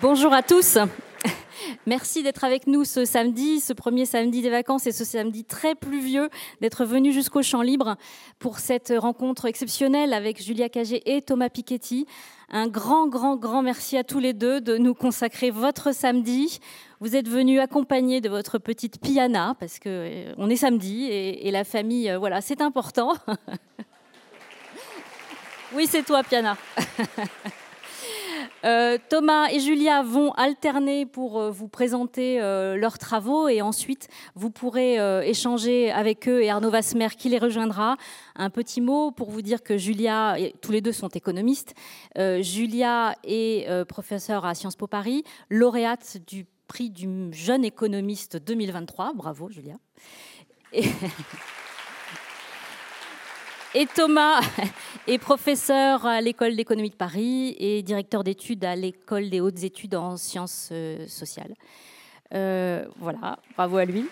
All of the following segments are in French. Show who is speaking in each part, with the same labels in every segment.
Speaker 1: Bonjour à tous. Merci d'être avec nous ce samedi, ce premier samedi des vacances et ce samedi très pluvieux, d'être venu jusqu'au Champ Libre pour cette rencontre exceptionnelle avec Julia Cagé et Thomas Piketty. Un grand, grand, grand merci à tous les deux de nous consacrer votre samedi. Vous êtes venus accompagnés de votre petite Piana parce que euh, on est samedi et, la famille, euh, voilà, c'est important. oui, c'est toi, Piana. Euh, Thomas et Julia vont alterner pour euh, vous présenter euh, leurs travaux et ensuite vous pourrez échanger avec eux et Arnaud Vasmer qui les rejoindra. Un petit mot pour vous dire que Julia, tous les deux sont économistes, Julia est professeure à Sciences Po Paris, lauréate du prix du jeune économiste 2023. Bravo Julia. Et Thomas est professeur à l'École d'économie de Paris et directeur d'études à l'École des hautes études en sciences euh, sociales. Euh, voilà, bravo à lui.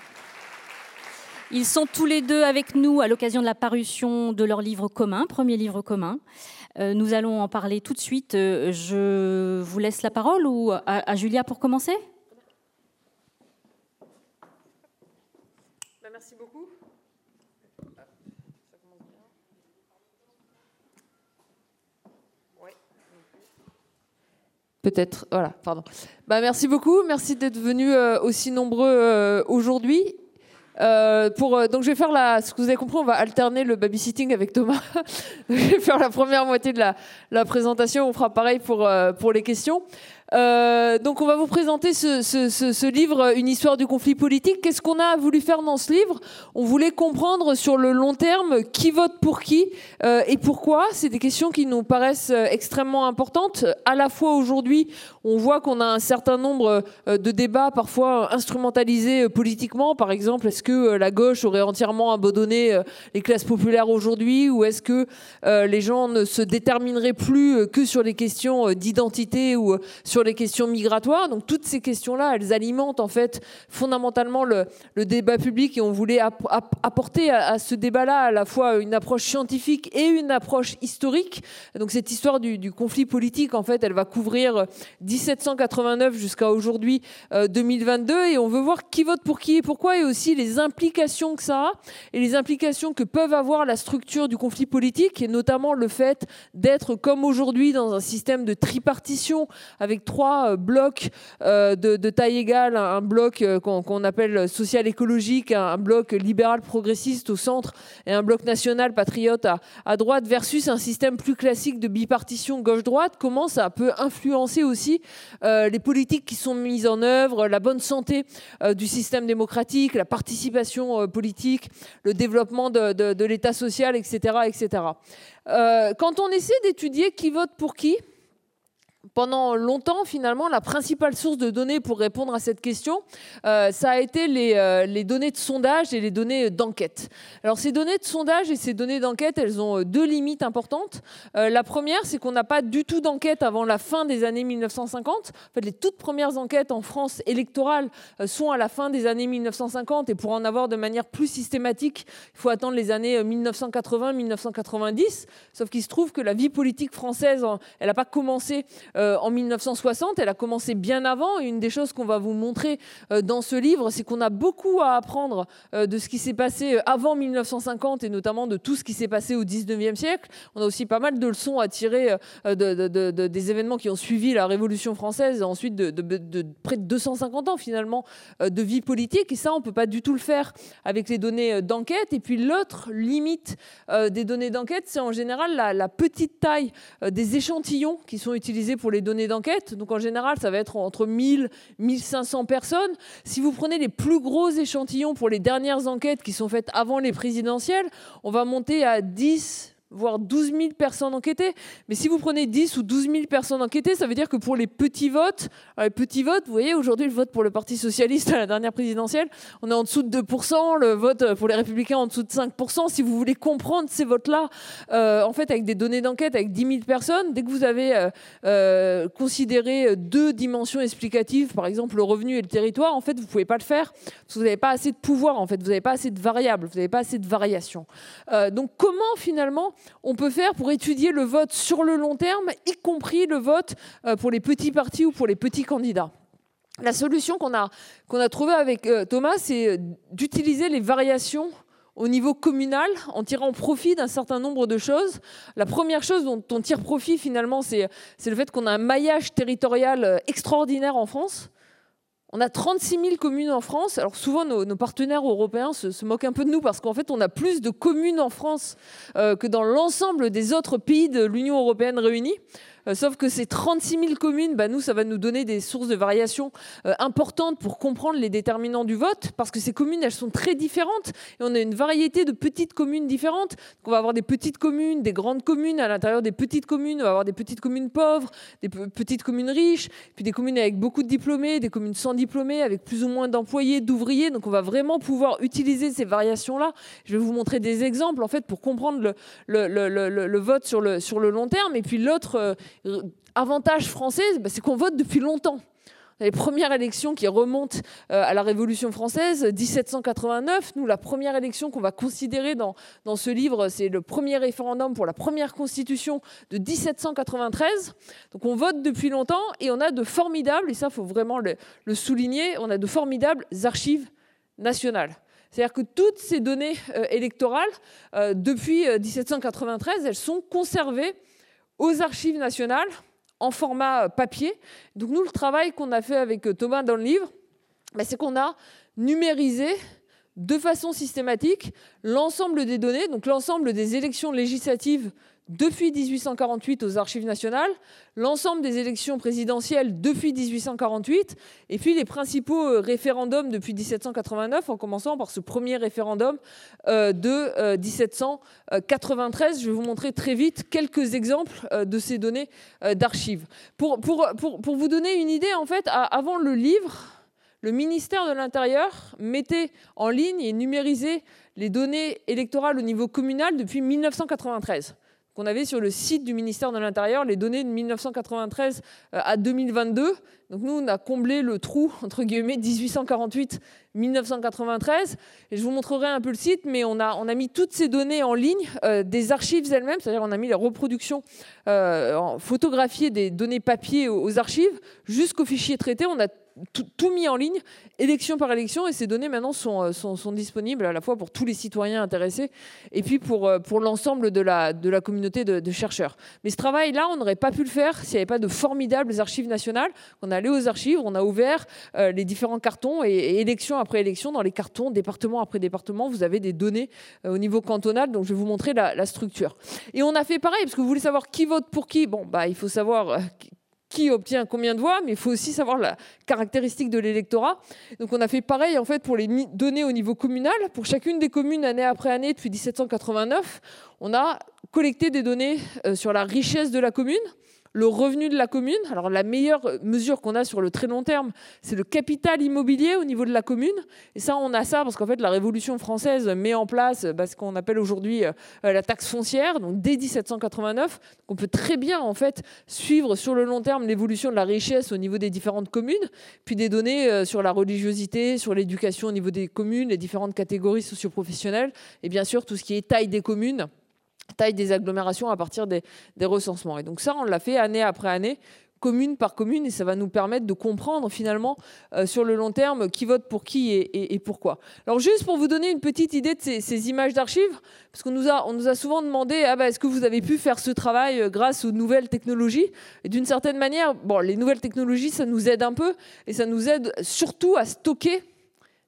Speaker 1: Ils sont tous les deux avec nous à l'occasion de la parution de leur livre commun, premier livre commun. Euh, nous allons en parler tout de suite. Je vous laisse la parole ou à Julia pour commencer?
Speaker 2: Peut-être, voilà, pardon. Bah, merci beaucoup, merci d'être venus euh, aussi nombreux euh, aujourd'hui. Euh, pour, donc je vais faire la, ce que vous avez compris, on va alterner le babysitting avec Thomas. je vais faire la première moitié de la, la présentation, on fera pareil pour, pour les questions. Euh, donc on va vous présenter ce, ce, ce, ce, livre, Une histoire du conflit politique. Qu'est-ce qu'on a voulu faire dans ce livre? On voulait comprendre sur le long terme qui vote pour qui euh, et pourquoi. C'est des questions qui nous paraissent euh, extrêmement importantes. À la fois aujourd'hui, on voit qu'on a un certain nombre euh, de débats parfois instrumentalisés politiquement. Par exemple, est-ce que la gauche aurait entièrement abandonné les classes populaires aujourd'hui? Ou est-ce que les gens ne se détermineraient plus que sur les questions d'identité ou sur les questions migratoires. Donc toutes ces questions-là, elles alimentent en fait fondamentalement le, débat public et on voulait apporter à, ce débat-là à la fois une approche scientifique et une approche historique. Donc cette histoire du, conflit politique, en fait, elle va couvrir 1789 jusqu'à aujourd'hui 2022 euh, et on veut voir qui vote pour qui et pourquoi et aussi les implications que ça a et les implications que peuvent avoir la structure du conflit politique et notamment le fait d'être comme aujourd'hui dans un système de tripartition avec trois euh, blocs euh, de, taille égale, un bloc euh, qu'on appelle social-écologique, un bloc libéral progressiste au centre et un bloc national patriote à, à droite, versus un système plus classique de bipartition gauche-droite, comment ça peut influencer aussi les politiques qui sont mises en œuvre, la bonne santé du système démocratique, la participation politique, le développement de, de l'État social, etc. etc. quand on essaie d'étudier qui vote pour qui, pendant longtemps, finalement, la principale source de données pour répondre à cette question, euh, ça a été les, euh, les, données de sondage et les données d'enquête. Alors ces données de sondage et ces données d'enquête, elles ont euh, deux limites importantes. la première, c'est qu'on n'a pas du tout d'enquête avant la fin des années 1950. En fait, les toutes premières enquêtes en France électorales sont à la fin des années 1950 et pour en avoir de manière plus systématique, il faut attendre les années 1980-1990. Sauf qu'il se trouve que la vie politique française, elle n'a pas commencé euh, en 1960. Elle a commencé bien avant. Une des choses qu'on va vous montrer euh, dans ce livre, c'est qu'on a beaucoup à apprendre euh, de ce qui s'est passé avant 1950 et notamment de tout ce qui s'est passé au 19e siècle. On a aussi pas mal de leçons à tirer de, des événements qui ont suivi la Révolution française et ensuite de, près de 250 ans finalement de vie politique. Et ça, on ne peut pas du tout le faire avec les données d'enquête. Et puis l'autre limite des données d'enquête, c'est en général la petite taille des échantillons qui sont utilisés pour les données d'enquête. Donc en général, ça va être entre 1000, 1500 personnes. Si vous prenez les plus gros échantillons pour les dernières enquêtes qui sont faites avant les présidentielles, on va monter à 10, voire 12 000 personnes enquêtées. Mais si vous prenez 10 ou 12 000 personnes enquêtées, ça veut dire que pour les petits votes, les petits votes, vous voyez, aujourd'hui, le vote pour le Parti Socialiste à la dernière présidentielle, on est en dessous de 2%, le vote pour les Républicains en dessous de 5%. Si vous voulez comprendre ces votes-là, euh, en fait, avec des données d'enquête, avec 10 000 personnes, dès que vous avez euh, euh, considéré deux dimensions explicatives, par exemple le revenu et le territoire, en fait, vous ne pouvez pas le faire parce que vous n'avez pas assez de pouvoir, en fait, vous n'avez pas assez de variables, vous n'avez pas assez de variations. donc, comment finalement on peut faire pour étudier le vote sur le long terme, y compris le vote euh, pour les petits partis ou pour les petits candidats. La solution qu'on a, a trouvée avec euh, Thomas, c'est d'utiliser les variations au niveau communal en tirant profit d'un certain nombre de choses. La première chose dont on tire profit finalement, c'est le fait qu'on a un maillage territorial extraordinaire en France. On a 36 000 communes en France. Alors souvent, nos, partenaires européens se, moquent un peu de nous parce qu'en fait, on a plus de communes en France euh, que dans l'ensemble des autres pays de l'Union européenne réunis. Euh, sauf que ces 36 000 communes, bah, nous, ça va nous donner des sources de variation euh, importantes pour comprendre les déterminants du vote, parce que ces communes, elles sont très différentes, et on a une variété de petites communes différentes. Donc on va avoir des petites communes, des grandes communes, à l'intérieur des petites communes, on va avoir des petites communes pauvres, des petites communes riches, puis des communes avec beaucoup de diplômés, des communes sans diplômés, avec plus ou moins d'employés, d'ouvriers. Donc on va vraiment pouvoir utiliser ces variations-là. Je vais vous montrer des exemples, en fait, pour comprendre le vote sur le, sur le long terme. Et puis l'autre euh, avantage français, bah, c'est qu'on vote depuis longtemps. Les premières élections qui remontent euh, à la Révolution française, 1789. Nous, la première élection qu'on va considérer dans, dans ce livre, c'est le premier référendum pour la première constitution de 1793. Donc on vote depuis longtemps et on a de formidables, et ça, il faut vraiment le, souligner, on a de formidables archives nationales. C'est-à-dire que toutes ces données euh, électorales, euh, depuis 1793, elles sont conservées aux archives nationales en format papier. Donc nous, le travail qu'on a fait avec Thomas dans le livre, bah, c'est qu'on a numérisé de façon systématique l'ensemble des données, donc l'ensemble des élections législatives depuis 1848 aux archives nationales, l'ensemble des élections présidentielles depuis 1848, et puis les principaux euh, référendums depuis 1789, en commençant par ce premier référendum euh, de 1793. Euh, Je vais vous montrer très vite quelques exemples de ces données d'archives. Pour, vous donner une idée, en fait, avant le livre, le ministère de l'Intérieur mettait en ligne et numérisait les données électorales au niveau communal depuis 1993 qu'on avait sur le site du ministère de l'Intérieur, les données de 1993 euh, à 2022. Donc nous, on a comblé le trou, entre guillemets, 1848-1993. Et je vous montrerai un peu le site, mais on a, on a mis toutes ces données en ligne, euh, des archives elles-mêmes, c'est-à-dire on a mis les reproductions euh, photographiées des données papier aux, archives, jusqu'au fichier traité. On a tout, mis en ligne, élection par élection, et ces données maintenant sont, euh, sont, sont, disponibles à la fois pour tous les citoyens intéressés et puis pour, euh, pour l'ensemble de la, de la communauté de, chercheurs. Mais ce travail-là, on n'aurait pas pu le faire s'il n'y avait pas de formidables archives nationales. On est allé aux archives, on a ouvert euh, les différents cartons et, élection après élection, dans les cartons, département après département, vous avez des données au niveau cantonal, donc je vais vous montrer la, la, structure. Et on a fait pareil, parce que vous voulez savoir qui vote pour qui. Bon, bah, il faut savoir qui obtient combien de voix, mais il faut aussi savoir la caractéristique de l'électorat. Donc on a fait pareil en fait pour les données au niveau communal. Pour chacune des communes, année après année, depuis 1789, on a collecté des données euh, sur la richesse de la commune, le revenu de la commune. Alors la meilleure mesure qu'on a sur le très long terme, c'est le capital immobilier au niveau de la commune. Et ça, on a ça parce qu'en fait, la Révolution française met en place bah, ce qu'on appelle aujourd'hui euh, la taxe foncière, donc dès 1789. On peut très bien en fait suivre sur le long terme l'évolution de la richesse au niveau des différentes communes, puis des données euh, sur la religiosité, sur l'éducation au niveau des communes, les différentes catégories socioprofessionnelles, et bien sûr tout ce qui est taille des communes taille des agglomérations à partir des, recensements. Et donc ça, on l'a fait année après année commune par commune et ça va nous permettre de comprendre finalement euh, sur le long terme qui vote pour qui et, pourquoi. Alors juste pour vous donner une petite idée de ces, images d'archives, parce qu'on nous a, nous a souvent demandé ah bah, est-ce que vous avez pu faire ce travail euh, grâce aux nouvelles technologies? Et d'une certaine manière, bon, les nouvelles technologies, ça nous aide un peu et ça nous aide surtout à stocker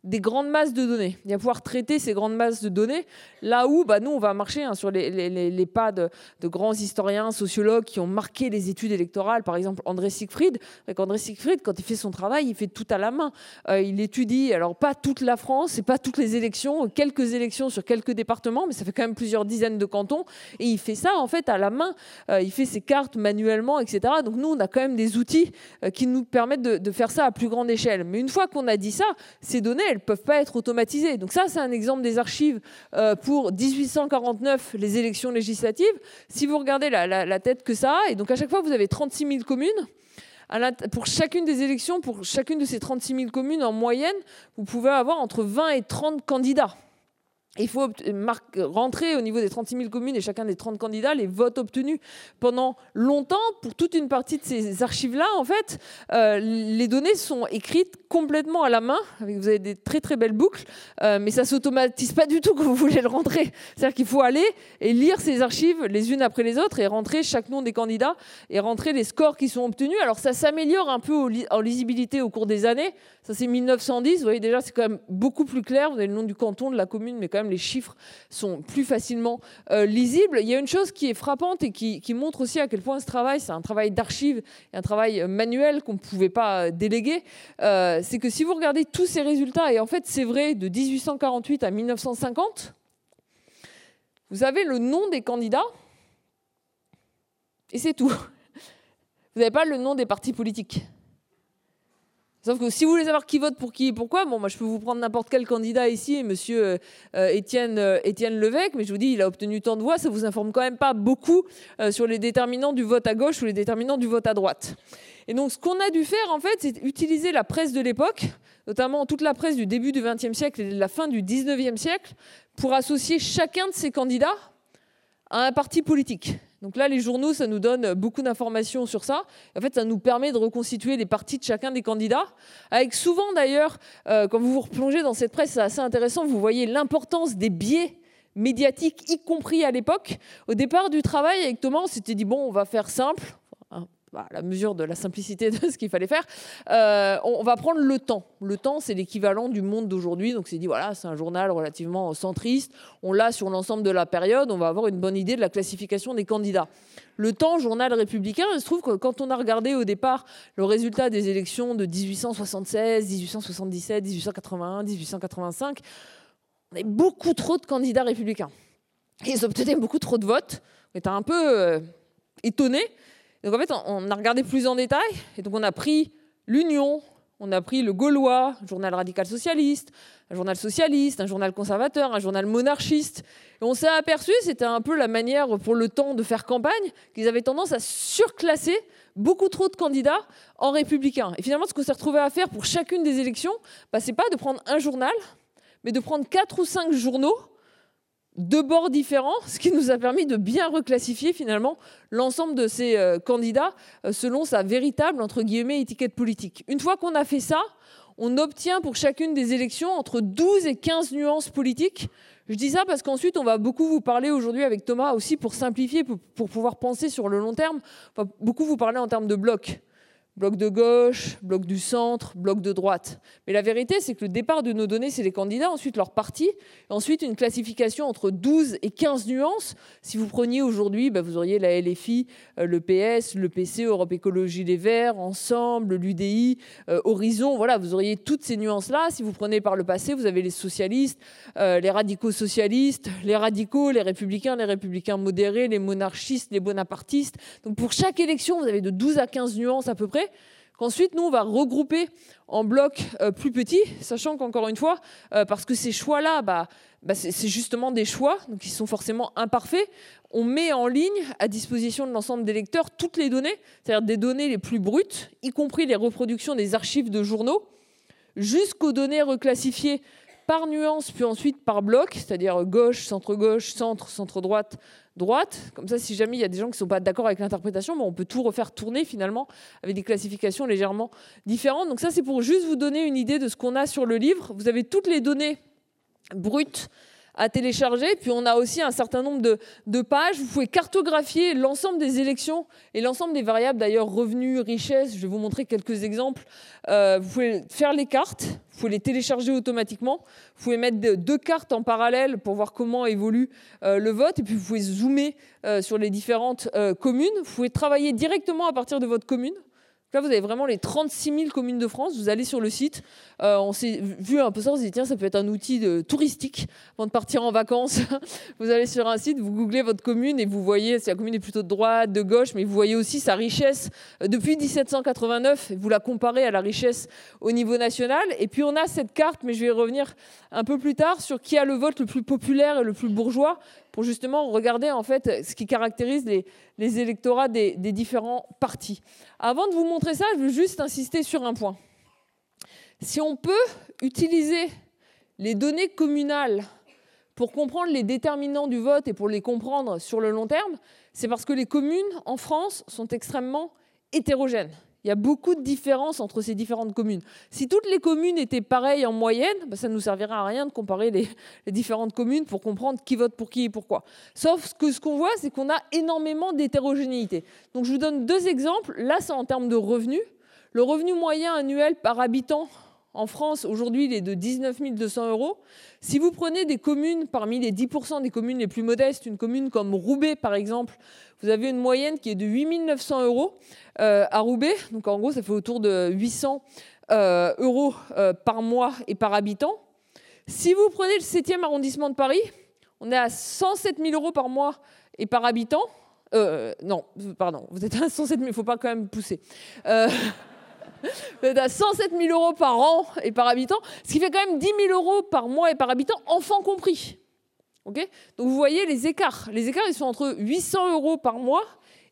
Speaker 2: des grandes masses de données, et à pouvoir traiter ces grandes masses de données, là où bah, nous, on va marcher hein, sur les, pas de, grands historiens, sociologues qui ont marqué les études électorales, par exemple André Siegfried. André Siegfried, quand il fait son travail, il fait tout à la main. Euh, il étudie, alors pas toute la France, et pas toutes les élections, quelques élections sur quelques départements, mais ça fait quand même plusieurs dizaines de cantons, et il fait ça en fait à la main. Euh, il fait ses cartes manuellement, etc. Donc nous, on a quand même des outils euh, qui nous permettent de, de faire ça à plus grande échelle. Mais une fois qu'on a dit ça, ces données, elles ne peuvent pas être automatisées. Donc ça, c'est un exemple des archives euh, pour 1849, les élections législatives. Si vous regardez la, tête que ça a, et donc à chaque fois, vous avez 36 000 communes. Pour chacune des élections, pour chacune de ces 36 000 communes, en moyenne, vous pouvez avoir entre 20 et 30 candidats. il faut rentrer au niveau des 36 000 communes et chacun des 30 candidats les votes obtenus. Pendant longtemps, pour toute une partie de ces archives-là, en fait, euh, les données sont écrites complètement à la main. Vous avez des très très belles boucles, euh, mais ça s'automatise pas du tout quand vous voulez le rentrer. C'est-à-dire qu'il faut aller et lire ces archives les unes après les autres et rentrer chaque nom des candidats et rentrer les scores qui sont obtenus. Alors ça s'améliore un peu en lisibilité au cours des années. Ça c'est 1910. Vous voyez déjà c'est quand même beaucoup plus clair. Vous avez le nom du canton, de la commune, mais quand même les chiffres sont plus facilement euh, lisibles. Il y a une chose qui est frappante et qui, montre aussi à quel point ce travail, c'est un travail d'archives, un travail euh, manuel qu'on ne pouvait pas euh, c'est que si vous regardez tous ces résultats, et en fait c'est vrai de 1848 à 1950, vous avez le nom des candidats et c'est tout. Vous n'avez pas le nom des partis politiques. Sauf que si vous voulez savoir qui vote pour qui et pourquoi, bon, moi je peux vous prendre n'importe quel candidat ici, monsieur euh, euh, Étienne, euh, Étienne Levesque, mais je vous dis, il a obtenu tant de voix, ça vous informe quand même pas beaucoup sur les déterminants du vote à gauche ou les déterminants du vote à droite. Et donc ce qu'on a dû faire, en fait, c'est utiliser la presse de l'époque, notamment toute la presse du début du XXe siècle et de la fin du XIXe siècle, pour associer chacun de ces candidats à un parti politique. Donc là, les journaux, ça nous donne beaucoup d'informations sur ça. En fait, ça nous permet de reconstituer les partis de chacun des candidats, avec souvent d'ailleurs, euh, quand vous vous replongez dans cette presse, c'est assez intéressant, vous voyez l'importance des biais médiatiques, y compris à l'époque. Au départ du travail avec Thomas, on s'était dit, bon, on va faire simple, bah, la mesure de la simplicité de ce qu'il fallait faire, euh, on, va prendre le temps. Le temps, c'est l'équivalent du monde d'aujourd'hui. Donc, c'est dit, voilà, c'est un journal relativement centriste. On l'a sur l'ensemble de la période. On va avoir une bonne idée de la classification des candidats. Le temps, journal républicain, il se trouve que quand on a regardé au départ le résultat des élections de 1876, 1877, 1881, 1885, on avait beaucoup trop de candidats républicains. ils obtenaient beaucoup trop de votes. On était un peu euh, étonnés. Donc en fait, on a regardé plus en détail, et donc on a pris l'Union, on a pris le Gaulois, un journal radical socialiste, un journal socialiste, un journal conservateur, un journal monarchiste. Et on s'est aperçu, c'était un peu la manière pour le temps de faire campagne, qu'ils avaient tendance à surclasser beaucoup trop de candidats en républicains. Et finalement, ce qu'on s'est retrouvé à faire pour chacune des élections, bah, c'est pas de prendre un journal, mais de prendre quatre ou cinq journaux deux bords différents, ce qui nous a permis de bien reclassifier finalement l'ensemble de ces euh, candidats euh, selon sa véritable entre guillemets étiquette politique. Une fois qu'on a fait ça, on obtient pour chacune des élections entre 12 et 15 nuances politiques. Je dis ça parce qu'ensuite, on va beaucoup vous parler aujourd'hui avec Thomas aussi pour simplifier, pour, pouvoir penser sur le long terme, on va beaucoup vous parler en termes de blocs bloc de gauche, bloc du centre, bloc de droite. Mais la vérité, c'est que le départ de nos données, c'est les candidats, ensuite leur parti, ensuite une classification entre 12 et 15 nuances. Si vous preniez aujourd'hui, bah, vous auriez la LFI, euh, le PS, le PC, Europe Écologie Les Verts, Ensemble, l'UDI, euh, Horizon, voilà, vous auriez toutes ces nuances-là. Si vous prenez par le passé, vous avez les socialistes, euh, les radicaux socialistes, les radicaux, les républicains, les républicains modérés, les monarchistes, les bonapartistes. Donc pour chaque élection, vous avez de 12 à 15 nuances à peu près qu'ensuite nous on va regrouper en blocs euh, plus petits, sachant qu'encore une fois, euh, parce que ces choix-là, bah, bah c'est justement des choix, donc ils sont forcément imparfaits, on met en ligne à disposition de l'ensemble des lecteurs toutes les données, c'est-à-dire des données les plus brutes, y compris les reproductions des archives de journaux, jusqu'aux données reclassifiées par nuance, puis ensuite par bloc, c'est-à-dire gauche, centre-gauche, centre, centre-droite, droite. Comme ça, si jamais il y a des gens qui ne sont pas d'accord avec l'interprétation, on peut tout refaire tourner finalement avec des classifications légèrement différentes. Donc ça, c'est pour juste vous donner une idée de ce qu'on a sur le livre. Vous avez toutes les données brutes à télécharger. Puis on a aussi un certain nombre de, pages. Vous pouvez cartographier l'ensemble des élections et l'ensemble des variables, d'ailleurs revenus, richesse. Je vais vous montrer quelques exemples. Euh, vous pouvez faire les cartes, vous pouvez les télécharger automatiquement. Vous pouvez mettre deux cartes en parallèle pour voir comment évolue euh, le vote. Et puis vous pouvez zoomer euh, sur les différentes communes. Vous pouvez travailler directement à partir de votre commune. Là, vous avez vraiment les 36 000 communes de France. Vous allez sur le site. Euh, on s'est vu un peu ça. On s'est dit, tiens, ça peut être un outil touristique avant de partir en vacances. vous allez sur un site, vous googlez votre commune et vous voyez si la commune est plutôt de droite, de gauche, mais vous voyez aussi sa richesse euh, depuis 1789. Vous la comparez à la richesse au niveau national. Et puis, on a cette carte, mais je vais revenir un peu plus tard sur qui a le vote le plus populaire et le plus bourgeois pour justement regarder en fait ce qui caractérise les, électorats des, des différents partis. Avant de vous montrer ça, je veux juste insister sur un point. Si on peut utiliser les données communales pour comprendre les déterminants du vote et pour les comprendre sur le long terme, c'est parce que les communes en France sont extrêmement hétérogènes. Il y a beaucoup de différences entre ces différentes communes. Si toutes les communes étaient pareilles en moyenne, bah, ça ne nous servirait à rien de comparer les, différentes communes pour comprendre qui vote pour qui et pourquoi. Sauf que ce qu'on voit, c'est qu'on a énormément d'hétérogénéité. Donc je vous donne deux exemples. Là, c'est en termes de revenus. Le revenu moyen annuel par habitant en France, aujourd'hui, il est de 19 200 euros. Si vous prenez des communes, parmi les 10% des communes les plus modestes, une commune comme Roubaix, par exemple, vous avez une moyenne qui est de 8 900 euros euh, à Roubaix. Donc, en gros, ça fait autour de 800 euh, euros euh, par mois et par habitant. Si vous prenez le 7e arrondissement de Paris, on est à 107 000 euros par mois et par habitant. non, pardon, vous êtes à 107 000, il ne faut pas quand même pousser. Vous êtes à 107 000 euros par an et par habitant, ce qui fait quand même 10 000 euros par mois et par habitant, enfants compris. Donc vous voyez les écarts. Les écarts, ils sont entre 800 euros par mois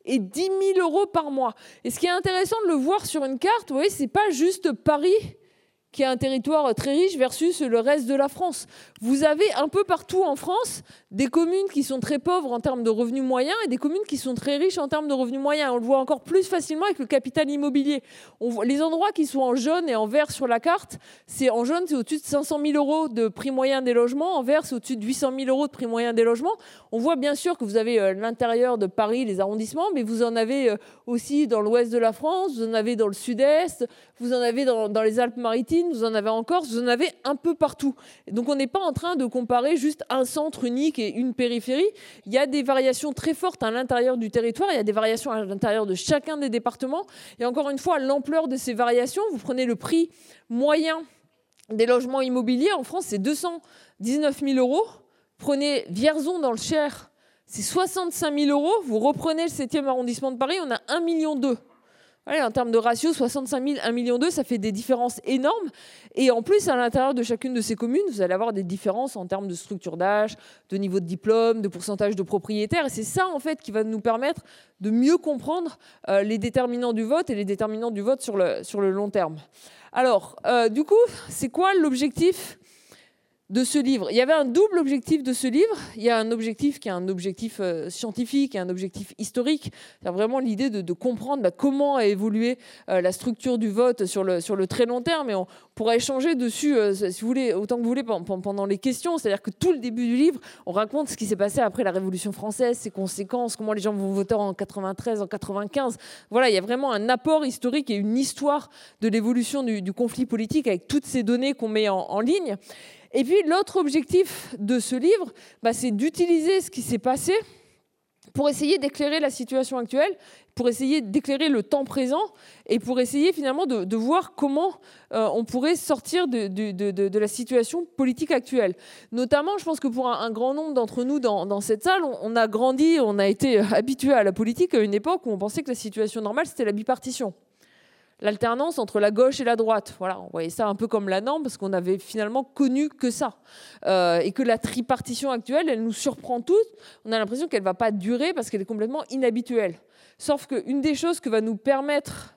Speaker 2: et 10 000 euros par mois. Et ce qui est intéressant de le voir sur une carte, vous voyez, c'est pas juste Paris qui est un territoire très riche versus le reste de la France. Vous avez un peu partout en France des communes qui sont très pauvres en termes de revenus moyens et des communes qui sont très riches en termes de revenus moyens. On le voit encore plus facilement avec le capital immobilier. Les endroits qui sont en jaune et en vert sur la carte, c'est en jaune, c'est au-dessus de 500 000 euros de prix moyen des logements. En vert, c'est au-dessus de 800 000 euros de prix moyen des logements. On voit bien sûr que vous avez euh, l'intérieur de Paris, les arrondissements, mais vous en avez euh, aussi dans l'ouest de la France, vous en avez dans le sud-est, vous en avez dans les Alpes-Maritimes, vous en avez en Corse, vous en avez un peu partout. Donc on n'est pas en train de comparer juste un centre unique et une périphérie. Il y a des variations très fortes à l'intérieur du territoire, il y a des variations à l'intérieur de chacun des départements. Et encore une fois, l'ampleur de ces variations, vous prenez le prix moyen des logements immobiliers, en France, c'est 219 000 euros. Prenez Vierzon dans le Cher, c'est 65 000 euros. Vous reprenez le 7e arrondissement de Paris, on a 1,2 million en termes de ratio, 65 000, 1 million 2, ça fait des différences énormes. Et en plus, à l'intérieur de chacune de ces communes, vous allez avoir des différences en termes de structure d'âge, de niveau de diplôme, de pourcentage de propriétaires. Et c'est ça, en fait, qui va nous permettre de mieux comprendre euh, les déterminants du vote et les déterminants du vote sur le, long terme. Alors, euh, du coup, c'est quoi l'objectif de ce livre. Il y avait un double objectif de ce livre. Il y a un objectif qui est un objectif euh, scientifique et un objectif historique. C'est vraiment l'idée de, comprendre bah, comment a évolué euh, la structure du vote sur le, très long terme. Et on pourra échanger dessus, euh, si vous voulez, autant que vous voulez, pendant les questions. C'est-à-dire que tout le début du livre, on raconte ce qui s'est passé après la Révolution française, ses conséquences, comment les gens vont voter en 93, en 95. Voilà, il y a vraiment un apport historique et une histoire de l'évolution du, conflit politique avec toutes ces données qu'on met en ligne. Et puis l'autre objectif de ce livre, bah, c'est d'utiliser ce qui s'est passé pour essayer d'éclairer la situation actuelle, pour essayer d'éclairer le temps présent et pour essayer finalement de, voir comment euh, on pourrait sortir de, la situation politique actuelle. Notamment, je pense que pour un, grand nombre d'entre nous dans, cette salle, on, on, a grandi, on a été habitué à la politique à une époque où on pensait que la situation normale, c'était la bipartition l'alternance entre la gauche et la droite. Voilà, on voyait ça un peu comme la norme parce qu'on avait finalement connu que ça. Euh, et que la tripartition actuelle, elle nous surprend toutes. On a l'impression qu'elle ne va pas durer parce qu'elle est complètement inhabituelle. Sauf qu'une des choses que va nous permettre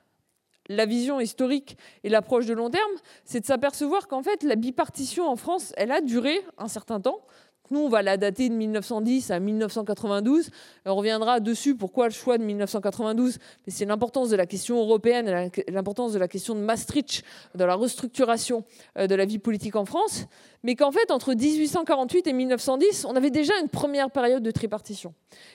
Speaker 2: la vision historique et l'approche de long terme, c'est de s'apercevoir qu'en fait, la bipartition en France, elle a duré un certain temps. Nous, on va la dater de 1910 à 1992. On reviendra dessus pourquoi le choix de 1992. Mais c'est l'importance de la question européenne, l'importance de la question de Maastricht, de la restructuration euh, de la vie politique en France. Mais qu'en fait, entre 1848 et 1910, on avait déjà une première période de tripartition.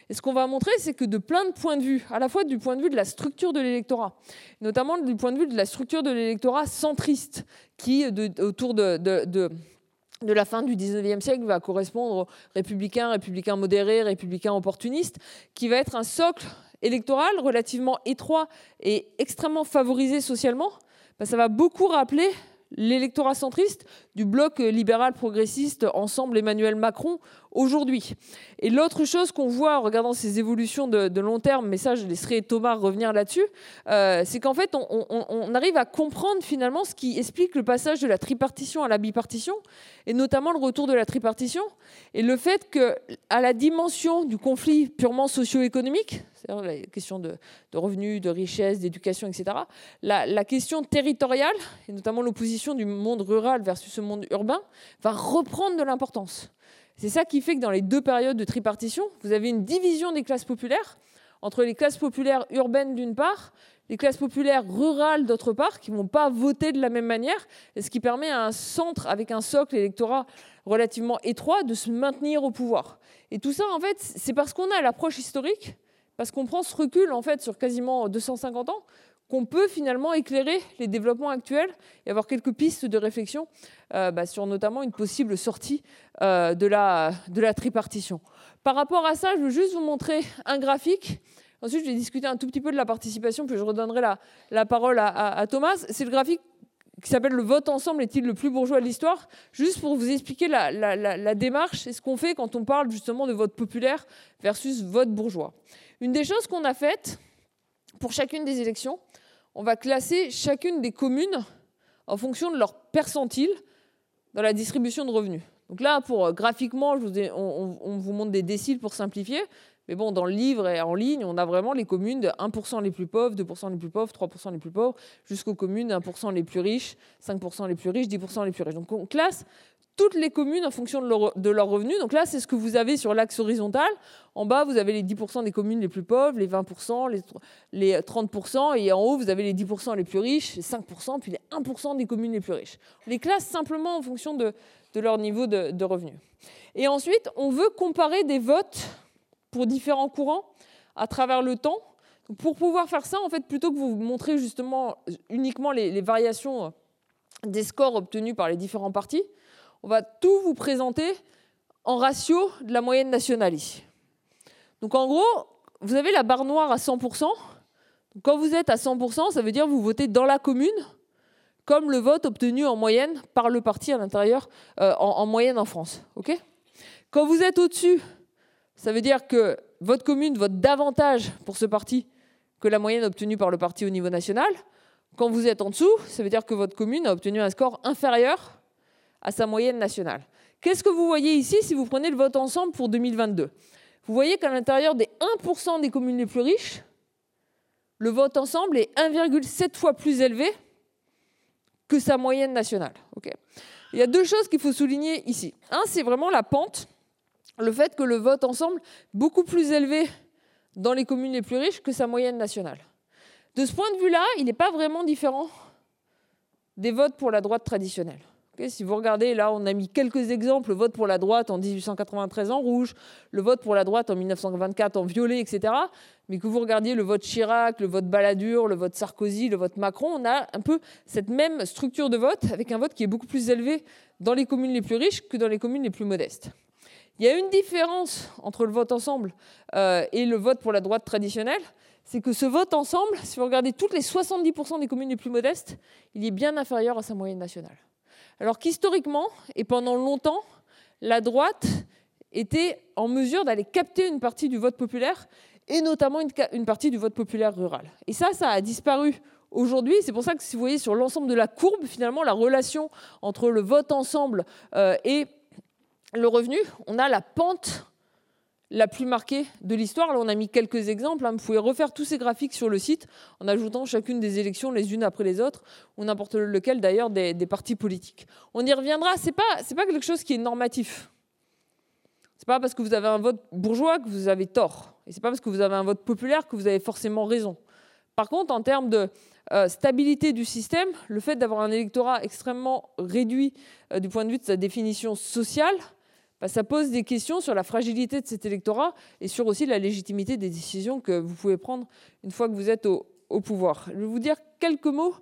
Speaker 2: Et ce qu'on va montrer, c'est que de plein de points de vue, à la fois du point de vue de la structure de l'électorat, notamment du point de vue de la structure de l'électorat centriste, qui, autour de de la fin du 19e siècle va correspondre aux républicains, républicains modérés, républicains opportunistes, qui va être un socle électoral relativement étroit et extrêmement favorisé socialement. Ben, ça va beaucoup rappeler l'électorat centriste du bloc libéral progressiste Ensemble Emmanuel Macron aujourd'hui. Et l'autre chose qu'on voit en regardant ces évolutions de, long terme, mais ça je laisserai Thomas revenir là-dessus, euh, c'est qu'en fait on, arrive à comprendre finalement ce qui explique le passage de la tripartition à la bipartition, et notamment le retour de la tripartition, et le fait que à la dimension du conflit purement socio-économique, c'est-à-dire la question de, revenus, de richesse, d'éducation, etc., la, la question territoriale, et notamment l'opposition du monde rural versus ce monde urbain, va reprendre de l'importance. C'est ça qui fait que dans les deux périodes de tripartition, vous avez une division des classes populaires entre les classes populaires urbaines d'une part, les classes populaires rurales d'autre part, qui ne vont pas voter de la même manière, ce qui permet à un centre avec un socle électorat relativement étroit de se maintenir au pouvoir. Et tout ça, en fait, c'est parce qu'on a l'approche historique, parce qu'on prend ce recul en fait sur quasiment 250 ans, qu'on peut finalement éclairer les développements actuels et avoir quelques pistes de réflexion euh, bah, sur notamment une possible sortie euh, de, la, de la tripartition. Par rapport à ça, je veux juste vous montrer un graphique. Ensuite, je vais discuter un tout petit peu de la participation, puis je redonnerai la, la parole à, Thomas. C'est le graphique qui s'appelle Le vote ensemble est-il le plus bourgeois de l'histoire? Juste pour vous expliquer la, la, la démarche et ce qu'on fait quand on parle justement de vote populaire versus vote bourgeois. Une des choses qu'on a faites pour chacune des élections, on va classer chacune des communes en fonction de leur percentile dans la distribution de revenus. Donc là, pour euh, graphiquement, on, on, vous montre des déciles pour simplifier. Mais bon, dans le livre et en ligne, on a vraiment les communes de 1% les plus pauvres, 2% les plus pauvres, 3% les plus pauvres, jusqu'aux communes de 1% les plus riches, 5% les plus riches, 10% les plus riches. Donc on classe toutes les communes en fonction de leurs revenus. Donc là, c'est ce que vous avez sur l'axe horizontal. En bas, vous avez les 10% des communes les plus pauvres, les 20%, les, 30%, et en haut, vous avez les 10% les plus riches, les 5%, puis les 1% des communes les plus riches. On les classe simplement en fonction de, leur niveau de, de revenus. Et ensuite, on veut comparer des votes pour différents courants à travers le temps. pour pouvoir faire ça, en fait, plutôt que vous montrer justement uniquement les variations des scores obtenus par les différents partis, on va tout vous présenter en ratio de la moyenne nationale ici. Donc en gros, vous avez la barre noire à 100%. Quand vous êtes à 100%, ça veut dire que vous votez dans la commune, comme le vote obtenu en moyenne par le parti à l'intérieur, euh, en, moyenne en France. Quand vous êtes au-dessus, ça veut dire que votre commune vote davantage pour ce parti que la moyenne obtenue par le parti au niveau national. Quand vous êtes en dessous, ça veut dire que votre commune a obtenu un score inférieur à sa moyenne nationale. Qu'est-ce que vous voyez ici si vous prenez le vote ensemble pour 2022 Vous voyez qu'à l'intérieur des 1% des communes les plus riches, le vote ensemble est 1,7 fois plus élevé que sa moyenne nationale. Il y a deux choses qu'il faut souligner ici. Un, c'est vraiment la pente, le fait que le vote ensemble est beaucoup plus élevé dans les communes les plus riches que sa moyenne nationale. De ce point de vue-là, il n'est pas vraiment différent des votes pour la droite traditionnelle si vous regardez, là, on a mis quelques exemples. Le vote pour la droite en 1893 en rouge, le vote pour la droite en 1924 en violet, etc. Mais que vous regardiez le vote Chirac, le vote Balladur, le vote Sarkozy, le vote Macron, on a un peu cette même structure de vote, avec un vote qui est beaucoup plus élevé dans les communes les plus riches que dans les communes les plus modestes. Il y a une différence entre le vote ensemble euh, et le vote pour la droite traditionnelle, c'est que ce vote ensemble, si vous regardez toutes les 70% des communes les plus modestes, il est bien inférieur à sa moyenne nationale. Alors qu'historiquement, et pendant longtemps, la droite était en mesure d'aller capter une partie du vote populaire, et notamment une, partie du vote populaire rural. Et ça, ça a disparu aujourd'hui. C'est pour ça que si vous voyez sur l'ensemble de la courbe, finalement, la relation entre le vote ensemble euh, et le revenu, on a la pente la plus marquée de l'histoire. Là, on a mis quelques exemples. Hein. Vous pouvez refaire tous ces graphiques sur le site en ajoutant chacune des élections les unes après les autres, ou n'importe lequel d'ailleurs des, partis politiques. On y reviendra. C'est pas pas quelque chose qui est normatif. C'est pas parce que vous avez un vote bourgeois que vous avez tort, et c'est pas parce que vous avez un vote populaire que vous avez forcément raison. Par contre, en termes de euh, stabilité du système, le fait d'avoir un électorat extrêmement réduit euh, du point de vue de sa définition sociale, bah, ça pose des questions sur la fragilité de cet électorat et sur aussi la légitimité des décisions que vous pouvez prendre une fois que vous êtes au, pouvoir. Je vais vous dire quelques mots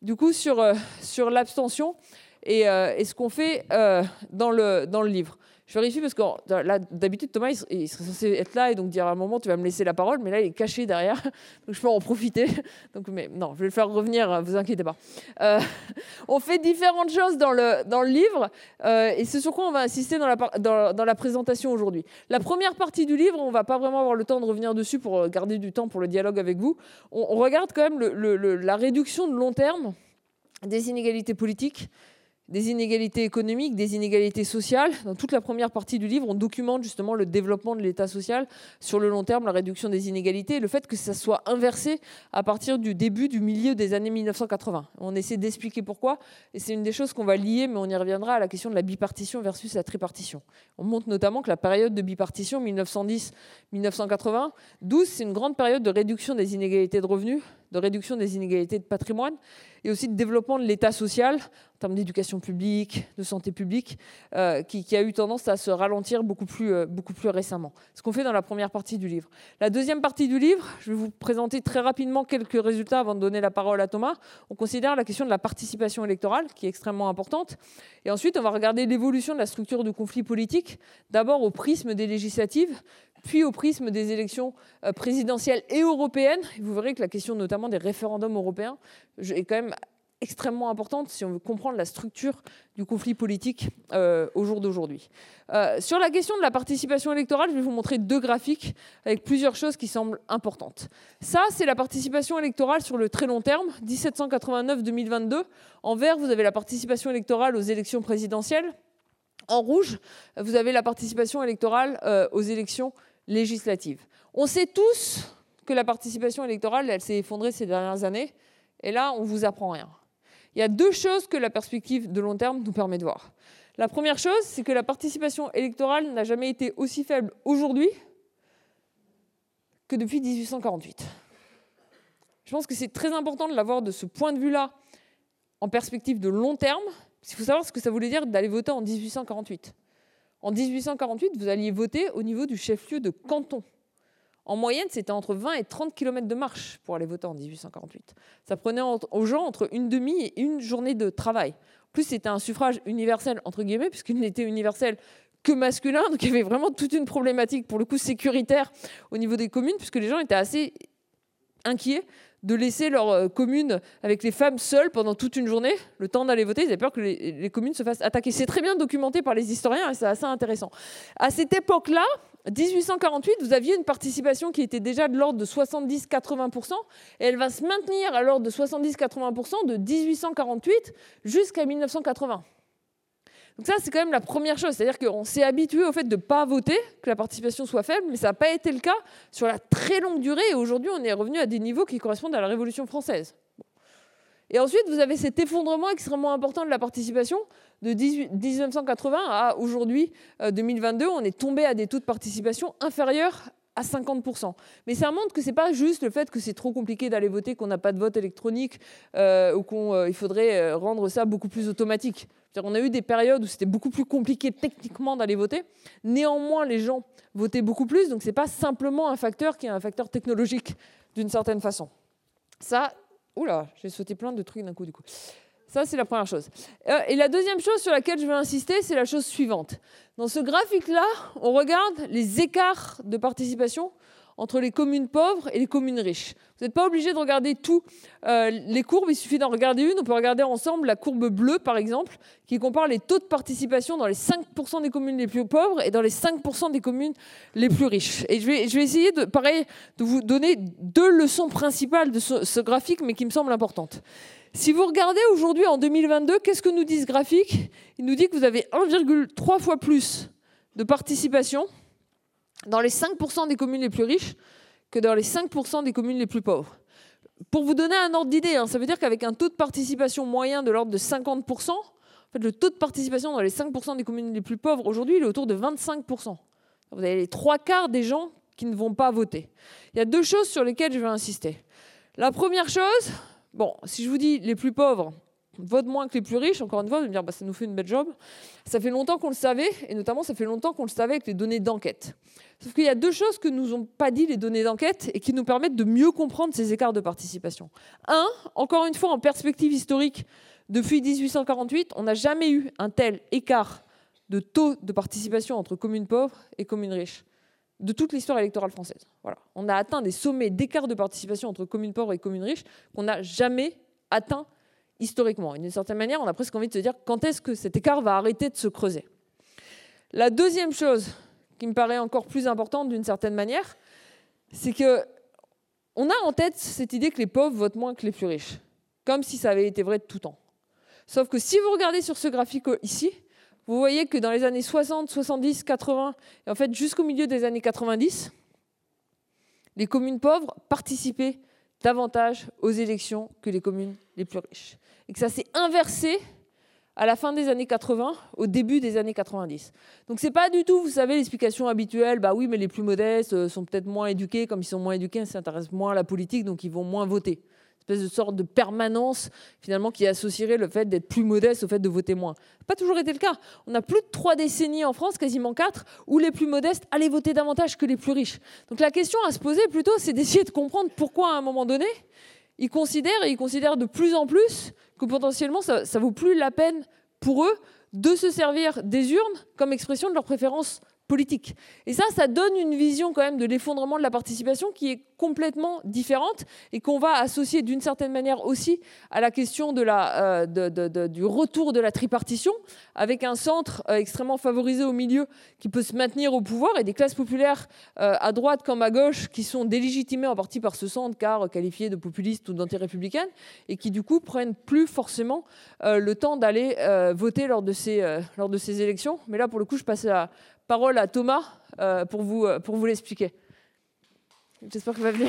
Speaker 2: du coup sur, euh, sur l'abstention et, euh, et, ce qu'on fait euh, dans, le, dans le livre. Je vérifie parce que là, d'habitude, Thomas, il, serait censé être là et donc dire à un moment, tu vas me laisser la parole, mais là, il est caché derrière, donc je peux en profiter. Donc, mais non, je vais le faire revenir, vous inquiétez pas. Euh, on fait différentes choses dans le, dans le livre euh, et c'est sur quoi on va insister dans la, dans, la présentation aujourd'hui. La première partie du livre, on va pas vraiment avoir le temps de revenir dessus pour garder du temps pour le dialogue avec vous. On, regarde quand même la réduction de long terme des inégalités politiques des inégalités économiques, des inégalités sociales. Dans toute la première partie du livre, on documente justement le développement de l'État social sur le long terme, la réduction des inégalités, et le fait que ça soit inversé à partir du début, du milieu des années 1980. On essaie d'expliquer pourquoi, et c'est une des choses qu'on va lier, mais on y reviendra à la question de la bipartition versus la tripartition. On montre notamment que la période de bipartition, 1910-1980, 12, c'est une grande période de réduction des inégalités de revenus, de réduction des inégalités de patrimoine et aussi de développement de l'État social en termes d'éducation publique, de santé publique, euh, qui, a eu tendance à se ralentir beaucoup plus, euh, beaucoup plus récemment. Ce qu'on fait dans la première partie du livre. La deuxième partie du livre, je vais vous présenter très rapidement quelques résultats avant de donner la parole à Thomas. On considère la question de la participation électorale, qui est extrêmement importante. Et ensuite, on va regarder l'évolution de la structure du conflit politique, d'abord au prisme des législatives, puis au prisme des élections euh, présidentielles et européennes. Vous verrez que la question notamment des référendums européens est quand même extrêmement importante si on veut comprendre la structure du conflit politique euh, au jour d'aujourd'hui. Euh, sur la question de la participation électorale, je vais vous montrer deux graphiques avec plusieurs choses qui semblent importantes. Ça, c'est la participation électorale sur le très long terme, 1789-2022. En vert, vous avez la participation électorale aux élections présidentielles. En rouge, vous avez la participation électorale aux élections législative. On sait tous que la participation électorale, elle s'est effondrée ces dernières années, et là, on ne vous apprend rien. Il y a deux choses que la perspective de long terme nous permet de voir. La première chose, c'est que la participation électorale n'a jamais été aussi faible aujourd'hui que depuis 1848. Je pense que c'est très important de l'avoir de ce point de vue-là en perspective de long terme. Il faut savoir ce que ça voulait dire d'aller voter en 1848. En 1848, vous alliez voter au niveau du chef-lieu de canton. En moyenne, c'était entre 20 et 30 km de marche pour aller voter en 1848. Ça prenait aux gens entre une demi et une journée de travail. plus, c'était un suffrage universel, entre guillemets, puisqu'il n'était universel que masculin. Donc il y avait vraiment toute une problématique, pour le coup, sécuritaire au niveau des communes, puisque les gens étaient assez inquiets de laisser leur euh, commune avec les femmes seules pendant toute une journée, le temps d'aller voter. Ils avaient peur que les, communes se fassent attaquer. C'est très bien documenté par les historiens et c'est assez intéressant. À cette époque-là, 1848, vous aviez une participation qui était déjà de l'ordre de 70-80%, et elle va se maintenir à l'ordre de 70-80% de 1848 jusqu'à 1980. Donc ça, c'est quand même la première chose. C'est-à-dire qu'on s'est habitué au fait de ne pas voter, que la participation soit faible, mais ça n'a pas été le cas sur la très longue durée. Et aujourd'hui, on est revenu à des niveaux qui correspondent à la Révolution française. Et ensuite, vous avez cet effondrement extrêmement important de la participation de 1980 à aujourd'hui, 2022. Euh, on est tombé à des taux de participation inférieurs à 50%. Mais ça montre que ce n'est pas juste le fait que c'est trop compliqué d'aller voter, qu'on n'a pas de vote électronique euh, ou qu'il euh, faudrait rendre ça beaucoup plus automatique. On a eu des périodes où c'était beaucoup plus compliqué techniquement d'aller voter. Néanmoins, les gens votaient beaucoup plus, donc ce n'est pas simplement un facteur qui est un facteur technologique d'une certaine façon. Ça, oula, j'ai sauté plein de trucs d'un coup du coup. Ça, c'est la première chose. Euh, et la deuxième chose sur laquelle je veux insister, c'est la chose suivante. Dans ce graphique-là, on regarde les écarts de participation entre les communes pauvres et les communes riches. Vous n'êtes pas obligé de regarder tous euh, les courbes, il suffit d'en regarder une. On peut regarder ensemble la courbe bleue, par exemple, qui compare les taux de participation dans les 5% des communes les plus pauvres et dans les 5% des communes les plus riches. Et je vais, essayer, de, pareil, de vous donner deux leçons principales de ce, ce graphique, mais qui me semblent importantes. Si vous regardez aujourd'hui, en 2022, qu'est-ce que nous dit ce graphique? Il nous dit que vous avez 1,3 fois plus de participation dans les 5% des communes les plus riches que dans les 5% des communes les plus pauvres. Pour vous donner un ordre d'idée, hein, ça veut dire qu'avec un taux de participation moyen de l'ordre de 50%, en fait, le taux de participation dans les 5% des communes les plus pauvres aujourd'hui, est autour de 25%. Vous avez les trois quarts des gens qui ne vont pas voter. Il y a deux choses sur lesquelles je vais insister. La première chose, bon, si je vous dis les plus pauvres, vote moins que les plus riches, encore une fois, vous me dire bah, ça nous fait une belle job. Ça fait longtemps qu'on le savait, et notamment ça fait longtemps qu'on le savait avec les données d'enquête. Sauf qu'il y a deux choses que nous ont pas dit les données d'enquête et qui nous permettent de mieux comprendre ces écarts de participation. Un, encore une fois, en perspective historique, depuis 1848, on n'a jamais eu un tel écart de taux de participation entre communes pauvres et communes riches de toute l'histoire électorale française. Voilà. On a atteint des sommets d'écart de participation entre communes pauvres et communes riches qu'on n'a jamais atteint historiquement. D'une certaine manière, on a presque envie de se dire quand est-ce que cet écart va arrêter de se creuser? La deuxième chose qui me paraît encore plus importante d'une certaine manière, c'est que on a en tête cette idée que les pauvres votent moins que les plus riches, comme si ça avait été vrai de tout temps. Sauf que si vous regardez sur ce graphique ici, vous voyez que dans les années 60, 70, 80, et en fait jusqu'au milieu des années 90, les communes pauvres participaient davantage aux élections que les communes les plus riches. Et que ça s'est inversé à la fin des années 80, au début des années 90. Donc c'est pas du tout, vous savez, l'explication habituelle, bah oui, mais les plus modestes euh, sont peut-être moins éduqués, comme ils sont moins éduqués, ils s'intéressent moins à la politique, donc ils vont moins voter. Une espèce de sorte de permanence, finalement, qui associerait le fait d'être plus modeste au fait de voter moins. Pas toujours été le cas. On a plus de trois décennies en France, quasiment quatre, où les plus modestes allaient voter davantage que les plus riches. Donc la question à se poser plutôt, c'est d'essayer de comprendre pourquoi à un moment donné, ils considèrent, et ils considèrent de plus en plus, que potentiellement, ça ne vaut plus la peine pour eux de se servir des urnes comme expression de leur préférence Et ça, ça donne une vision quand même de l'effondrement de la participation qui est complètement différente et qu'on va associer d'une certaine manière aussi à la question euh, du retour de la tripartition, avec un centre euh, extrêmement favorisé au milieu qui peut se maintenir au pouvoir et des classes populaires euh, à droite comme à gauche qui sont délégitimées en partie par ce centre car qualifiées de populistes ou d'antirépublicaines et qui du coup prennent plus forcément le temps d'aller voter lors de, ces, élections. Mais là, pour le coup, je passe la parole à Thomas pour vous, pour vous l'expliquer. J'espère qu'il va venir.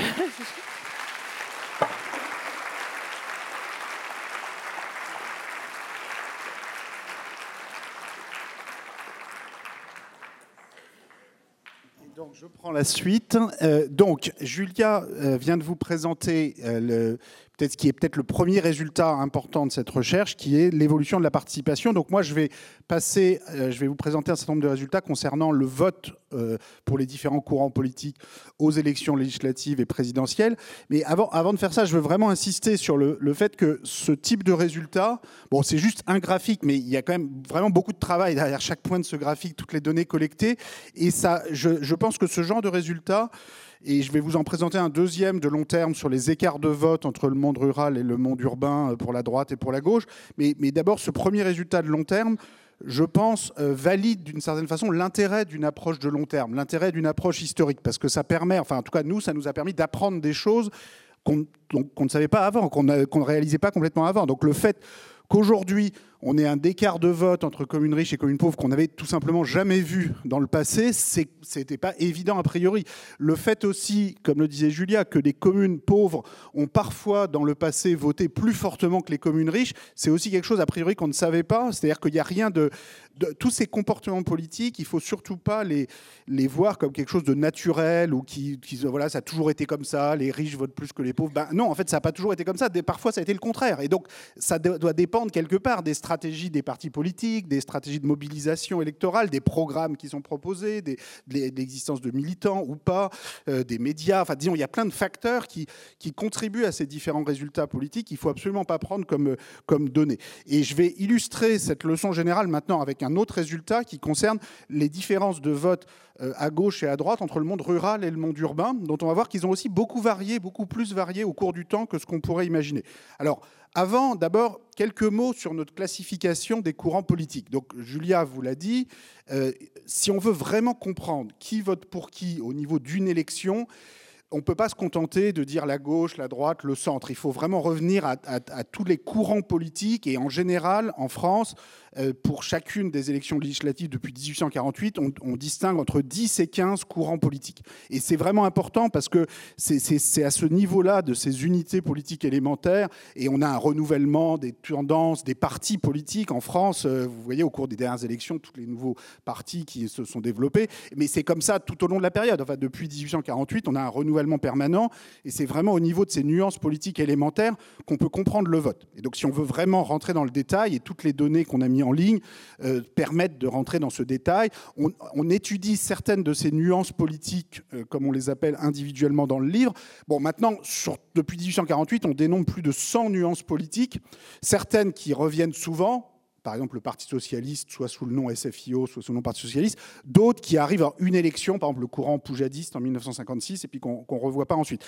Speaker 3: Donc, je prends la suite. Euh, donc, Julia euh, vient de vous présenter euh, le, peut-être ce qui est peut-être le premier résultat important de cette recherche, qui est l'évolution de la participation. Donc moi, je vais passer, euh, je vais vous présenter un certain nombre de résultats concernant le vote euh, pour les différents courants politiques aux élections législatives et présidentielles. Mais avant, de faire ça, je veux vraiment insister sur le, fait que ce type de résultat, bon, c'est juste un graphique, mais il y a quand même vraiment beaucoup de travail derrière chaque point de ce graphique, toutes les données collectées. Et je pense que ce genre de résultat et je vais vous en présenter un deuxième de long terme sur les écarts de vote entre le monde rural et le monde urbain euh, pour la droite et pour la gauche. Mais, d'abord, ce premier résultat de long terme, je pense, euh, valide d'une certaine façon l'intérêt d'une approche de long terme, l'intérêt d'une approche historique, parce que ça permet, enfin en tout cas nous, ça nous a permis d'apprendre des choses qu'on ne savait pas avant, qu'on ne réalisait pas complètement avant. Donc le fait qu'aujourd'hui, on ait un écart de vote entre communes riches et communes pauvres qu'on n'avait tout simplement jamais vu dans le passé, n'était pas évident a priori. Le fait aussi, comme le disait Julia, que les communes pauvres ont parfois dans le passé voté plus fortement que les communes riches, c'est aussi quelque chose a priori qu'on ne savait pas. C'est-à-dire qu'il n'y a rien de, tous ces comportements politiques, il faut surtout pas les, les voir comme quelque chose de naturel ou qui, voilà, ça a toujours été comme ça, les riches votent plus que les pauvres. Ben non, en fait, ça n'a pas toujours été comme ça. Parfois, ça a été le contraire. Et donc, ça doit dépendre quelque part des stratégies des partis politiques, des stratégies de mobilisation électorale, des programmes qui sont proposés, de l'existence de militants ou pas, euh, des médias. Enfin, disons, il y a plein de facteurs qui, contribuent à ces différents résultats politiques. Il faut absolument pas prendre comme, comme données. Et je vais illustrer cette leçon générale maintenant avec un autre résultat qui concerne les différences de vote euh, à gauche et à droite entre le monde rural et le monde urbain, dont on va voir qu'ils ont aussi beaucoup varié, beaucoup plus varié au cours du temps que ce qu'on pourrait imaginer. Alors, avant, d'abord, quelques mots sur notre classification des courants politiques. Donc, Julia vous l'a dit, euh, si on veut vraiment comprendre qui vote pour qui au niveau d'une élection, on ne peut pas se contenter de dire la gauche, la droite, le centre. Il faut vraiment revenir à, tous les courants politiques. Et en général, en France, euh, pour chacune des élections législatives depuis 1848, on, distingue entre 10 et 15 courants politiques. Et c'est vraiment important parce que c'est à ce niveau-là de ces unités politiques élémentaires, et on a un renouvellement des tendances, des partis politiques en France. Euh, vous voyez, au cours des dernières élections, tous les nouveaux partis qui se sont développés. Mais c'est comme ça tout au long de la période. Enfin, depuis 1848, on a un renouvellement permanent. Et c'est vraiment au niveau de ces nuances politiques élémentaires qu'on peut comprendre le vote. Et donc si on veut vraiment rentrer dans le détail, et toutes les données qu'on a mis en ligne euh, permettent de rentrer dans ce détail, on, étudie certaines de ces nuances politiques, euh, comme on les appelle individuellement dans le livre. Bon, maintenant, depuis 1848, on dénombre plus de 100 nuances politiques, certaines qui reviennent souvent, par exemple le Parti socialiste, soit sous le nom SFIO, soit sous le nom Parti socialiste, d'autres qui arrivent à une élection, par exemple le courant poujadiste en 1956, et puis qu'on ne revoit pas ensuite.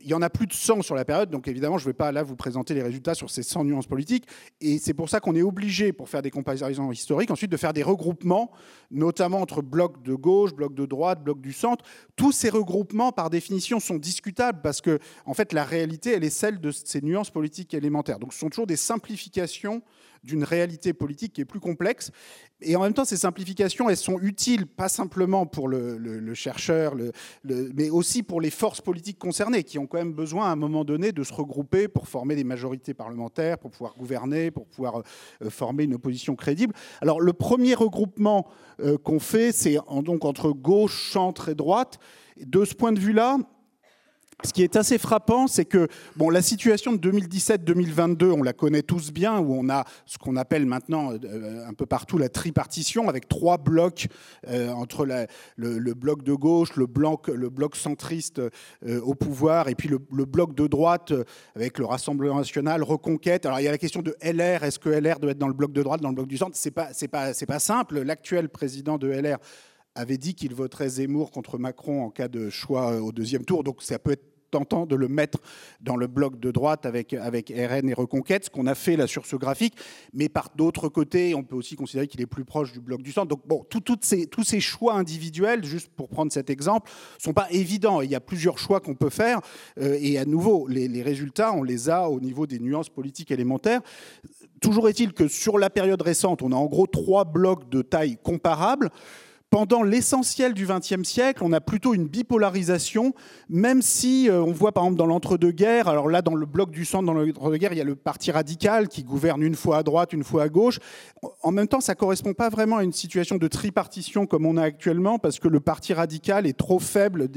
Speaker 3: Il y en a plus de 100 sur la période, donc évidemment, je ne vais pas là vous présenter les résultats sur ces 100 nuances politiques, et c'est pour ça qu'on est obligé, pour faire des comparaisons historiques, ensuite de faire des regroupements, notamment entre blocs de gauche, blocs de droite, blocs du centre. Tous ces regroupements, par définition, sont discutables, parce que, en fait, la réalité, elle est celle de ces nuances politiques élémentaires. Donc ce sont toujours des simplifications d'une réalité politique qui est plus complexe. Et en même temps, ces simplifications, elles sont utiles, pas simplement pour le, chercheur, mais aussi pour les forces politiques concernées, qui ont quand même besoin à un moment donné de se regrouper pour former des majorités parlementaires, pour pouvoir gouverner, pour pouvoir euh, former une opposition crédible. Alors le premier regroupement euh, qu'on fait, c'est donc entre gauche, centre et droite. De ce point de vue-là, ce qui est assez frappant, c'est que bon, la situation de 2017-2022, on la connaît tous bien, où on a ce qu'on appelle maintenant euh, un peu partout la tripartition, avec trois blocs euh, entre le, bloc de gauche, le bloc, le centriste euh, au pouvoir, et puis le, bloc de droite avec le Rassemblement national, Reconquête. Alors il y a la question de LR, est-ce que LR doit être dans le bloc de droite, dans le bloc du centre? C'est pas, pas, pas simple. L'actuel président de LR avait dit qu'il voterait Zemmour contre Macron en cas de choix au deuxième tour. Donc ça peut être tentant de le mettre dans le bloc de droite avec, avec RN et Reconquête, ce qu'on a fait là sur ce graphique. Mais par d'autres côtés, on peut aussi considérer qu'il est plus proche du bloc du centre. Donc bon, toutes ces, tous ces choix individuels, juste pour prendre cet exemple, sont pas évidents. Il y a plusieurs choix qu'on peut faire. Euh, et à nouveau, les, les résultats, on les a au niveau des nuances politiques élémentaires. Toujours est-il que sur la période récente, on a en gros trois blocs de taille comparable pendant l'essentiel du XXe siècle, on a plutôt une bipolarisation, même si euh, on voit par exemple dans l'entre-deux-guerres, alors là dans le bloc du centre, dans l'entre-deux-guerres, il y a le parti radical qui gouverne une fois à droite, une fois à gauche. En même temps, ça ne correspond pas vraiment à une situation de tripartition comme on a actuellement, parce que le parti radical est trop faible,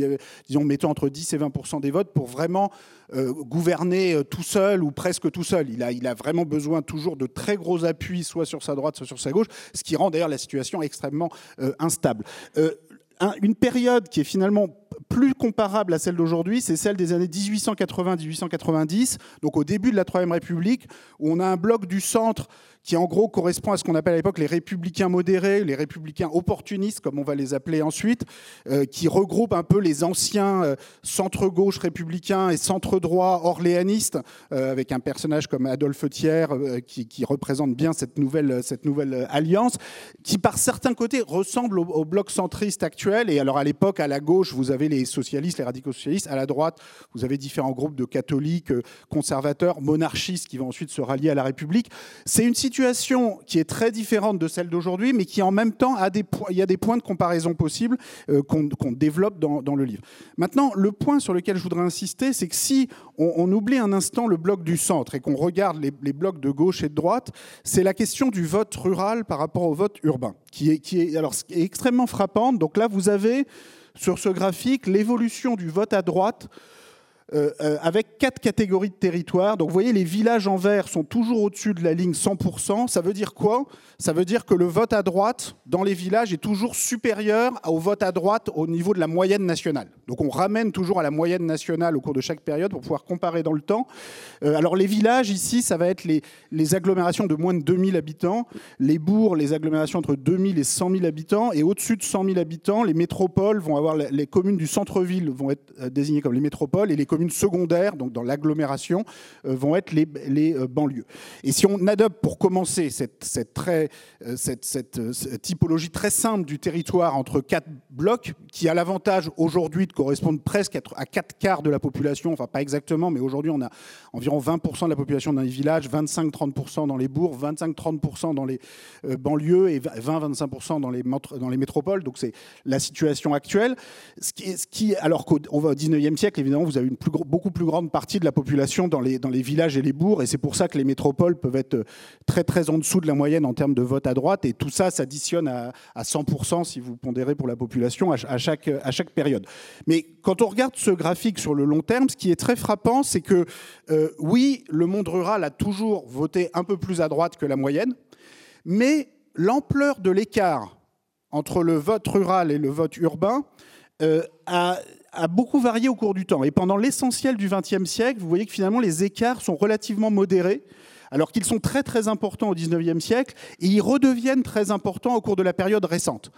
Speaker 3: disons, mettons entre 10 et 20% des votes pour vraiment euh, gouverner euh, tout seul ou presque tout seul. Il a, vraiment besoin toujours de très gros appuis, soit sur sa droite, soit sur sa gauche, ce qui rend d'ailleurs la situation extrêmement euh, instable. une période qui est finalement plus comparable à celle d'aujourd'hui, c'est celle des années 1880-1890, donc au début de la Troisième République, où on a un bloc du centre qui en gros correspond à ce qu'on appelle à l'époque les républicains modérés, les républicains opportunistes, comme on va les appeler ensuite, euh, qui regroupent un peu les anciens euh, centre-gauche républicains et centre-droit orléanistes, euh, avec un personnage comme Adolphe Thiers qui, représente bien cette nouvelle, cette nouvelle alliance, qui par certains côtés ressemble au, bloc centriste actuel. Et alors à l'époque, à la gauche, vous avez les socialistes, les radicaux socialistes, à la droite, vous avez différents groupes de catholiques, conservateurs, monarchistes qui vont ensuite se rallier à la République. C'est une situation situation qui est très différente de celle d'aujourd'hui, mais qui en même temps a des, il y a des points de comparaison possibles euh, qu'on développe dans, le livre. Maintenant, le point sur lequel je voudrais insister, c'est que si on, oublie un instant le bloc du centre et qu'on regarde les, blocs de gauche et de droite, c'est la question du vote rural par rapport au vote urbain, qui est, qui est, alors, est extrêmement frappante. Donc là, vous avez sur ce graphique l'évolution du vote à droite euh, euh, avec quatre catégories de territoires. Donc vous voyez, les villages en vert sont toujours au-dessus de la ligne 100%. Ça veut dire quoi? Ça veut dire que le vote à droite dans les villages est toujours supérieur au vote à droite au niveau de la moyenne nationale. Donc on ramène toujours à la moyenne nationale au cours de chaque période pour pouvoir comparer dans le temps. Euh, alors les villages ici, ça va être les, agglomérations de moins de 2000 habitants, les bourgs, les agglomérations entre 2000 et 100 000 habitants, et au-dessus de 100 000 habitants, les métropoles vont avoir les communes du centre-ville vont être désignées comme les métropoles et les secondaires, donc dans l'agglomération, euh, vont être les, les, euh, banlieues. Et si on adopte pour commencer cette, cette, très, euh, cette, cette, typologie très simple du territoire entre quatre blocs, qui a l'avantage aujourd'hui de correspondre presque à quatre quarts de la population, enfin pas exactement, mais aujourd'hui on a environ 20% de la population dans les villages, 25-30% dans les bourgs, 25-30% dans les banlieues et 20-25% dans les, dans les métropoles. Donc c'est la situation actuelle. Ce qui, qui alors qu'on va au 19e siècle, évidemment, vous avez une beaucoup plus grande partie de la population dans les, villages et les bourgs, et c'est pour ça que les métropoles peuvent être très très en dessous de la moyenne en termes de vote à droite, et tout ça s'additionne à, à 100% si vous pondérez pour la population à, chaque, à chaque période. Mais quand on regarde ce graphique sur le long terme, ce qui est très frappant, c'est que euh, oui, le monde rural a toujours voté un peu plus à droite que la moyenne, mais l'ampleur de l'écart entre le vote rural et le vote urbain euh, a a beaucoup varié au cours du temps. Et pendant l'essentiel du XXe siècle, vous voyez que finalement les écarts sont relativement modérés, alors qu'ils sont très très importants au XIXe siècle, et ils redeviennent très importants au cours de la période récente.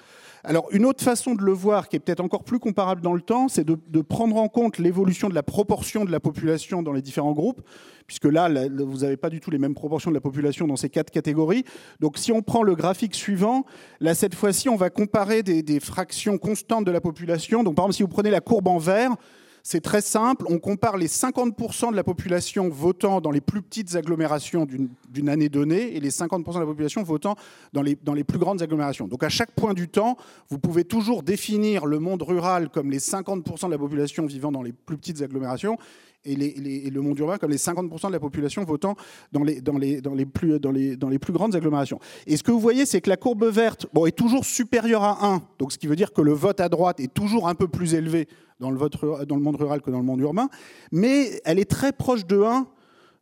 Speaker 3: Alors, une autre façon de le voir, qui est peut-être encore plus comparable dans le temps, c'est de, prendre en compte l'évolution de la proportion de la population dans les différents groupes, puisque là, vous n'avez pas du tout les mêmes proportions de la population dans ces quatre catégories. Donc, si on prend le graphique suivant, là, cette fois-ci, on va comparer des, des fractions constantes de la population. Donc, par exemple, si vous prenez la courbe en vert, C'est très simple, on compare les 50% de la population votant dans les plus petites agglomérations d'une année donnée et les 50% de la population votant dans les, dans les plus grandes agglomérations. Donc à chaque point du temps, vous pouvez toujours définir le monde rural comme les 50% de la population vivant dans les plus petites agglomérations et, le monde urbain comme les 50% de la population votant dans les, dans, les, dans, les plus, dans, les, dans les plus grandes agglomérations. Et ce que vous voyez, c'est que la courbe verte est toujours supérieure à 1, donc ce qui veut dire que le vote à droite est toujours un peu plus élevé dans le, monde rural que dans le monde urbain, mais elle est très proche de 1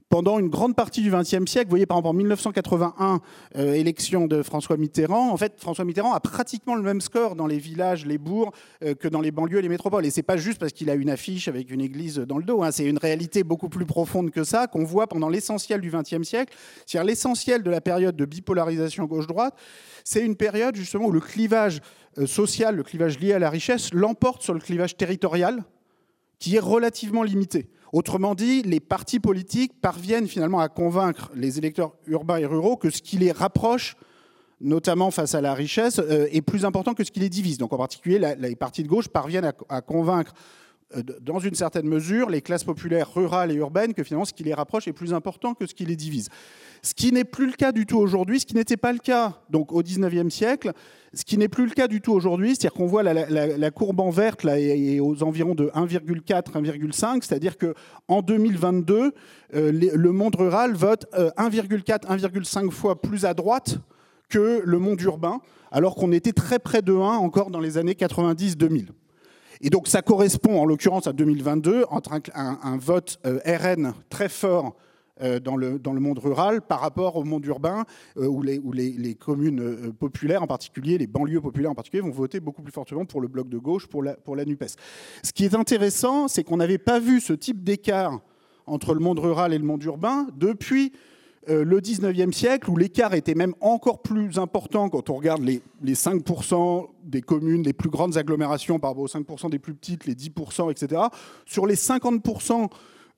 Speaker 3: pendant une grande partie du XXe siècle, vous voyez par exemple en 1981, euh, élection de François Mitterrand, en fait François Mitterrand a pratiquement le même score dans les villages, les bourgs, euh, que dans les banlieues et les métropoles. Et c'est pas juste parce qu'il a une affiche avec une église dans le dos, hein. c'est une réalité beaucoup plus profonde que ça qu'on voit pendant l'essentiel du XXe siècle. C'est-à-dire l'essentiel de la période de bipolarisation gauche-droite, c'est une période justement où le clivage euh, social, le clivage lié à la richesse, l'emporte sur le clivage territorial, qui est relativement limité. Autrement dit, les partis politiques parviennent finalement à convaincre les électeurs urbains et ruraux que ce qui les rapproche, notamment face à la richesse, euh, est plus important que ce qui les divise. Donc en particulier, les partis de gauche parviennent à, convaincre dans une certaine mesure les classes populaires rurales et urbaines que finalement ce qui les rapproche est plus important que ce qui les divise. Ce qui n'est plus le cas du tout aujourd'hui, ce qui n'était pas le cas donc au XIXe siècle, ce qui n'est plus le cas du tout aujourd'hui, c'est-à-dire qu'on voit la, courbe en verte là, est aux environs de 1,4, 1,5, c'est-à-dire qu'en 2022, euh, le monde rural vote 1,4, euh, 1,5 fois plus à droite que le monde urbain, alors qu'on était très près de 1 encore dans les années 90-2000. Et donc ça correspond en l'occurrence à 2022 entre un, vote euh, RN très fort euh, dans le, dans le monde rural par rapport au monde urbain, euh, où, les, où les, communes euh, populaires, en particulier, les banlieues populaires en particulier, vont voter beaucoup plus fortement pour le bloc de gauche, pour la, pour la NUPES. Ce qui est intéressant, c'est qu'on n'avait pas vu ce type d'écart entre le monde rural et le monde urbain depuis le 19e siècle, où l'écart était même encore plus important quand on regarde les, les 5% des communes, les plus grandes agglomérations par rapport aux 5% des plus petites, les 10%, etc. Sur les 50%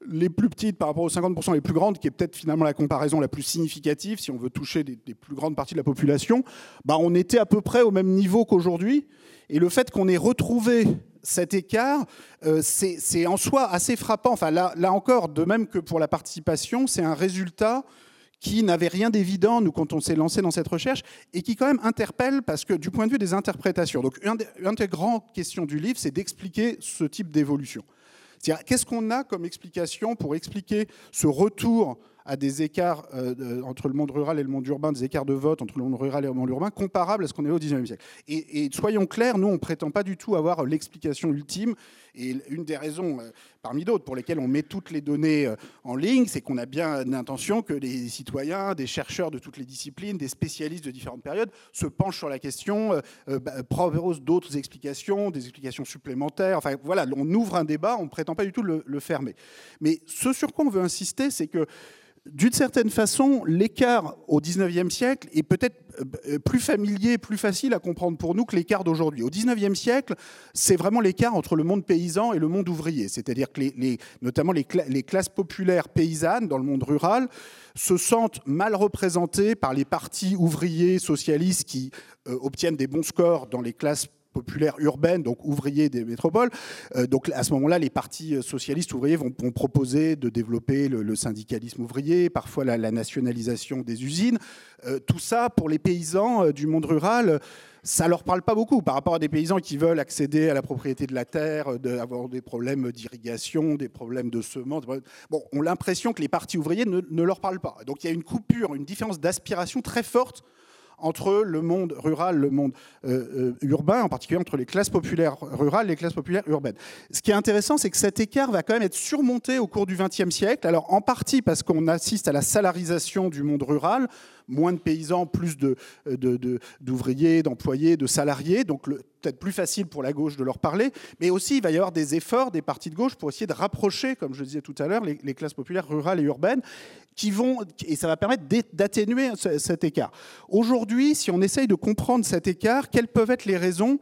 Speaker 3: les plus petites par rapport aux 50% les plus grandes, qui est peut-être finalement la comparaison la plus significative, si on veut toucher des, plus grandes parties de la population, bah on était à peu près au même niveau qu'aujourd'hui. Et le fait qu'on ait retrouvé cet écart, euh, c'est en soi assez frappant. Enfin, là, là encore, de même que pour la participation, c'est un résultat qui n'avait rien d'évident, nous, quand on s'est lancé dans cette recherche, et qui quand même interpelle, parce que du point de vue des interprétations, donc une des grandes questions du livre, c'est d'expliquer ce type d'évolution. Qu'est-ce qu'on a comme explication pour expliquer ce retour à des écarts euh, entre le monde rural et le monde urbain, des écarts de vote entre le monde rural et le monde urbain, comparables à ce qu'on est au 19e siècle. Et, soyons clairs, nous, on ne prétend pas du tout avoir l'explication ultime. Et une des raisons, euh, parmi d'autres, pour lesquelles on met toutes les données euh, en ligne, c'est qu'on a bien l'intention que les citoyens, des chercheurs de toutes les disciplines, des spécialistes de différentes périodes se penchent sur la question, bah, proposent d'autres explications, des explications supplémentaires. Enfin, voilà, on ouvre un débat, on ne prétend pas du tout le fermer. Mais ce sur quoi on veut insister, c'est que d'une certaine façon, l'écart au XIXe siècle est peut-être euh, plus familier, plus facile à comprendre pour nous que l'écart d'aujourd'hui. Au XIXe siècle, c'est vraiment l'écart entre le monde paysan et le monde ouvrier. C'est-à-dire que notamment les, classes populaires paysannes dans le monde rural se sentent mal représentées par les partis ouvriers socialistes qui euh, obtiennent des bons scores dans les classes populaire urbaine, donc ouvriers des métropoles. Euh, donc à ce moment-là, les partis euh, socialistes ouvriers vont, proposer de développer le, syndicalisme ouvrier, parfois la, nationalisation des usines. Euh, tout ça, pour les paysans du monde rural, ça leur parle pas beaucoup par rapport à des paysans qui veulent accéder à la propriété de la terre, avoir des problèmes d'irrigation, des problèmes de semences. Bon, on a l'impression que les partis ouvriers ne, leur parlent pas. Donc il y a une coupure, une différence d'aspiration très forte entre le monde rural, le monde euh, euh, urbain, en particulier entre les classes populaires rurales et les classes populaires urbaines. Ce qui est intéressant, c'est que cet écart va quand même être surmonté au cours du XXe siècle. Alors en partie parce qu'on assiste à la salarisation du monde rural, moins de paysans, plus d'ouvriers, de, d'employés, de salariés, donc peut-être plus facile pour la gauche de leur parler, mais aussi il va y avoir des efforts des partis de gauche pour essayer de rapprocher, comme je le disais tout à l'heure, les, classes populaires rurales et urbaines, et ça va permettre d'atténuer cet écart. Aujourd'hui, si on essaye de comprendre cet écart, quelles peuvent être les raisons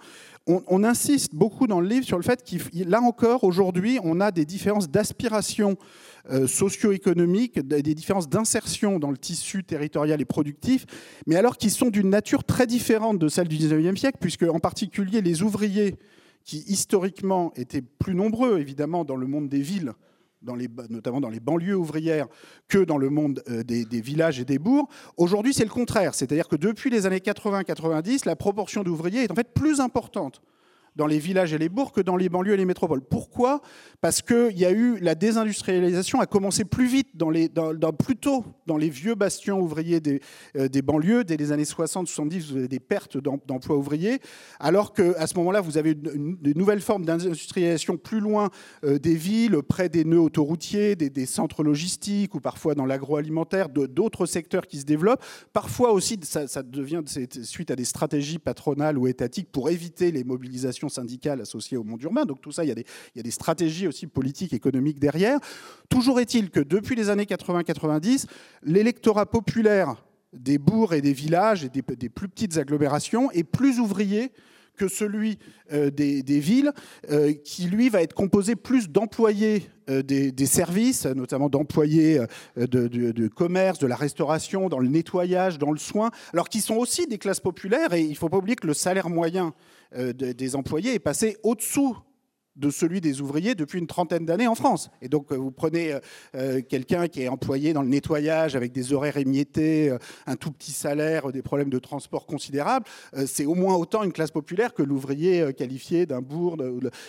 Speaker 3: on, insiste beaucoup dans le livre sur le fait qu'il, là encore, aujourd'hui, on a des différences d'aspiration euh, socio-économiques, des différences d'insertion dans le tissu territorial et productif, mais alors qui sont d'une nature très différente de celle du 19e siècle, puisque en particulier les ouvriers qui historiquement étaient plus nombreux, évidemment, dans le monde des villes, notamment dans les banlieues ouvrières, que dans le monde euh, des villages et des bourgs. Aujourd'hui, c'est le contraire. C'est-à-dire que depuis les années 80-90, la proportion d'ouvriers est en fait plus importante dans les villages et les bourgs que dans les banlieues et les métropoles. Pourquoi? Parce qu'il y a eu la désindustrialisation a commencé plus vite, dans les, dans, plus tôt dans les vieux bastions ouvriers des, euh, des banlieues. Dès les années 60-70, vous avez des pertes d'emplois ouvriers, alors qu'à ce moment-là, vous avez une, nouvelles formes d'industrialisation plus loin euh, des villes, près des nœuds autoroutiers, des, centres logistiques ou parfois dans l'agroalimentaire, d'autres secteurs qui se développent. Parfois aussi, ça devient suite à des stratégies patronales ou étatiques pour éviter les mobilisations syndicales associées au monde urbain. Donc tout ça, il y, a des, stratégies aussi politiques, économiques derrière. Toujours est-il que depuis les années 80-90, l'électorat populaire des bourgs et des villages et des, des, plus petites agglomérations est plus ouvrier que celui euh, des, villes, euh, qui lui va être composé plus d'employés euh, des, services, notamment d'employés de, commerce, de la restauration, dans le nettoyage, dans le soin, alors qu'ils sont aussi des classes populaires, et il ne faut pas oublier que le salaire moyen des employés est passé au-dessous de celui des ouvriers depuis une trentaine d'années en France. Et donc, euh, vous prenez euh, euh, quelqu'un qui est employé dans le nettoyage avec des horaires émiettés, un tout petit salaire, des problèmes de transport considérables, c'est au moins autant une classe populaire que l'ouvrier qualifié d'un bourg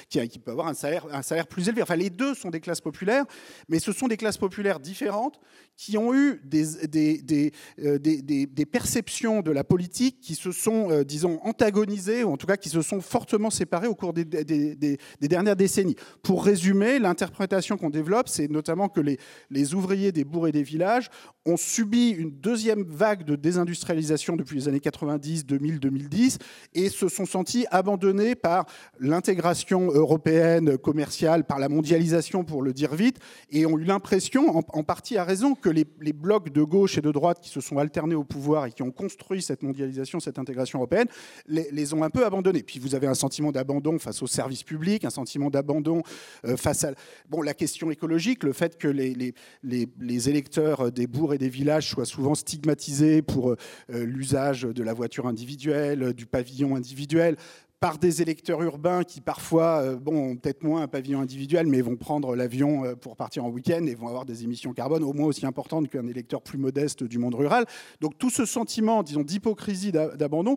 Speaker 3: qui, peut avoir un salaire, un salaire plus élevé. Enfin, les deux sont des classes populaires, mais ce sont des classes populaires différentes qui ont eu des, des, des, des perceptions de la politique qui se sont, disons, antagonisées, ou en tout cas qui se sont fortement séparées au cours des, des dernières dernière décennie. Pour résumer, l'interprétation qu'on développe, c'est notamment que les, ouvriers des bourgs et des villages ont subi une deuxième vague de désindustrialisation depuis les années 90, 2000, 2010 et se sont sentis abandonnés par l'intégration européenne commerciale, par la mondialisation pour le dire vite, et ont eu l'impression, en, partie à raison, que les, les blocs de gauche et de droite qui se sont alternés au pouvoir et qui ont construit cette mondialisation, cette intégration européenne, les, les ont un peu abandonnés. Puis vous avez un sentiment d'abandon face aux services publics, un sentiment d'abandon euh, face à bon, la question écologique, le fait que les, les, les, électeurs des bourgs et des villages soient souvent stigmatisés pour euh, l'usage de la voiture individuelle, du pavillon individuel par des électeurs urbains qui parfois, euh, bon, peut-être moins un pavillon individuel, mais vont prendre l'avion pour partir en week-end et vont avoir des émissions carbone au moins aussi importantes qu'un électeur plus modeste du monde rural. Donc tout ce sentiment, disons, d'hypocrisie, d'abandon,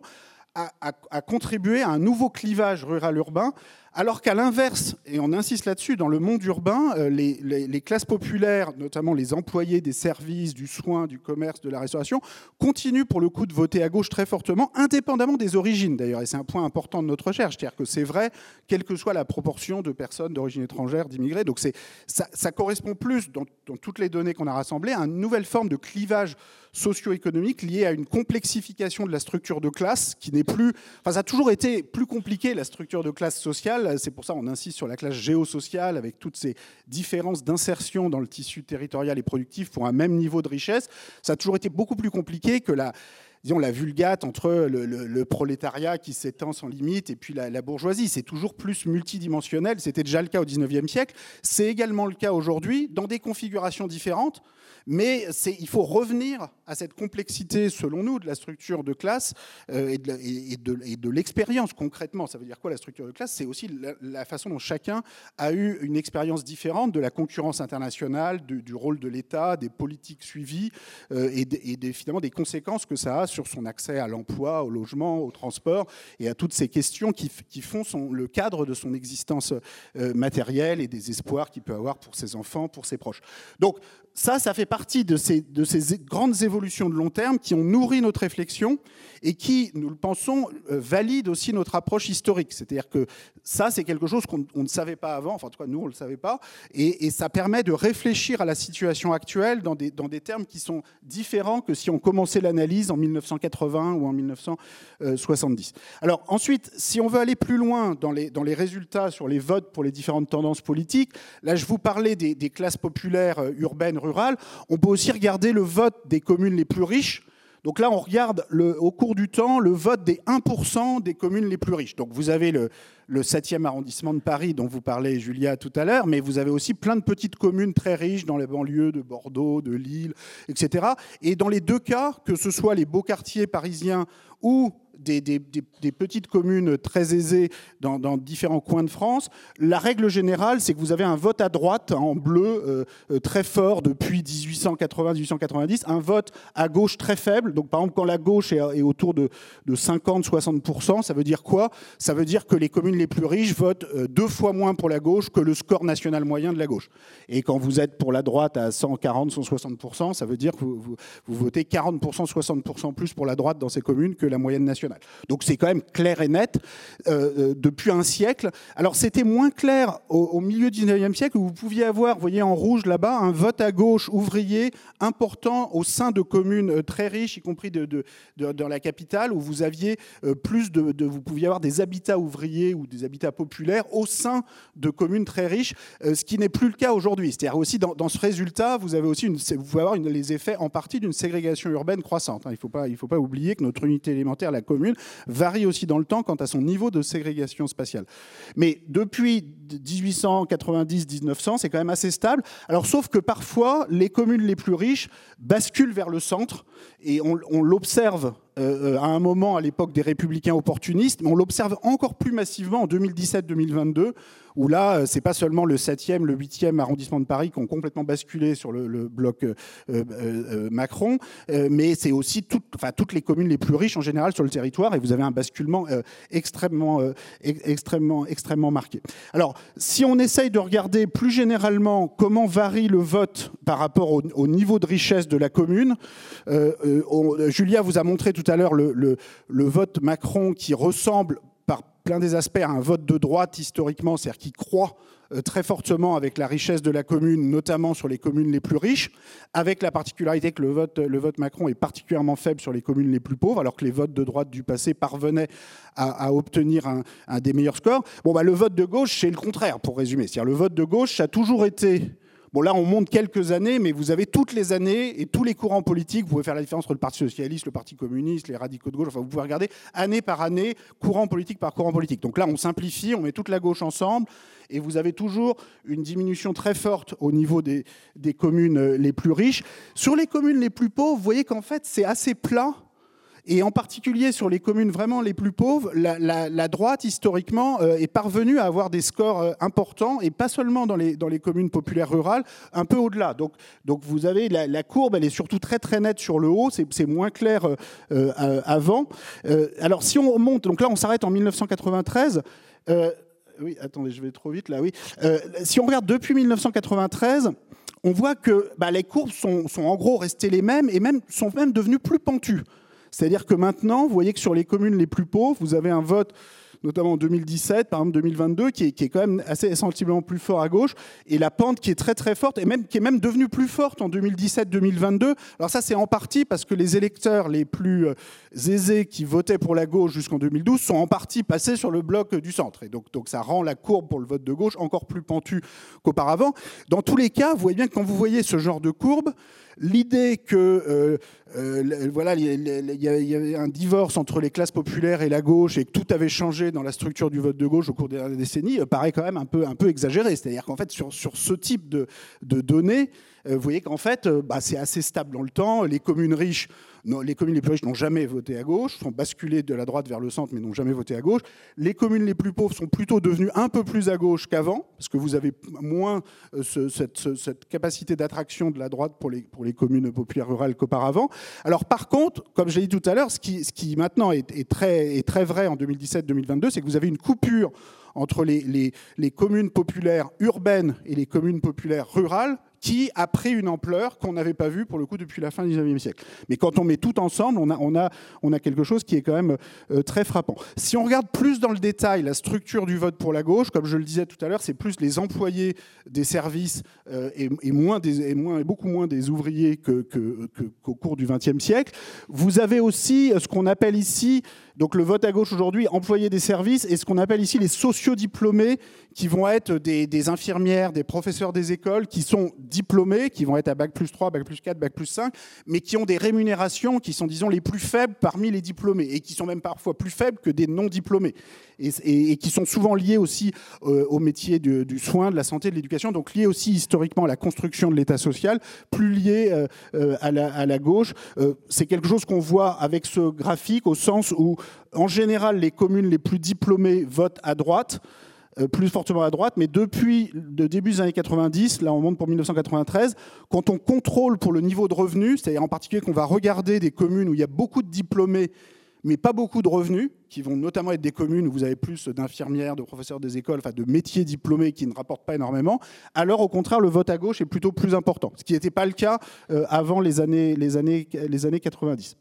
Speaker 3: a, contribué à un nouveau clivage rural-urbain alors qu'à l'inverse, et on insiste là-dessus, dans le monde urbain, euh, les, classes populaires, notamment les employés des services, du soin, du commerce, de la restauration, continuent pour le coup de voter à gauche très fortement, indépendamment des origines d'ailleurs. Et c'est un point important de notre recherche, c'est-à-dire que c'est vrai, quelle que soit la proportion de personnes d'origine étrangère, d'immigrés. Donc ça, correspond plus, dans, dans toutes les données qu'on a rassemblées, à une nouvelle forme de clivage socio-économique liée à une complexification de la structure de classe qui n'est plus... Enfin, ça a toujours été plus compliqué, la structure de classe sociale c'est pour ça qu'on insiste sur la classe géosociale avec toutes ces différences d'insertion dans le tissu territorial et productif pour un même niveau de richesse. Ça a toujours été beaucoup plus compliqué que la, disons, la vulgate entre le, prolétariat qui s'étend sans limite et puis la, bourgeoisie. C'est toujours plus multidimensionnel. C'était déjà le cas au 19e siècle. C'est également le cas aujourd'hui dans des configurations différentes. Mais il faut revenir à cette complexité, selon nous, de la structure de classe euh, et de, l'expérience concrètement. Ça veut dire quoi la structure de classe? C'est aussi la, façon dont chacun a eu une expérience différente de la concurrence internationale, du, rôle de l'État, des politiques suivies euh, et, de, et de, finalement des conséquences que ça a sur son accès à l'emploi, au logement, au transport et à toutes ces questions qui, font le cadre de son existence euh, matérielle et des espoirs qu'il peut avoir pour ses enfants, pour ses proches. Donc ça, ça fait partie de ces, de ces grandes évolutions de long terme qui ont nourri notre réflexion et qui, nous le pensons, euh, valident aussi notre approche historique. C'est-à-dire que ça, c'est quelque chose qu'on ne savait pas avant, enfin en tout cas nous, on ne le savait pas, et, ça permet de réfléchir à la situation actuelle dans des, termes qui sont différents que si on commençait l'analyse en 1980 ou en 1970. Alors ensuite, si on veut aller plus loin dans les, résultats sur les votes pour les différentes tendances politiques, là je vous parlais des, des classes populaires euh, urbaines rurales, on peut aussi regarder le vote des communes les plus riches. Donc là, on regarde au cours du temps le vote des 1% des communes les plus riches. Donc vous avez le, le 7e arrondissement de Paris dont vous parlez, Julia, tout à l'heure, mais vous avez aussi plein de petites communes très riches dans les banlieues de Bordeaux, de Lille, etc. Et dans les deux cas, que ce soit les beaux quartiers parisiens ou des, petites communes très aisées dans, différents coins de France, la règle générale, c'est que vous avez un vote à droite en bleu euh, très fort depuis 1880-1890, un vote à gauche très faible. Donc par exemple, quand la gauche est, autour de, 50-60%, ça veut dire quoi? Ça veut dire que les communes les plus riches votent euh, deux fois moins pour la gauche que le score national moyen de la gauche. Et quand vous êtes pour la droite à 140-160%, ça veut dire que vous, votez 40%, 60% plus pour la droite dans ces communes que la moyenne nationale. Donc c'est quand même clair et net euh, euh, depuis un siècle. Alors c'était moins clair au, milieu du 19e siècle où vous pouviez avoir, vous voyez en rouge là-bas, un vote à gauche ouvrier important au sein de communes euh, très riches, y compris dans la capitale, où vous aviez plus de, vous pouviez avoir des habitats ouvriers ou des habitats populaires au sein de communes très riches, ce qui n'est plus le cas aujourd'hui. C'est-à-dire aussi dans, ce résultat, vous avez aussi vous pouvez avoir les effets en partie d'une ségrégation urbaine croissante. Hein. Il ne faut, pas, faut pas oublier que notre unité élémentaire, la varie aussi dans le temps quant à son niveau de ségrégation spatiale. Mais depuis 1890-1900, c'est quand même assez stable. Alors, sauf que parfois, les communes les plus riches basculent vers le centre, et on l'observe euh, à un moment à l'époque des républicains opportunistes, mais on l'observe encore plus massivement en 2017-2022, où là, euh, c'est pas seulement le 7e, le 8e arrondissement de Paris qui ont complètement basculé sur le, bloc euh, Macron, mais c'est aussi enfin, toutes les communes les plus riches en général sur le territoire, et vous avez un basculement extrêmement, extrêmement, extrêmement marqué. Alors, si on essaye de regarder plus généralement comment varie le vote par rapport au, niveau de richesse de la commune, Julia vous a montré tout tout à l'heure le, vote Macron qui ressemble par plein des aspects à un vote de droite historiquement, c'est-à-dire qui croit euh, très fortement avec la richesse de la commune, notamment sur les communes les plus riches, avec la particularité que le vote, Macron est particulièrement faible sur les communes les plus pauvres, alors que les votes de droite du passé parvenaient à, obtenir un, des meilleurs scores. Bon, bah, le vote de gauche, c'est le contraire, pour résumer. C'est-à-dire le vote de gauche, a toujours été Bon, là, on monte quelques années, mais vous avez toutes les années et tous les courants politiques. Vous pouvez faire la différence entre le Parti socialiste, le Parti communiste, les radicaux de gauche. Enfin, vous pouvez regarder année par année, courant politique par courant politique. Donc là, on simplifie, on met toute la gauche ensemble, et vous avez toujours une diminution très forte au niveau des, communes les plus riches. Sur les communes les plus pauvres, vous voyez qu'en fait, c'est assez plat et en particulier sur les communes vraiment les plus pauvres, la, droite, historiquement, euh, est parvenue à avoir des scores euh, importants, et pas seulement dans les, dans les communes populaires rurales, un peu au-delà. Donc, donc vous avez la, courbe, elle est surtout très très nette sur le haut, c'est moins clair euh, avant. alors si on monte, donc là on s'arrête en 1993. oui, attendez, je vais trop vite là, oui. si on regarde depuis 1993, on voit que bah, les courbes sont, sont, en gros restées les mêmes et même, sont même devenues plus pentues. C'est-à-dire que maintenant, vous voyez que sur les communes les plus pauvres, vous avez un vote notamment en 2017, par exemple 2022, qui est, qui est, quand même assez sensiblement plus fort à gauche, et la pente qui est très très forte, et même, qui est même devenue plus forte en 2017-2022. Alors ça, c'est en partie parce que les électeurs les plus euh, aisés qui votaient pour la gauche jusqu'en 2012 sont en partie passés sur le bloc du centre. Et donc, donc ça rend la courbe pour le vote de gauche encore plus pentue qu'auparavant. Dans tous les cas, vous voyez bien que quand vous voyez ce genre de courbe, l'idée que voilà, il y, avait un divorce entre les classes populaires et la gauche et que tout avait changé dans la structure du vote de gauche au cours des dernières décennies euh, paraît quand même un peu, un exagéré. C'est-à-dire qu'en fait, sur, ce type de données, vous voyez qu'en fait, bah, c'est assez stable dans le temps. Les communes riches les communes les plus riches n'ont jamais voté à gauche, sont basculées de la droite vers le centre, mais n'ont jamais voté à gauche. Les communes les plus pauvres sont plutôt devenues un peu plus à gauche qu'avant, parce que vous avez moins euh, cette, capacité d'attraction de la droite pour les, pour les communes populaires rurales qu'auparavant. Alors par contre, comme j'ai dit tout à l'heure, ce qui, maintenant est, très, est très vrai en 2017-2022, c'est que vous avez une coupure entre les, les, communes populaires urbaines et les communes populaires rurales qui a pris une ampleur qu'on n'avait pas vue pour le coup depuis la fin du XIXe siècle. Mais quand on met tout ensemble, on a, on a, on a quelque chose qui est quand même euh, très frappant. Si on regarde plus dans le détail la structure du vote pour la gauche, comme je le disais tout à l'heure, c'est plus les employés des services euh, et, moins des, et, moins, beaucoup moins des ouvriers qu'au cours du XXe siècle. Vous avez aussi ce qu'on appelle ici donc le vote à gauche aujourd'hui, employés des services, et ce qu'on appelle ici les sociodiplômés, qui vont être des, infirmières, des professeurs des écoles, qui sont diplômés, qui vont être à Bac plus 3, Bac plus 4, Bac plus 5, mais qui ont des rémunérations qui sont, disons, les plus faibles parmi les diplômés, et qui sont même parfois plus faibles que des non-diplômés, et, qui sont souvent liés aussi euh, au métier du, soin, de la santé, de l'éducation, donc liés aussi historiquement à la construction de l'État social, plus liés euh, euh, à, la, à, la, gauche. C'est quelque chose qu'on voit avec ce graphique, au sens où en général, les communes les plus diplômées votent à droite. Euh, plus fortement à droite, mais depuis le début des années 90, là on monte pour 1993, quand on contrôle pour le niveau de revenu, c'est-à-dire en particulier qu'on va regarder des communes où il y a beaucoup de diplômés, mais pas beaucoup de revenus, qui vont notamment être des communes où vous avez plus d'infirmières, de professeurs des écoles, enfin de métiers diplômés qui ne rapportent pas énormément, alors au contraire le vote à gauche est plutôt plus important, ce qui n'était pas le cas euh, avant les années, les, années, les années 90.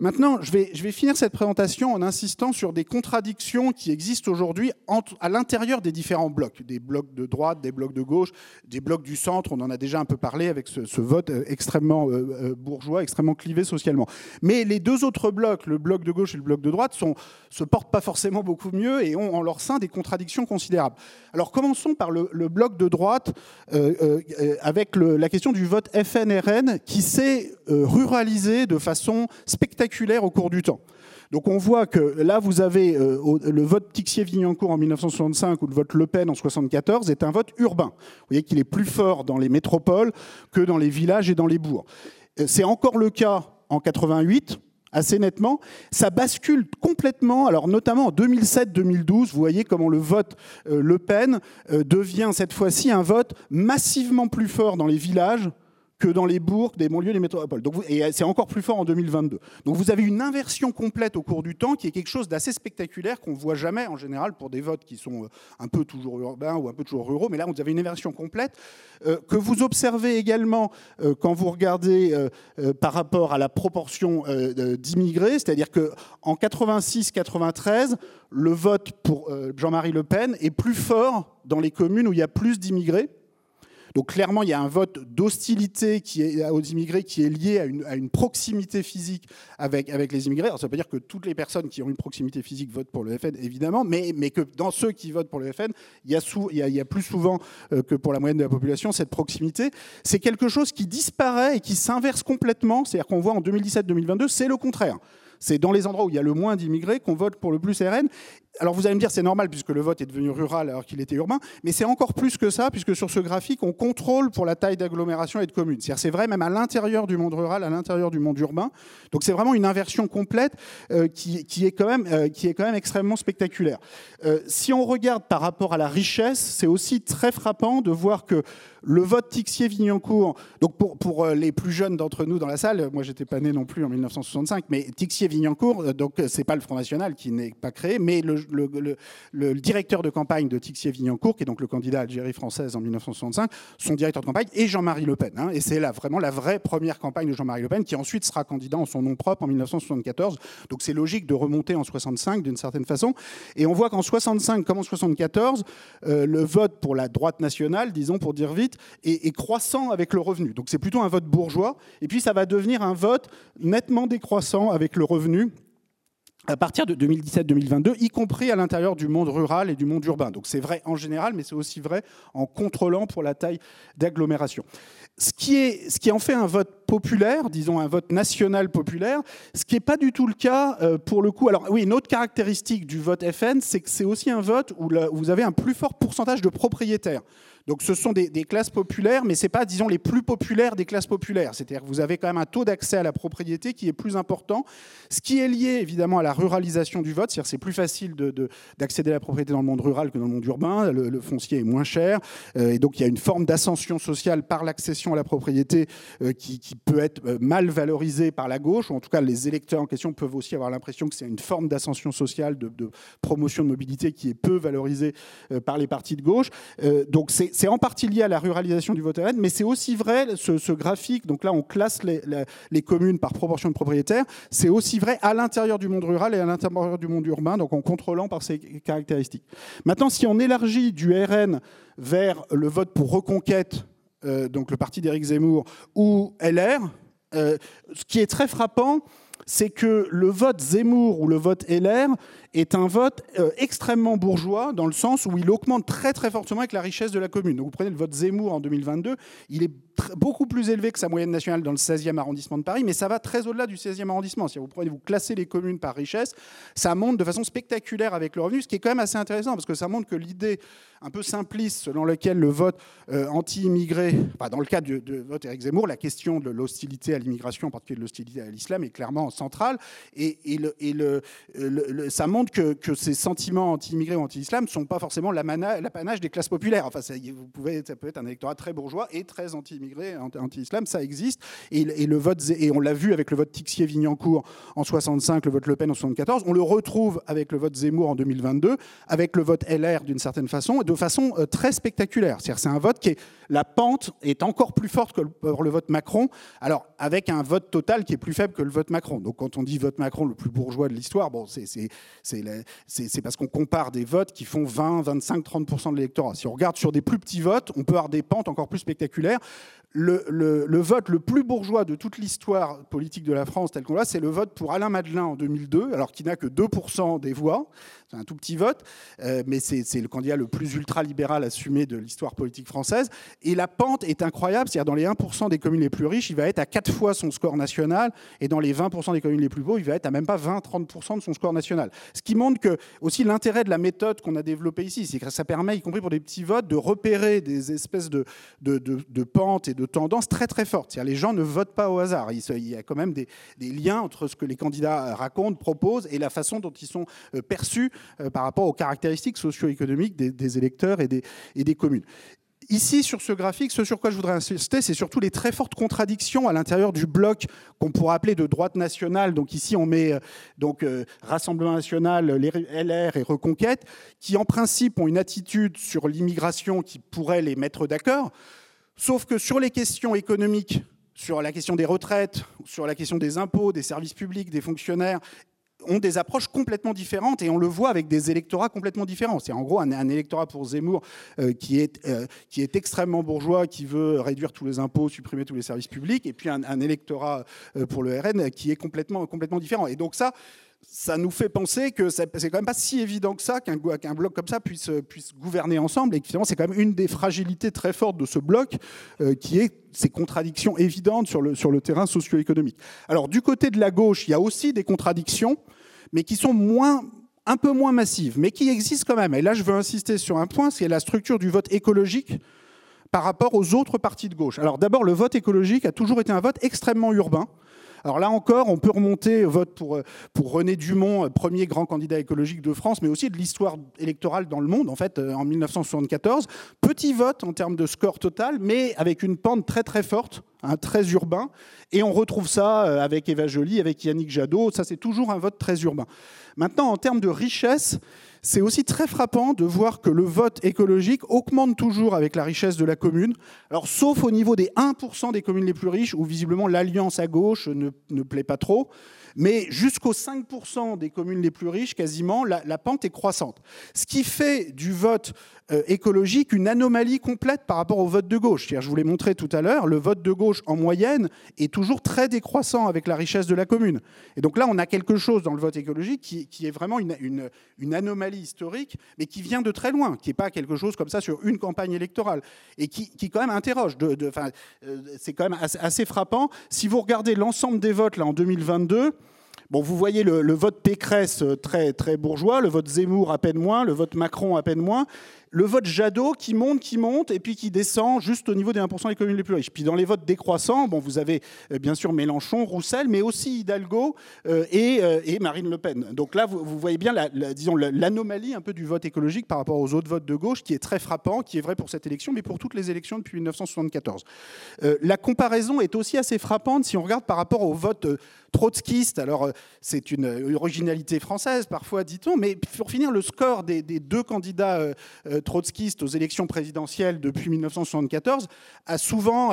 Speaker 3: Maintenant, je vais, je vais finir cette présentation en insistant sur des contradictions qui existent aujourd'hui à l'intérieur des différents blocs, des blocs de droite, des blocs de gauche, des blocs du centre, on en a déjà un peu parlé avec ce, vote euh, extrêmement euh, bourgeois, extrêmement clivé socialement. Mais les deux autres blocs, le bloc de gauche et le bloc de droite, sont se portent pas forcément beaucoup mieux et ont en leur sein des contradictions considérables. Alors commençons par le, bloc de droite euh, euh, avec la question du vote FNRN qui s'est euh, ruralisé de façon spectaculaire au cours du temps. Donc on voit que là, vous avez le vote Tixier-Vignancourt en 1965 ou le vote Le Pen en 1974 est un vote urbain. Vous voyez qu'il est plus fort dans les métropoles que dans les villages et dans les bourgs. C'est encore le cas en 88 assez nettement. Ça bascule complètement, alors notamment en 2007-2012, vous voyez comment le vote euh, Le Pen euh, devient cette fois-ci un vote massivement plus fort dans les villages que dans les bourgs, des banlieues, des métropoles. Donc et c'est encore plus fort en 2022. Donc vous avez une inversion complète au cours du temps qui est quelque chose d'assez spectaculaire qu'on ne voit jamais en général pour des votes qui sont euh, un peu toujours urbains ou un peu toujours ruraux. Mais là, vous avez une inversion complète euh, que vous observez également euh, quand vous regardez par rapport à la proportion d'immigrés. C'est-à-dire qu'en 86-93, le vote pour Jean-Marie Le Pen est plus fort dans les communes où il y a plus d'immigrés donc clairement, il y a un vote d'hostilité est, aux immigrés qui est lié à une, proximité physique avec, les immigrés. Alors, ça veut pas dire que toutes les personnes qui ont une proximité physique votent pour le FN, évidemment, mais, mais que dans ceux qui votent pour le FN, il y a, il y a, plus souvent euh, que pour la moyenne de la population cette proximité. C'est quelque chose qui disparaît et qui s'inverse complètement. C'est-à-dire qu'on voit en 2017-2022, c'est le contraire. C'est dans les endroits où il y a le moins d'immigrés qu'on vote pour le plus RN. Alors vous allez me dire c'est normal puisque le vote est devenu rural alors qu'il était urbain, mais c'est encore plus que ça puisque sur ce graphique on contrôle pour la taille d'agglomération et de. C'est-à-dire c'est vrai même à l'intérieur du monde rural, à l'intérieur du monde urbain. Donc c'est vraiment une inversion complète euh, qui, est quand même, euh, qui est quand même extrêmement spectaculaire. Euh, si on regarde par rapport à la richesse, c'est aussi très frappant de voir que le vote Tixier-Vignancourt, donc pour, pour les plus jeunes d'entre nous dans la salle, moi j'étais pas né non plus en 1965, mais Tixier-Vignancourt, donc c'est pas le Front National qui n'est pas créé, mais le, directeur de campagne de Tixier-Vignancourt, qui est donc le candidat Algérie française en 1965, son directeur de campagne est Jean-Marie Le Pen. Hein. et c'est là vraiment la vraie première campagne de Jean-Marie Le Pen, qui ensuite sera candidat en son nom propre en 1974. Donc c'est logique de remonter en 65 d'une certaine façon. Et on voit qu'en 65 comme en 74, euh, le vote pour la droite nationale, disons pour dire vite, est croissant avec le revenu. Donc c'est plutôt un vote bourgeois. Et puis ça va devenir un vote nettement décroissant avec le revenu à partir de 2017-2022, y compris à l'intérieur du monde rural et du monde urbain. Donc c'est vrai en général, mais c'est aussi vrai en contrôlant pour la taille d'agglomération. Ce qui, est, ce qui en fait un vote populaire, disons un vote national populaire, ce qui n'est pas du tout le cas euh, pour le coup. Alors oui, une autre caractéristique du vote FN, c'est que c'est aussi un vote où vous avez un plus fort pourcentage de propriétaires. Donc ce sont des, classes populaires, mais ce n'est pas, disons, les plus populaires des classes populaires. C'est-à-dire que vous avez quand même un taux d'accès à la propriété qui est plus important, ce qui est lié évidemment à la ruralisation du vote. C'est-à-dire c'est plus facile d'accéder à la propriété dans le monde rural que dans le monde urbain. Le, foncier est moins cher. Euh, et donc il y a une forme d'ascension sociale par l'accession à la propriété euh, qui, peut être euh, mal valorisée par la gauche, ou en tout cas les électeurs en question peuvent aussi avoir l'impression que c'est une forme d'ascension sociale, de, promotion de mobilité qui est peu valorisée par les partis de gauche. donc c'est c'est en partie lié à la ruralisation du vote RN, mais c'est aussi vrai, ce, graphique, donc là on classe les, communes par proportion de propriétaires, c'est aussi vrai à l'intérieur du monde rural et à l'intérieur du monde urbain, donc en contrôlant par ces caractéristiques. Maintenant, si on élargit du RN vers le vote pour reconquête, euh, donc le parti d'Éric Zemmour, ou LR, euh, ce qui est très frappant, c'est que le vote Zemmour ou le vote LR est un vote euh, extrêmement bourgeois dans le sens où il augmente très très fortement avec la richesse de la commune. Donc vous prenez le vote Zemmour en 2022, il est beaucoup plus élevé que sa moyenne nationale dans le 16e arrondissement de Paris, mais ça va très au-delà du 16e arrondissement. Si vous prenez, vous classez les communes par richesse, ça monte de façon spectaculaire avec le revenu, ce qui est quand même assez intéressant parce que ça montre que l'idée un peu simpliste selon lequel le vote anti-immigré, dans le cas de, vote Éric Zemmour, la question de l'hostilité à l'immigration, en particulier de l'hostilité à l'islam, est clairement centrale. Et, ça montre que, ces sentiments anti-immigrés ou anti-islam ne sont pas forcément l'apanage des classes populaires. Enfin, ça, vous pouvez, ça peut être un électorat très bourgeois et très anti-immigré, anti-islam, ça existe. Et, le vote, et on l'a vu avec le vote Tixier-Vignancourt en 65, le vote Le Pen en 74, on le retrouve avec le vote Zemmour en 2022, avec le vote LR d'une certaine façon, de façon euh, très spectaculaire. C'est-à-dire c'est un vote qui est, la pente est encore plus forte que pour le vote Macron, alors avec un vote total qui est plus faible que le vote Macron. Donc quand on dit vote Macron le plus bourgeois de l'histoire, bon, c'est parce qu'on compare des votes qui font 20, 25, 30% de l'électorat. Si on regarde sur des plus petits votes, on peut avoir des pentes encore plus spectaculaires le, vote le plus bourgeois de toute l'histoire politique de la France, tel qu'on l'a, c'est le vote pour Alain Madelin en 2002, alors qu'il n'a que 2% des voix. C'est un tout petit vote, euh, mais c'est le candidat le plus ultra-libéral assumé de l'histoire politique française. Et la pente est incroyable, c'est-à-dire dans les 1% des communes les plus riches, il va être à 4 fois son score national, et dans les 20% des communes les plus pauvres, il va être à même pas 20-30% de son score national. Ce qui montre que aussi l'intérêt de la méthode qu'on a développée ici, c'est que ça permet, y compris pour des petits votes, de repérer des espèces de, de, pentes et de de tendance très très forte. Les gens ne votent pas au hasard. Il y a quand même des, liens entre ce que les candidats racontent, proposent et la façon dont ils sont euh, perçus par rapport aux caractéristiques socio-économiques des, électeurs et des, communes. Ici, sur ce graphique, ce sur quoi je voudrais insister, c'est surtout les très fortes contradictions à l'intérieur du bloc qu'on pourrait appeler de droite nationale. Donc ici, on met euh, donc Rassemblement national, LR et Reconquête, qui en principe ont une attitude sur l'immigration qui pourrait les mettre d'accord. Sauf que sur les questions économiques, sur la question des retraites, sur la question des impôts, des services publics, des fonctionnaires, ont des approches complètement différentes et on le voit avec des électorats complètement différents. C'est en gros un, électorat pour Zemmour euh, qui, est, euh, qui est extrêmement bourgeois, qui veut réduire tous les impôts, supprimer tous les services publics, et puis un, un électorat euh, pour le RN qui est complètement, complètement différent. Et donc ça, ça nous fait penser que c'est quand même pas si évident que ça qu'un bloc comme ça puisse, gouverner ensemble et finalement c'est quand même une des fragilités très fortes de ce bloc euh, qui est ces contradictions évidentes sur le, terrain socio-économique. Alors du côté de la gauche, il y a aussi des contradictions, mais qui sont un peu moins massives, mais qui existent quand même. Et là, je veux insister sur un point, c'est la structure du vote écologique par rapport aux autres partis de gauche. Alors d'abord, le vote écologique a toujours été un vote extrêmement urbain. Alors là encore, on peut remonter au vote pour, euh, pour René Dumont, euh, premier grand candidat écologique de France, mais aussi de l'histoire électorale dans le monde, en fait, euh, en 1974. Petit vote en termes de score total, mais avec une pente très très forte, hein, très urbain. Et on retrouve ça avec Eva Joly, avec Yannick Jadot. Ça, c'est toujours un vote très urbain. Maintenant, en termes de richesse, c'est aussi très frappant de voir que le vote écologique augmente toujours avec la richesse de la commune. Alors, sauf au niveau des 1% des communes les plus riches, où visiblement l'alliance à gauche ne, ne plaît pas trop. Mais jusqu'aux 5% des communes les plus riches, quasiment, la, pente est croissante. Ce qui fait du vote euh, écologique une anomalie complète par rapport au vote de gauche. Je vous l'ai montré tout à l'heure, le vote de gauche, en moyenne, est toujours très décroissant avec la richesse de la commune. Et donc là, on a quelque chose dans le vote écologique qui, est vraiment une, anomalie historique, mais qui vient de très loin, qui n'est pas quelque chose comme ça sur une campagne électorale, et qui, quand même interroge. Euh, c'est quand même assez, frappant. Si vous regardez l'ensemble des votes là, en 2022, Bon, vous voyez le, vote Pécresse euh, très, très bourgeois, le vote Zemmour à peine moins, le vote Macron à peine moins, le vote Jadot qui monte, qui monte, et puis qui descend juste au niveau des 1% des communes les plus riches. Puis dans les votes décroissants, bon, vous avez euh, bien sûr Mélenchon, Roussel, mais aussi Hidalgo euh, et, Marine Le Pen. Donc là, vous, voyez bien l'anomalie un peu du vote écologique par rapport aux autres votes de gauche, qui est très frappant, qui est vrai pour cette élection, mais pour toutes les élections depuis 1974. la comparaison est aussi assez frappante si on regarde par rapport au vote trotskiste. Alors, euh, c'est une originalité française, parfois, dit-on, mais pour finir, le score des, deux candidats euh, euh, trotskistes aux élections présidentielles depuis 1974 a souvent.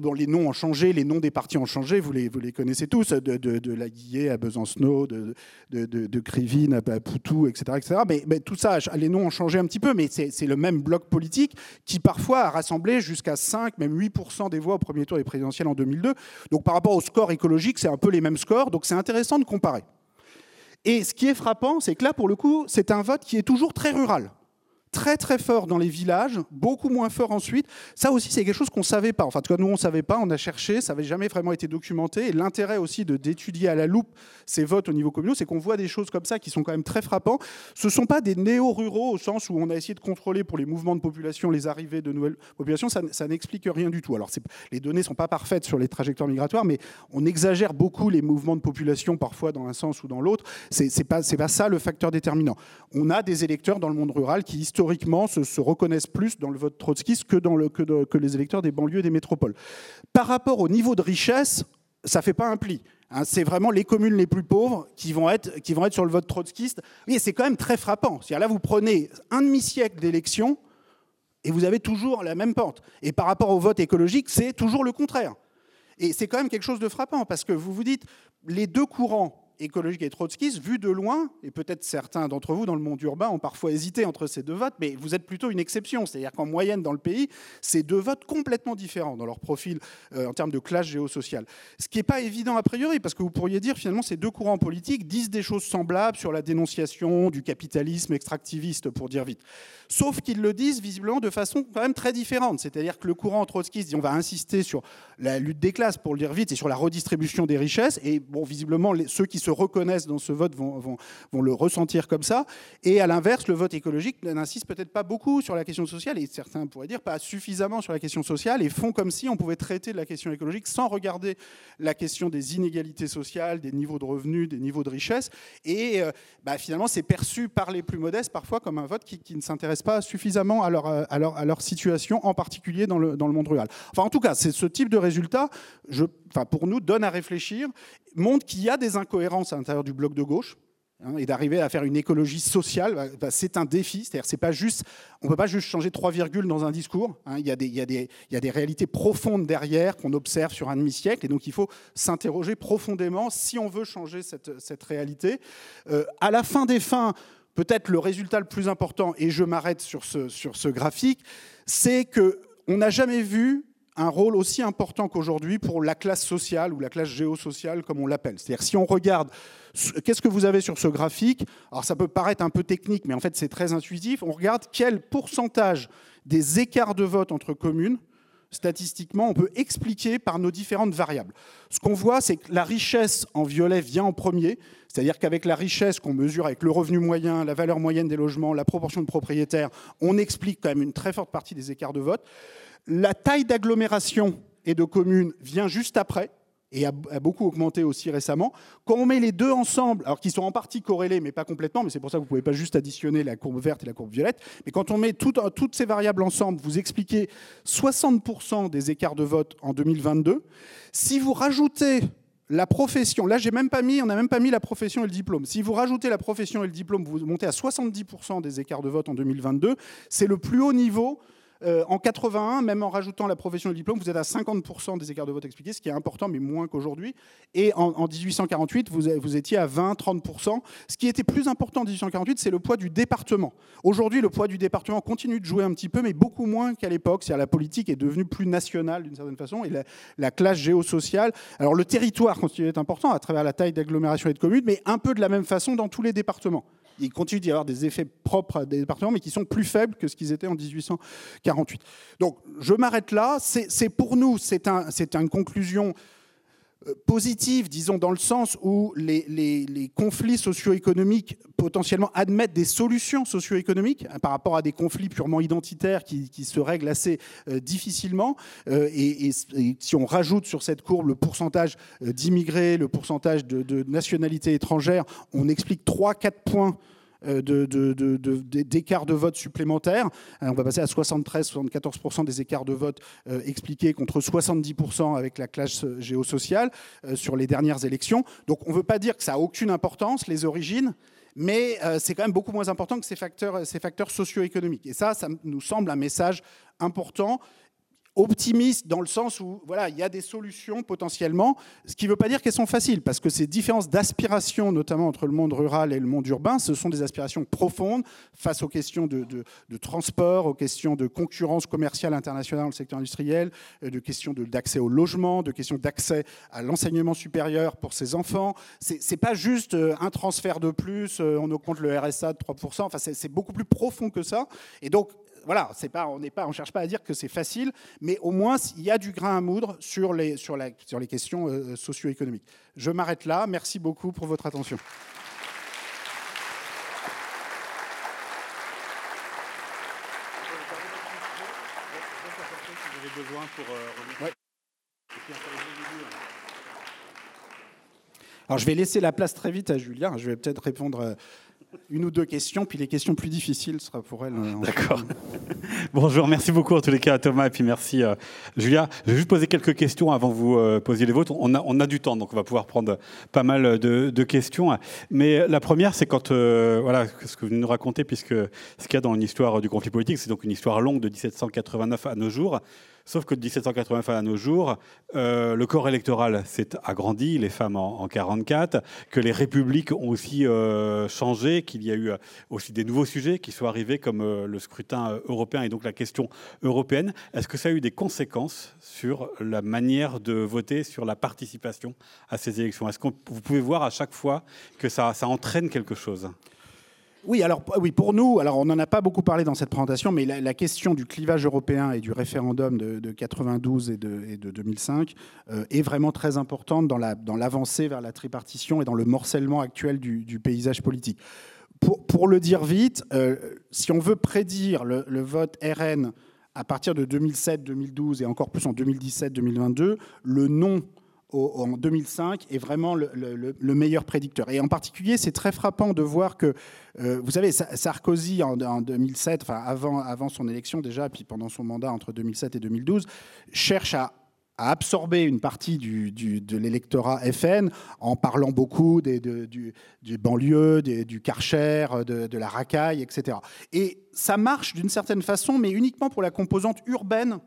Speaker 3: bon, les noms ont changé, les noms des partis ont changé, vous les, vous les connaissez tous, de, de, Laguillet à Besancenot, de, de, Krivine à Poutou, etc. etc. Mais, mais, tout ça, les noms ont changé un petit peu, mais c'est le même bloc politique qui, parfois, a rassemblé jusqu'à 5, même 8% des voix au premier tour des présidentielles en 2002. Donc, par rapport au score écologique, c'est un peu les mêmes scores, donc c'est intéressant de comparer. Et ce qui est frappant, c'est que là, pour le coup, c'est un vote qui est toujours très rural très très fort dans les villages, beaucoup moins fort ensuite. Ça aussi, c'est quelque chose qu'on ne savait pas. Enfin, en tout cas, nous, on ne savait pas, on a cherché, ça n'avait jamais vraiment été documenté. Et l'intérêt aussi d'étudier à la loupe ces votes au niveau communal, c'est qu'on voit des choses comme ça qui sont quand même très frappants. Ce ne sont pas des néo-ruraux au sens où on a essayé de contrôler pour les mouvements de population les arrivées de nouvelles populations. Ça, ça n'explique rien du tout. Alors, les données ne sont pas parfaites sur les trajectoires migratoires, mais on exagère beaucoup les mouvements de population, parfois dans un sens ou dans l'autre. Ce n'est pas, pas ça le facteur déterminant. On a des électeurs dans le monde rural qui, historiquement, se, reconnaissent plus dans le vote trotskiste que, dans le, que les électeurs des banlieues et des métropoles. Par rapport au niveau de richesse, ça ne fait pas un pli. Hein. c'est vraiment les communes les plus pauvres qui vont être, qui vont être sur le vote trotskiste. Oui, c'est quand même très frappant. Là, vous prenez un demi-siècle d'élections et vous avez toujours la même pente. Et par rapport au vote écologique, c'est toujours le contraire. Et c'est quand même quelque chose de frappant parce que vous vous dites, les deux courants écologique et trotskiste, vu de loin, et peut-être certains d'entre vous dans le monde urbain ont parfois hésité entre ces deux votes, mais vous êtes plutôt une exception. C'est-à-dire qu'en moyenne dans le pays, c'est deux votes complètement différents dans leur profil euh, en termes de classe géosociale. Ce qui n'est pas évident a priori, parce que vous pourriez dire finalement ces deux courants politiques disent des choses semblables sur la dénonciation du capitalisme extractiviste, pour dire vite. Sauf qu'ils le disent visiblement de façon quand même très différente. C'est-à-dire que le courant trotskiste dit on va insister sur la lutte des classes, pour le dire vite, et sur la redistribution des richesses. Et bon, visiblement, ceux qui se reconnaissent dans ce vote vont, vont, vont le ressentir comme ça. Et à l'inverse, le vote écologique n'insiste peut-être pas beaucoup sur la question sociale, et certains pourraient dire pas suffisamment sur la question sociale, et font comme si on pouvait traiter de la question écologique sans regarder la question des inégalités sociales, des niveaux de revenus, des niveaux de richesse. Et euh, bah, finalement, c'est perçu par les plus modestes parfois comme un vote qui, ne s'intéresse pas suffisamment à leur, à leur, à leur situation, en particulier dans le, dans le monde rural. Enfin, en tout cas, c'est ce type de résultat, je, enfin, pour nous, donne à réfléchir, montre qu'il y a des incohérences à l'intérieur du bloc de gauche. Hein, et d'arriver à faire une écologie sociale, bah, bah, c'est un défi. C'est-à-dire, c'est pas juste, on peut pas juste changer trois virgules dans un discours. Hein. il, y a des, il, y a des, il y a des réalités profondes derrière qu'on observe sur un demi-siècle, et donc il faut s'interroger profondément si on veut changer cette, cette réalité. Euh, à la fin des fins, peut-être le résultat le plus important, et je m'arrête sur ce, sur ce graphique, c'est qu'on n'a jamais vu un rôle aussi important qu'aujourd'hui pour la classe sociale ou la classe géosociale, comme on l'appelle. C'est-à-dire, si on regarde, qu'est-ce que vous avez sur ce graphique Alors, ça peut paraître un peu technique, mais en fait, c'est très intuitif. On regarde quel pourcentage des écarts de vote entre communes statistiquement, on peut expliquer par nos différentes variables. Ce qu'on voit, c'est que la richesse en violet vient en premier, c'est-à-dire qu'avec la richesse qu'on mesure avec le revenu moyen, la valeur moyenne des logements, la proportion de propriétaires, on explique quand même une très forte partie des écarts de vote. La taille d'agglomération et de communes vient juste après, et a, beaucoup augmenté aussi récemment. Quand on met les deux ensemble, alors qu'ils sont en partie corrélés, mais pas complètement, mais c'est pour ça que vous ne pouvez pas juste additionner la courbe verte et la courbe violette, mais quand on met toutes ces variables ensemble, vous expliquez 60% des écarts de vote en 2022. Si vous rajoutez la profession, là j'ai même pas mis, on n'a même pas mis la profession et le diplôme. Si vous rajoutez la profession et le diplôme, vous montez à 70% des écarts de vote en 2022. C'est le plus haut niveau euh, en 81, même en rajoutant la profession et le diplôme, vous êtes à 50% des écarts de vote expliqués, ce qui est important, mais moins qu'aujourd'hui. Et en, 1848, vous, vous, étiez à 20-30%. Ce qui était plus important en 1848, c'est le poids du département. Aujourd'hui, le poids du département continue de jouer un petit peu, mais beaucoup moins qu'à l'époque. C'est-à-dire la politique est devenue plus nationale d'une certaine façon, et la, classe géosociale. Alors le territoire continue d'être important à travers la taille d'agglomération et de communes, mais un peu de la même façon dans tous les départements il continue d'y avoir des effets propres des départements, mais qui sont plus faibles que ce qu'ils étaient en 1848. Donc, je m'arrête là. C'est pour nous, c'est un, une conclusion positive, disons, dans le sens où les, conflits socio-économiques potentiellement admettent des solutions socio-économiques hein, par rapport à des conflits purement identitaires qui, se règlent assez euh, difficilement. Euh, et, si on rajoute sur cette courbe le pourcentage d'immigrés, le pourcentage de, de nationalités étrangères, on explique 3-4 points d'écarts de, de, vote supplémentaires. On va passer à 73-74% des écarts de vote euh, expliqués contre 70% avec la classe géosociale euh, sur les dernières élections. Donc on ne veut pas dire que ça n'a aucune importance, les origines, mais euh, c'est quand même beaucoup moins important que ces facteurs, ces facteurs socio-économiques. Et ça, ça nous semble un message important optimiste dans le sens où voilà, il y a des solutions potentiellement, ce qui ne veut pas dire qu'elles sont faciles, parce que ces différences d'aspiration, notamment entre le monde rural et le monde urbain, ce sont des aspirations profondes face aux questions de, transport, aux questions de concurrence commerciale internationale dans le secteur industriel, euh, de questions d'accès au logement, de questions d'accès à l'enseignement supérieur pour ses enfants. Ce n'est pas juste euh, un transfert de plus, euh, on augmente le RSA de 3%, enfin, c'est beaucoup plus profond que ça. Et donc, voilà, pas, on ne cherche pas à dire que c'est facile, mais au moins il y a du grain à moudre sur les, sur sur les questions euh, socio-économiques. Je m'arrête là. Merci beaucoup pour votre attention. Alors je vais laisser la place très vite à Julien. Je vais peut-être répondre euh, une ou deux questions, puis les questions plus difficiles sera pour elle. Euh,
Speaker 4: D'accord. Bonjour, merci beaucoup en tous les cas à Thomas et puis merci euh, Julia. Je vais juste poser quelques questions avant que vous euh, posiez les vôtres. On a, on a du temps, donc on va pouvoir prendre pas mal de, questions. Mais la première, c'est quand, voilà, ce que vous nous racontez, puisque ce qu'il y a dans l'histoire du conflit politique, c'est donc une histoire longue de 1789 à nos jours. Sauf que de 1780 à nos jours, euh, le corps électoral s'est agrandi, les femmes en, 1944, que les républiques ont aussi euh, changé, qu'il y a eu euh, aussi des nouveaux sujets qui sont arrivés comme le scrutin européen et donc la question européenne. Est-ce que ça a eu des conséquences sur la manière de voter, sur la participation à ces élections? Est-ce que vous pouvez voir à chaque fois que ça entraîne quelque chose?
Speaker 3: Oui, alors oui, pour nous, alors on n'en a pas beaucoup parlé dans cette présentation, mais la, question du clivage européen et du référendum de, 92 et de, et de 2005 euh, est vraiment très importante dans l'avancée la, dans vers la tripartition et dans le morcellement actuel du, paysage politique. Pour, pour, le dire vite, euh, si on veut prédire le, le vote RN à partir de 2007-2012 et encore plus en 2017-2022, le non en 2005 est vraiment le, meilleur prédicteur. Et en particulier, c'est très frappant de voir que, euh, vous savez, Sarkozy en, 2007, enfin avant, avant son élection déjà, puis pendant son mandat entre 2007 et 2012, cherche à absorber une partie de l'électorat FN en parlant beaucoup des, du, banlieue, du Karcher, de, de, la racaille, etc. Et ça marche d'une certaine façon, mais uniquement pour la composante urbaine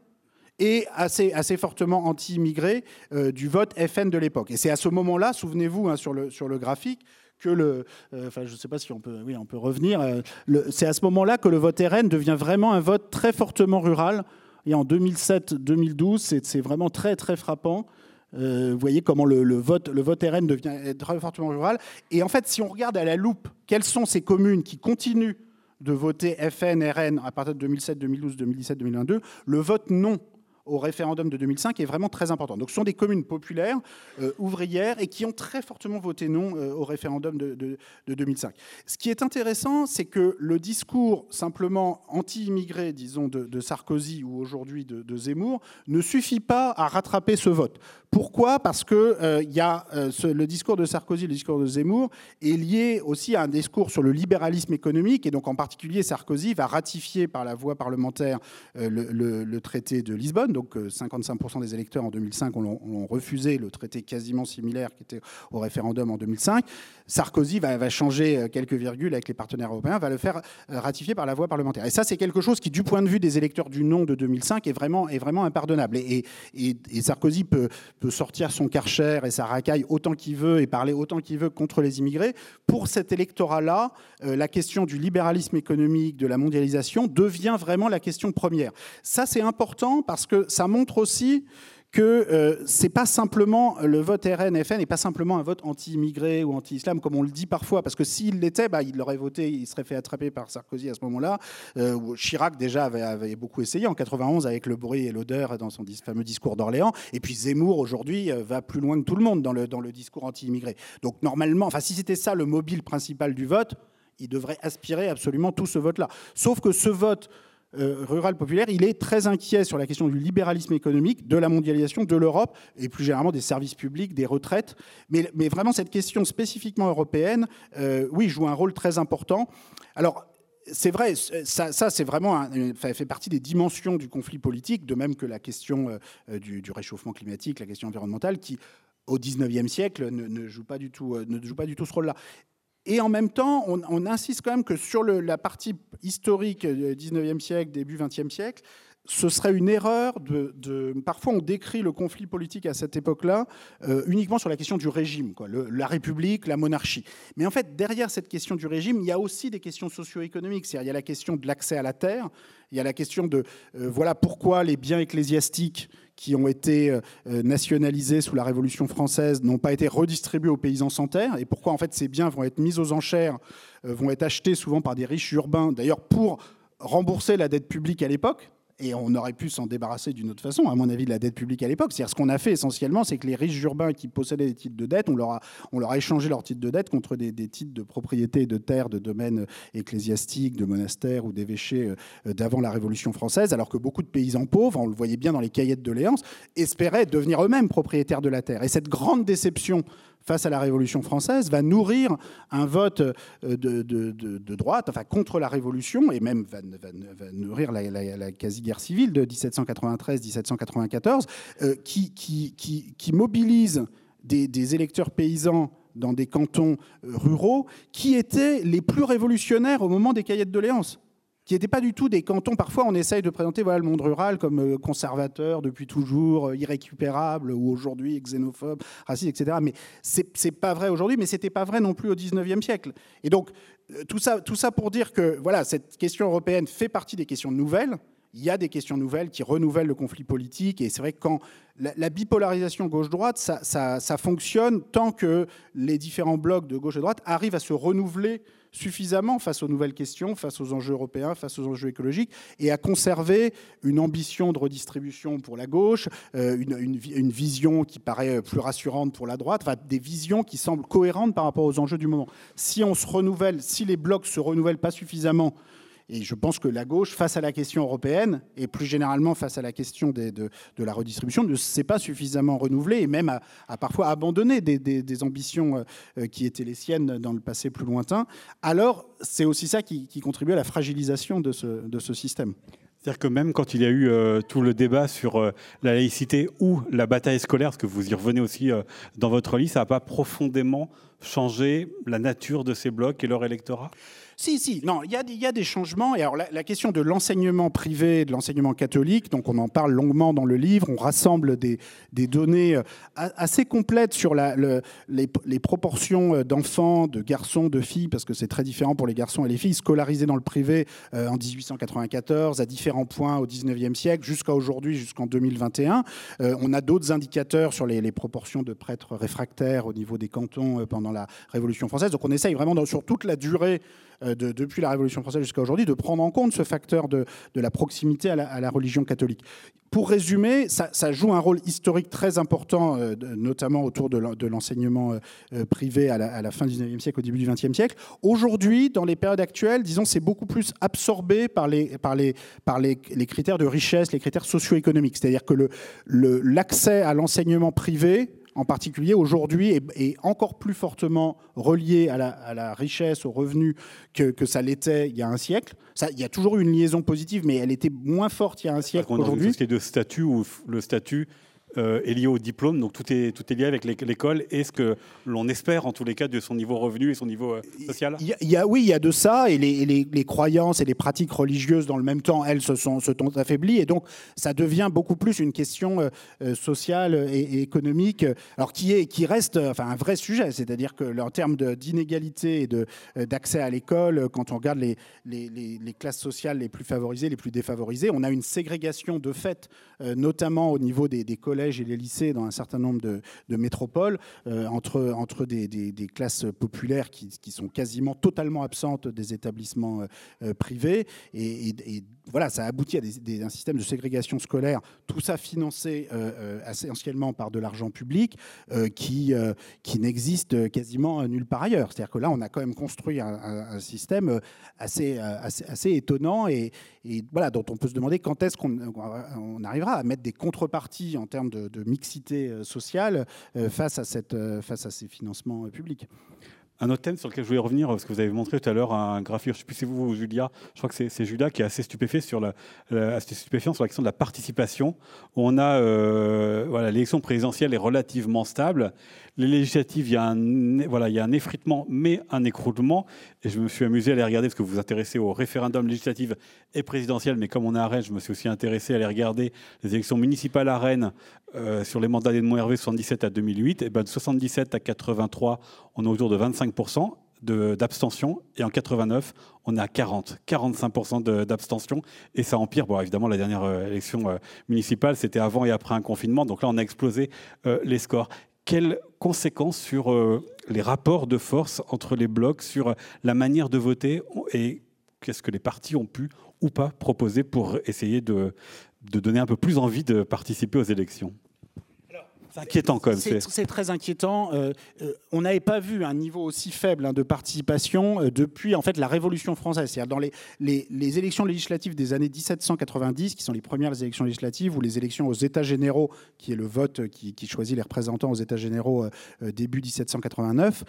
Speaker 3: et assez, fortement anti-immigré euh, du vote FN de l'époque. Et c'est à ce moment-là, souvenez-vous hein, sur, le, graphique, que le, euh, enfin je ne sais pas si on peut, oui, on peut revenir. Euh, c'est à ce moment-là que le vote RN devient vraiment un vote très fortement rural. Et en 2007-2012, c'est vraiment très très frappant. vous voyez comment le, le, vote, le vote RN devient très fortement rural. Et en fait, si on regarde à la loupe, quelles sont ces communes qui continuent de voter FN, RN à partir de 2007, 2012, 2017, 2022, le vote non au référendum de 2005 est vraiment très important. Donc ce sont des communes populaires, euh, ouvrières, et qui ont très fortement voté non euh, au référendum de, 2005. Ce qui est intéressant, c'est que le discours simplement anti-immigré, disons, de, Sarkozy ou aujourd'hui de, Zemmour, ne suffit pas à rattraper ce vote. Pourquoi? Parce que euh, y a, le discours de Sarkozy, le discours de Zemmour, est lié aussi à un discours sur le libéralisme économique, et donc en particulier Sarkozy va ratifier par la voie parlementaire le, traité de Lisbonne, 55% euh, des électeurs en 2005 ont, refusé le traité quasiment similaire qui était au référendum en 2005. Sarkozy va, changer euh, quelques virgules avec les partenaires européens, va le faire euh, ratifier par la voie parlementaire. Et ça, c'est quelque chose qui, du point de vue des électeurs du non de 2005, est vraiment, est vraiment impardonnable. Et, Sarkozy peut, peut, sortir son karcher et sa racaille autant qu'il veut et parler autant qu'il veut contre les immigrés. Pour cet électorat-là, la question du libéralisme économique, de la mondialisation, devient vraiment la question première. Ça, c'est important parce que ça montre aussi que euh, c'est pas simplement le vote RN-FN n'est pas simplement un vote anti-immigré ou anti-islam comme on le dit parfois, parce que s'il l'était, bah, il aurait voté, il serait fait attraper par Sarkozy à ce moment-là. Euh, Chirac déjà avait, beaucoup essayé en 91 avec le bruit et l'odeur dans son fameux discours d'Orléans, et puis Zemmour aujourd'hui euh, va plus loin que tout le monde dans le, dans le discours anti-immigré. Donc normalement, enfin si c'était ça le mobile principal du vote, il devrait aspirer absolument tout ce vote-là. Sauf que ce vote euh, rural populaire, il est très inquiet sur la question du libéralisme économique, de la mondialisation, de l'Europe et plus généralement des services publics, des retraites. Mais, vraiment, cette question spécifiquement européenne, euh, oui, joue un rôle très important. Alors, c'est vrai, ça, c'est vraiment fait partie des dimensions du conflit politique, de même que la question euh, du, réchauffement climatique, la question environnementale, qui au XIXe siècle ne, joue pas du tout, ne joue pas du tout ce rôle-là. Et en même temps, on, insiste quand même que sur la partie historique du 19e siècle, début 20e siècle, ce serait une erreur de, Parfois, on décrit le conflit politique à cette époque-là euh, uniquement sur la question du régime, la République, la monarchie. Mais en fait, derrière cette question du régime, il y a aussi des questions socio-économiques. C'est-à-dire, il y a la question de l'accès à la terre, il y a la question de euh, voilà pourquoi les biens ecclésiastiques qui ont été euh, nationalisés sous la Révolution française n'ont pas été redistribués aux paysans sans terre, et pourquoi en fait ces biens vont être mis aux enchères, vont être achetés souvent par des riches urbains, d'ailleurs pour rembourser la dette publique à l'époque et on aurait pu s'en débarrasser d'une autre façon, à mon avis, de la dette publique à l'époque. C'est-à-dire, ce qu'on a fait essentiellement, c'est que les riches urbains qui possédaient des titres de dette, on leur a, on leur a échangé leurs titres de dette contre des, titres de propriété de terres, de domaines ecclésiastiques, de monastères ou d'évêchés euh, d'avant la Révolution française, alors que beaucoup de paysans pauvres, on le voyait bien dans les cahiers de doléances, espéraient devenir eux-mêmes propriétaires de la terre. Et cette grande déception face à la Révolution française, va nourrir un vote euh, de, droite, enfin contre la Révolution, et même va, nourrir la, quasi-guerre civile de 1793-1794, euh, qui, qui, mobilise des, électeurs paysans dans des cantons euh, ruraux qui étaient les plus révolutionnaires au moment des cahiers de doléances qui n'étaient pas du tout des cantons. Parfois, on essaye de présenter voilà, le monde rural comme euh, conservateur depuis toujours, euh, irrécupérable, ou aujourd'hui xénophobe, raciste, etc. Mais ce n'est pas vrai aujourd'hui, mais ce n'était pas vrai non plus au 19e siècle. Et donc, euh, tout ça, tout ça pour dire que voilà, cette question européenne fait partie des questions nouvelles. Il y a des questions nouvelles qui renouvellent le conflit politique. Et c'est vrai que quand la, bipolarisation gauche-droite, ça, ça, ça, fonctionne tant que les différents blocs de gauche et droite arrivent à se renouveler suffisamment face aux nouvelles questions, face aux enjeux européens, face aux enjeux écologiques, et à conserver une ambition de redistribution pour la gauche, euh, une, vision qui paraît plus rassurante pour la droite, enfin, des visions qui semblent cohérentes par rapport aux enjeux du moment. Si on se renouvelle, si les blocs se renouvellent pas suffisamment et je pense que la gauche, face à la question européenne, et plus généralement face à la question de, la redistribution, ne s'est pas suffisamment renouvelée et même a, parfois abandonné des, ambitions euh, qui étaient les siennes dans le passé plus lointain. Alors, c'est aussi ça qui, contribue à la fragilisation de ce, système.
Speaker 4: C'est-à-dire que même quand il y a eu euh, tout le débat sur euh, la laïcité ou la bataille scolaire, parce que vous y revenez aussi dans votre livre, ça n'a pas profondément changé la nature de ces blocs et leur électorat?
Speaker 3: Si, si, non, il y a, des changements. Et alors, la, question de l'enseignement privé, de l'enseignement catholique, donc on en parle longuement dans le livre, on rassemble des, données euh, assez complètes sur les, proportions euh, d'enfants, de garçons, de filles, parce que c'est très différent pour les garçons et les filles, scolarisés dans le privé euh, en 1894, à différents points au 19e siècle, jusqu'à aujourd'hui, jusqu'en 2021. on a d'autres indicateurs sur les, proportions de prêtres réfractaires au niveau des cantons pendant la Révolution française. Donc on essaye vraiment, sur toute la durée euh, depuis la Révolution française jusqu'à aujourd'hui, de prendre en compte ce facteur de, la proximité à la, religion catholique. Pour résumer, ça, joue un rôle historique très important, euh, notamment autour de l'enseignement euh, privé à la, fin du 19e siècle, au début du 20e siècle. Aujourd'hui, dans les périodes actuelles, disons, c'est beaucoup plus absorbé par les, critères de richesse, les critères socio-économiques. C'est-à-dire que l'accès à l'enseignement privé en particulier aujourd'hui est, encore plus fortement relié à la, richesse, aux revenus que, que ça l'était il y a un siècle. Ça, il y a toujours eu une liaison positive, mais elle était moins forte il y a un siècle qu'aujourd'hui.
Speaker 4: C'est de statut où le statut euh, est lié au diplôme, donc tout est, tout est lié avec l'école et ce que l'on espère en tous les cas de son niveau revenu et son niveau euh, social.
Speaker 3: il y, a, Oui, il y a de ça, et les, les, croyances et les pratiques religieuses dans le même temps, elles se sont, se sont affaiblies, et donc ça devient beaucoup plus une question euh, sociale et, économique, alors qui, est, qui reste enfin, un vrai sujet, c'est-à-dire que en termes d'inégalité et d'accès à l'école, quand on regarde les, les, les, classes sociales les plus favorisées, les plus défavorisées, on a une ségrégation de fait, notamment au niveau des, des collèges et les lycées dans un certain nombre de, métropoles, euh, entre, entre des, classes populaires qui, sont quasiment totalement absentes des établissements euh, privés. Et, voilà, ça aboutit à un système de ségrégation scolaire, tout ça financé essentiellement par de l'argent public, qui, qui n'existe quasiment nulle part ailleurs. C'est-à-dire que là, on a quand même construit un, système assez, assez, étonnant et, voilà, dont on peut se demander quand est-ce qu'on on arrivera à mettre des contreparties en termes de, mixité euh, sociale euh, face à, cette, euh, face à ces financements publics.
Speaker 4: Un autre thème sur lequel je voulais revenir, parce que vous avez montré tout à l'heure un graphique, je ne sais plus si vous ou Julia, je crois que c'est Julia qui est assez stupéfait sur la, assez stupéfiant sur la question de la participation. On a, euh, voilà, l'élection présidentielle est relativement stable. Les législatives, il y, a un, voilà, il y a un effritement, mais un écroulement. Et je me suis amusé à les regarder, parce que vous vous intéressez au référendum législatif et présidentiel, mais comme on est à Rennes, je me suis aussi intéressé à les regarder, les élections municipales à Rennes, euh, sur les mandats d'Edmond Hervé 77 à 2008, et ben de 77 à 83, on est autour de 25% d'abstention, et en 89, on est à 40, 45% d'abstention, et ça empire. Bon, évidemment, la dernière euh, élection euh, municipale, c'était avant et après un confinement, donc là, on a explosé les scores. Quelles conséquences sur les rapports de force entre les blocs, sur la manière de voter, et qu'est-ce que les partis ont pu ou pas proposer pour essayer de donner un peu plus envie de participer aux élections?
Speaker 3: C'est inquiétant quand même. C'est très inquiétant. Euh, euh, on n'avait pas vu un niveau aussi faible hein, de participation euh, depuis en fait la Révolution française. C'est-à-dire dans les, les, élections législatives des années 1790, qui sont les premières élections législatives, ou les élections aux États généraux, qui est le vote qui, choisit les représentants aux États généraux début 1789,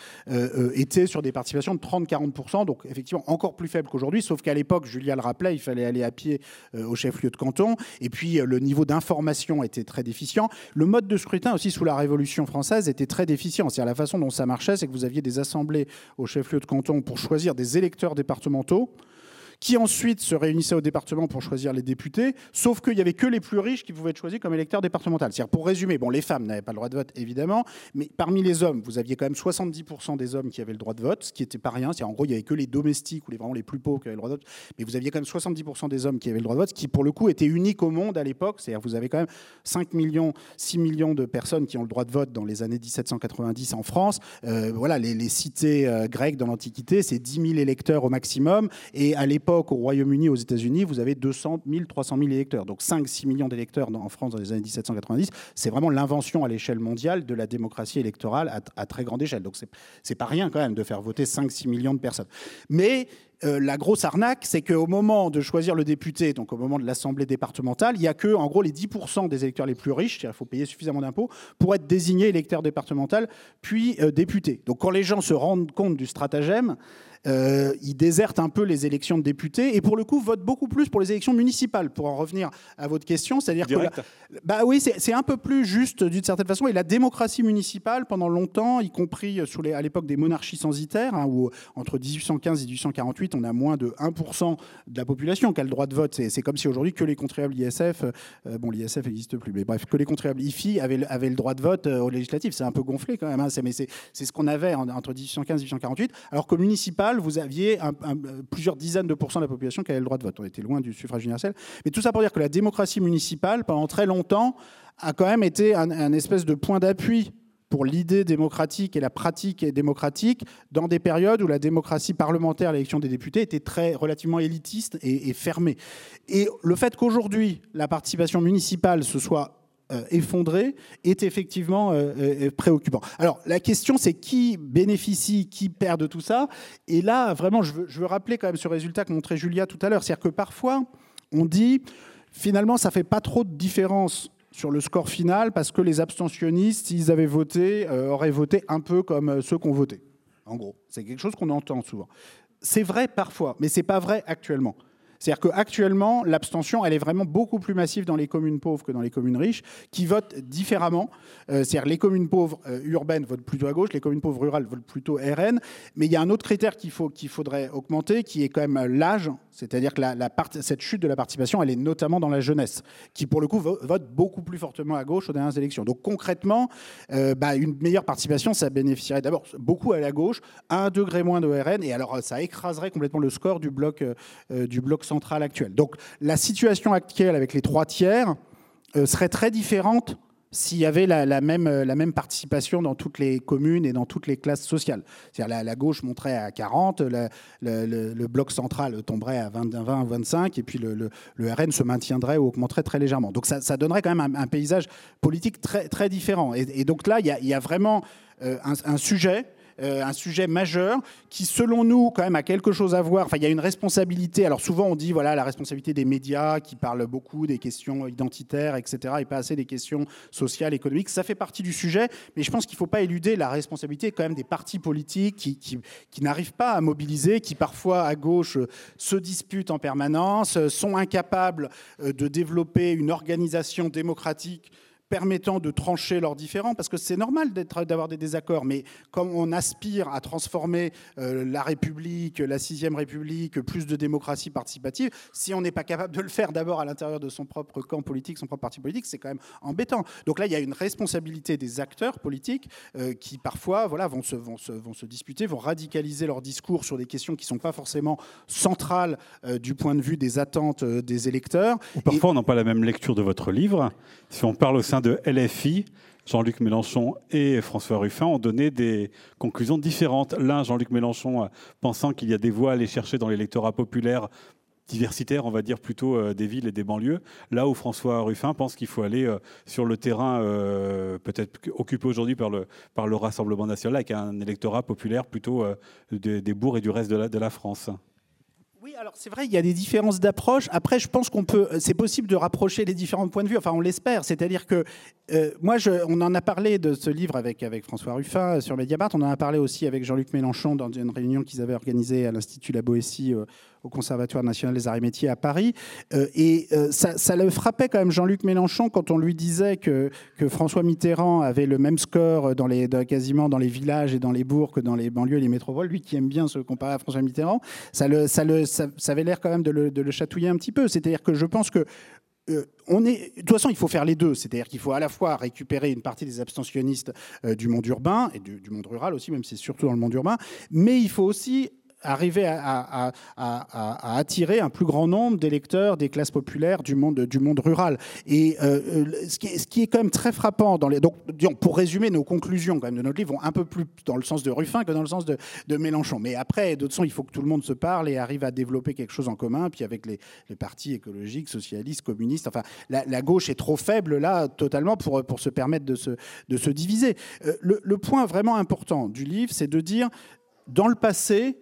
Speaker 3: étaient sur des participations de 30-40%, donc effectivement encore plus faible qu'aujourd'hui. Sauf qu'à l'époque, Julia le rappelait, il fallait aller à pied au chef-lieu de canton, et puis le niveau d'information était très déficient. Le mode de scrutin aussi sous la Révolution française était très déficient. C'est-à-dire la façon dont ça marchait, c'est que vous aviez des assemblées au chef-lieu de canton pour choisir des électeurs départementaux qui ensuite se réunissaient au département pour choisir les députés, sauf qu'il n'y avait que les plus riches qui pouvaient être choisis comme électeurs départementaux. C'est-à-dire, pour résumer, bon, les femmes n'avaient pas le droit de vote, évidemment, mais parmi les hommes, vous aviez quand même 70% des hommes qui avaient le droit de vote, ce qui n'était pas rien. C'est en gros, il n'y avait que les domestiques ou les, vraiment les plus pauvres qui avaient le droit de vote, mais vous aviez quand même 70% des hommes qui avaient le droit de vote, ce qui, pour le coup, était unique au monde à l'époque. C'est-à-dire, vous avez quand même 5 millions, 6 millions de personnes qui ont le droit de vote dans les années 1790 en France. Euh, voilà, les, cités euh, grecques dans l'Antiquité, c'est 10 000 électeurs au maximum. Et à l'époque, au Royaume-Uni, aux États-Unis, vous avez 200 000, 300 000 électeurs. Donc 5-6 millions d'électeurs en France dans les années 1790. C'est vraiment l'invention à l'échelle mondiale de la démocratie électorale à, très grande échelle. Donc c'est pas rien quand même de faire voter 5-6 millions de personnes. Mais euh, la grosse arnaque, c'est qu'au moment de choisir le député, donc au moment de l'Assemblée départementale, il n'y a que, en gros, les 10% des électeurs les plus riches, il faut payer suffisamment d'impôts, pour être désignés électeurs départemental, puis euh, députés. Donc quand les gens se rendent compte du stratagème, euh, ils désertent un peu les élections de députés et pour le coup votent beaucoup plus pour les élections municipales. Pour en revenir à votre question, c'est-à-dire que bah oui, c'est un peu plus juste d'une certaine façon. Et la démocratie municipale, pendant longtemps, y compris sous les, à l'époque des monarchies censitaires, hein, où entre 1815 et 1848, on a moins de 1% de la population qui a le droit de vote. C'est comme si aujourd'hui que les contribuables ISF, euh, bon l'ISF n'existe plus, mais bref, que les contribuables IFI avaient, avaient le droit de vote euh, au législatif. C'est un peu gonflé quand même, hein, mais c'est ce qu'on avait entre 1815 et 1848, alors que municipal vous aviez plusieurs dizaines de pourcents de la population qui avait le droit de vote. On était loin du suffrage universel. Mais tout ça pour dire que la démocratie municipale, pendant très longtemps, a quand même été un, espèce de point d'appui pour l'idée démocratique et la pratique démocratique dans des périodes où la démocratie parlementaire, l'élection des députés, était très relativement élitiste et, fermée. Et le fait qu'aujourd'hui, la participation municipale se soit effondré est effectivement euh, euh, préoccupant. Alors la question c'est qui bénéficie, qui perd de tout ça? Et là vraiment je veux, rappeler quand même ce résultat que montrait Julia tout à l'heure, c'est-à-dire que parfois on dit finalement ça fait pas trop de différence sur le score final parce que les abstentionnistes, s'ils avaient voté, auraient voté un peu comme ceux qui ont voté. En gros, c'est quelque chose qu'on entend souvent. C'est vrai parfois, mais c'est pas vrai actuellement. C'est-à-dire qu'actuellement, l'abstention, elle est vraiment beaucoup plus massive dans les communes pauvres que dans les communes riches, qui votent différemment. Euh, c'est-à-dire les communes pauvres euh, urbaines votent plutôt à gauche, les communes pauvres rurales votent plutôt RN. Mais il y a un autre critère qu'il qu'il faudrait augmenter, qui est quand même l'âge. C'est-à-dire que cette chute de la participation, elle est notamment dans la jeunesse, qui pour le coup vote beaucoup plus fortement à gauche aux dernières élections. Donc concrètement, euh, bah, une meilleure participation, ça bénéficierait d'abord beaucoup à la gauche, un degré moins de RN, et alors ça écraserait complètement le score du bloc, du bloc centrale actuelle. Donc la situation actuelle avec les trois tiers euh, serait très différente s'il y avait la, même, euh, la même participation dans toutes les communes et dans toutes les classes sociales. C'est-à-dire la, la, gauche monterait à 40, le, bloc central tomberait à 20, 20 25, et puis le, RN se maintiendrait ou augmenterait très légèrement. Donc ça, donnerait quand même un, paysage politique très, très différent. Et, donc là, il y, a, vraiment euh, un, sujet un sujet majeur qui, selon nous, quand même, a quelque chose à voir. Enfin, il y a une responsabilité. Alors souvent, on dit voilà la responsabilité des médias qui parlent beaucoup des questions identitaires, etc., et pas assez des questions sociales, économiques. Ça fait partie du sujet, mais je pense qu'il ne faut pas éluder la responsabilité quand même des partis politiques qui, n'arrivent pas à mobiliser, qui parfois à gauche se disputent en permanence, sont incapables de développer une organisation démocratique permettant de trancher leurs différends, parce que c'est normal d'avoir des désaccords, mais comme on aspire à transformer euh, la République, la sixième République, plus de démocratie participative, si on n'est pas capable de le faire d'abord à l'intérieur de son propre camp politique, son propre parti politique, c'est quand même embêtant. Donc là, il y a une responsabilité des acteurs politiques euh, qui parfois voilà, vont, se, vont, se, vont se disputer, vont radicaliser leur discours sur des questions qui ne sont pas forcément centrales euh, du point de vue des attentes des électeurs.
Speaker 4: Ou parfois, on n'a pas la même lecture de votre livre. Si on parle au sein de LFI, Jean-Luc Mélenchon et François Ruffin ont donné des conclusions différentes. L'un, Jean-Luc Mélenchon, euh, pensant qu'il y a des voies à aller chercher dans l'électorat populaire diversitaire, on va dire plutôt euh, des villes et des banlieues, là où François Ruffin pense qu'il faut aller euh, sur le terrain peut-être occupé aujourd'hui par le, Rassemblement national avec un électorat populaire plutôt des, bourgs et du reste de la France.
Speaker 3: Oui, alors c'est vrai, il y a des différences d'approche. Après, je pense qu'on peut, c'est possible de rapprocher les différents points de vue. Enfin, on l'espère. C'est-à-dire que euh, moi, on en a parlé de ce livre avec avec François Ruffin euh, sur Mediapart. On en a parlé aussi avec Jean-Luc Mélenchon dans une réunion qu'ils avaient organisée à l'Institut La Boétie euh, au Conservatoire national des arts et métiers à Paris. Euh, et euh, ça, le frappait quand même Jean-Luc Mélenchon quand on lui disait que, que François Mitterrand avait le même score dans les, quasiment dans les villages et dans les bourgs que dans les banlieues et les métropoles. Lui qui aime bien se comparer à François Mitterrand, ça, le, ça, le, ça, avait l'air quand même de le, de le chatouiller un petit peu. C'est-à-dire que je pense que euh, on est, de toute façon, il faut faire les deux. C'est-à-dire qu'il faut à la fois récupérer une partie des abstentionnistes du monde urbain et du, monde rural aussi, même si c'est surtout dans le monde urbain, mais il faut aussi arriver à, attirer un plus grand nombre d'électeurs des classes populaires du monde, rural. Et euh, euh, ce, qui est, quand même très frappant, donc, pour résumer, nos conclusions quand même de notre livre vont un peu plus dans le sens de Ruffin que dans le sens de, Mélenchon. Mais après, d'autres façon, il faut que tout le monde se parle et arrive à développer quelque chose en commun, puis avec les, partis écologiques, socialistes, communistes. Enfin, la, gauche est trop faible là, totalement, pour, pour se permettre de se, de se diviser. Euh, le point vraiment important du livre, c'est de dire, dans le passé,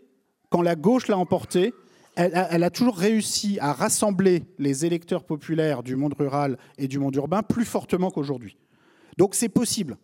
Speaker 3: quand la gauche l'a emporté, elle a, toujours réussi à rassembler les électeurs populaires du monde rural et du monde urbain plus fortement qu'aujourd'hui. Donc c'est possible.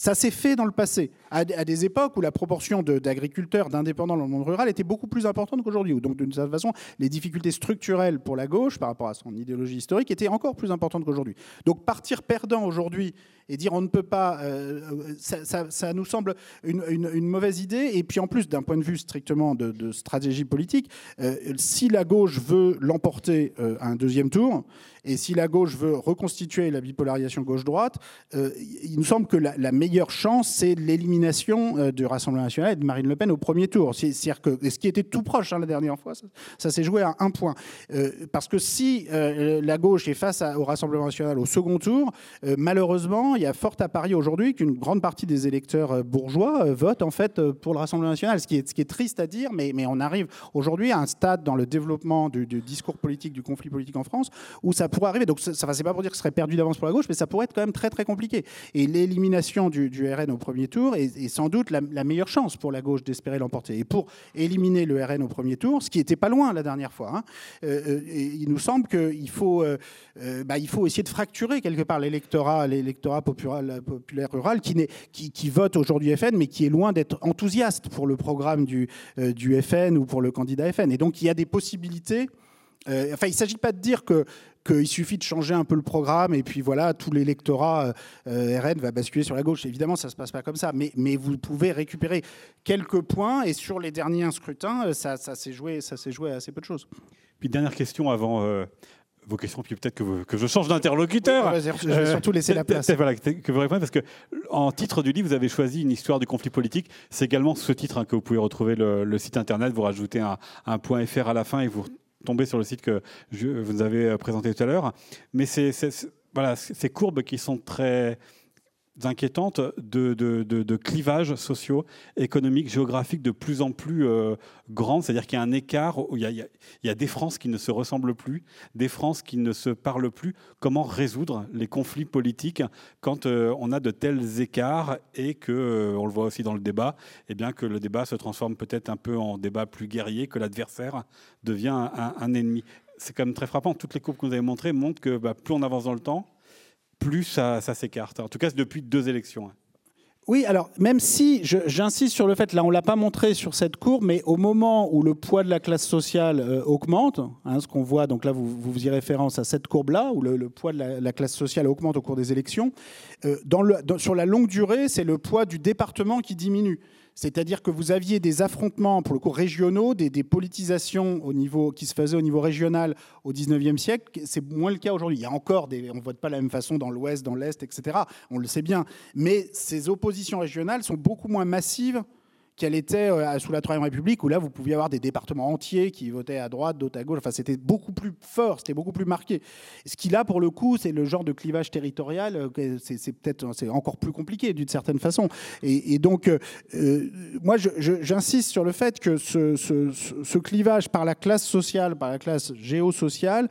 Speaker 3: Ça s'est fait dans le passé, à, des époques où la proportion d'agriculteurs, d'indépendants dans le monde rural était beaucoup plus importante qu'aujourd'hui. Donc, d'une certaine façon, les difficultés structurelles pour la gauche, par rapport à son idéologie historique, étaient encore plus importantes qu'aujourd'hui. Donc, partir perdant aujourd'hui et dire on ne peut pas, euh, ça, nous semble une, mauvaise idée. Et puis, en plus, d'un point de vue strictement de, stratégie politique, euh, si la gauche veut l'emporter à euh, un deuxième tour, et si la gauche veut reconstituer la bipolarisation gauche-droite, euh, il nous semble que la, meilleure chance, c'est l'élimination euh, du Rassemblement national et de Marine Le Pen au premier tour. C'est-à-dire que ce qui était tout proche hein, la dernière fois, ça, s'est joué à un point. Euh, parce que si la gauche est face au Rassemblement national au second tour, malheureusement, il y a fort à parier aujourd'hui qu'une grande partie des électeurs bourgeois votent en fait pour le Rassemblement national, ce qui est, triste à dire, mais, on arrive aujourd'hui à un stade dans le développement du, du discours politique, du conflit politique en France, où ça pourrait arriver. Donc, ça, ça c'est pas pour dire que ce serait perdu d'avance pour la gauche, mais ça pourrait être quand même très très compliqué. Et l'élimination du, RN au premier tour est, sans doute la, meilleure chance pour la gauche d'espérer l'emporter. Et pour éliminer le RN au premier tour, ce qui était pas loin la dernière fois, hein, euh, euh, il nous semble qu'il faut, euh, bah, faut essayer de fracturer quelque part l'électorat, l'électorat populaire, populaire rural qui, qui, qui vote aujourd'hui FN, mais qui est loin d'être enthousiaste pour le programme du, du FN ou pour le candidat FN. Et donc il y a des possibilités. enfin, il ne s'agit pas de dire que qu'il suffit de changer un peu le programme et puis voilà, tout l'électorat euh, RN va basculer sur la gauche. Évidemment, ça ne se passe pas comme ça, mais, mais vous pouvez récupérer quelques points et sur les derniers scrutins, euh, ça, ça s'est joué, ça s'est joué à assez peu de choses.
Speaker 4: Puis dernière question avant. Euh, vos questions, puis peut-être que, que, je change d'interlocuteur.
Speaker 3: je vais surtout laisser la place.
Speaker 4: Voilà, que vous répondez, parce que en titre du livre, vous avez choisi une histoire du conflit politique. C'est également ce titre hein, que vous pouvez retrouver le, site internet. Vous rajoutez un, un, point .fr à la fin et vous tomber sur le site que je, vous avez présenté tout à l'heure. Mais c'est ces courbes qui sont très inquiétantes de, clivages sociaux, économiques, géographiques de plus en plus euh, grands. C'est-à-dire qu'il y a un écart, il, y a, des France qui ne se ressemblent plus, des France qui ne se parlent plus. Comment résoudre les conflits politiques quand euh, on a de tels écarts et que, euh, on le voit aussi dans le débat, eh bien que le débat se transforme peut-être un peu en débat plus guerrier, que l'adversaire devient un, ennemi? C'est quand même très frappant. Toutes les courbes que vous avez montrées montrent que bah, plus on avance dans le temps, plus ça, s'écarte. En tout cas, depuis deux élections. Hein.
Speaker 3: Oui, alors même si j'insiste sur le fait, là on l'a pas montré sur cette courbe, mais au moment où le poids de la classe sociale euh, augmente, hein, ce qu'on voit, donc là vous, vous faisiez référence à cette courbe-là, où le, poids de la, classe sociale augmente au cours des élections, euh, sur la longue durée, c'est le poids du département qui diminue. C'est-à-dire que vous aviez des affrontements, pour le coup, régionaux, des, politisations au niveau, qui se faisaient au niveau régional au 19e siècle. C'est moins le cas aujourd'hui. Il y a encore des. On ne vote pas la même façon dans l'Ouest, dans l'Est, etc. On le sait bien. Mais ces oppositions régionales sont beaucoup moins massives qu'elle était euh, sous la Troisième République, où là, vous pouviez avoir des départements entiers qui votaient à droite, d'autres à gauche. Enfin, c'était beaucoup plus fort, c'était beaucoup plus marqué. Ce qu'il a, pour le coup, c'est le genre de clivage territorial, euh, c'est peut-être c'est encore plus compliqué d'une certaine façon. Et, donc, euh, moi, j'insiste sur le fait que ce, ce, clivage par la classe sociale, par la classe géosociale,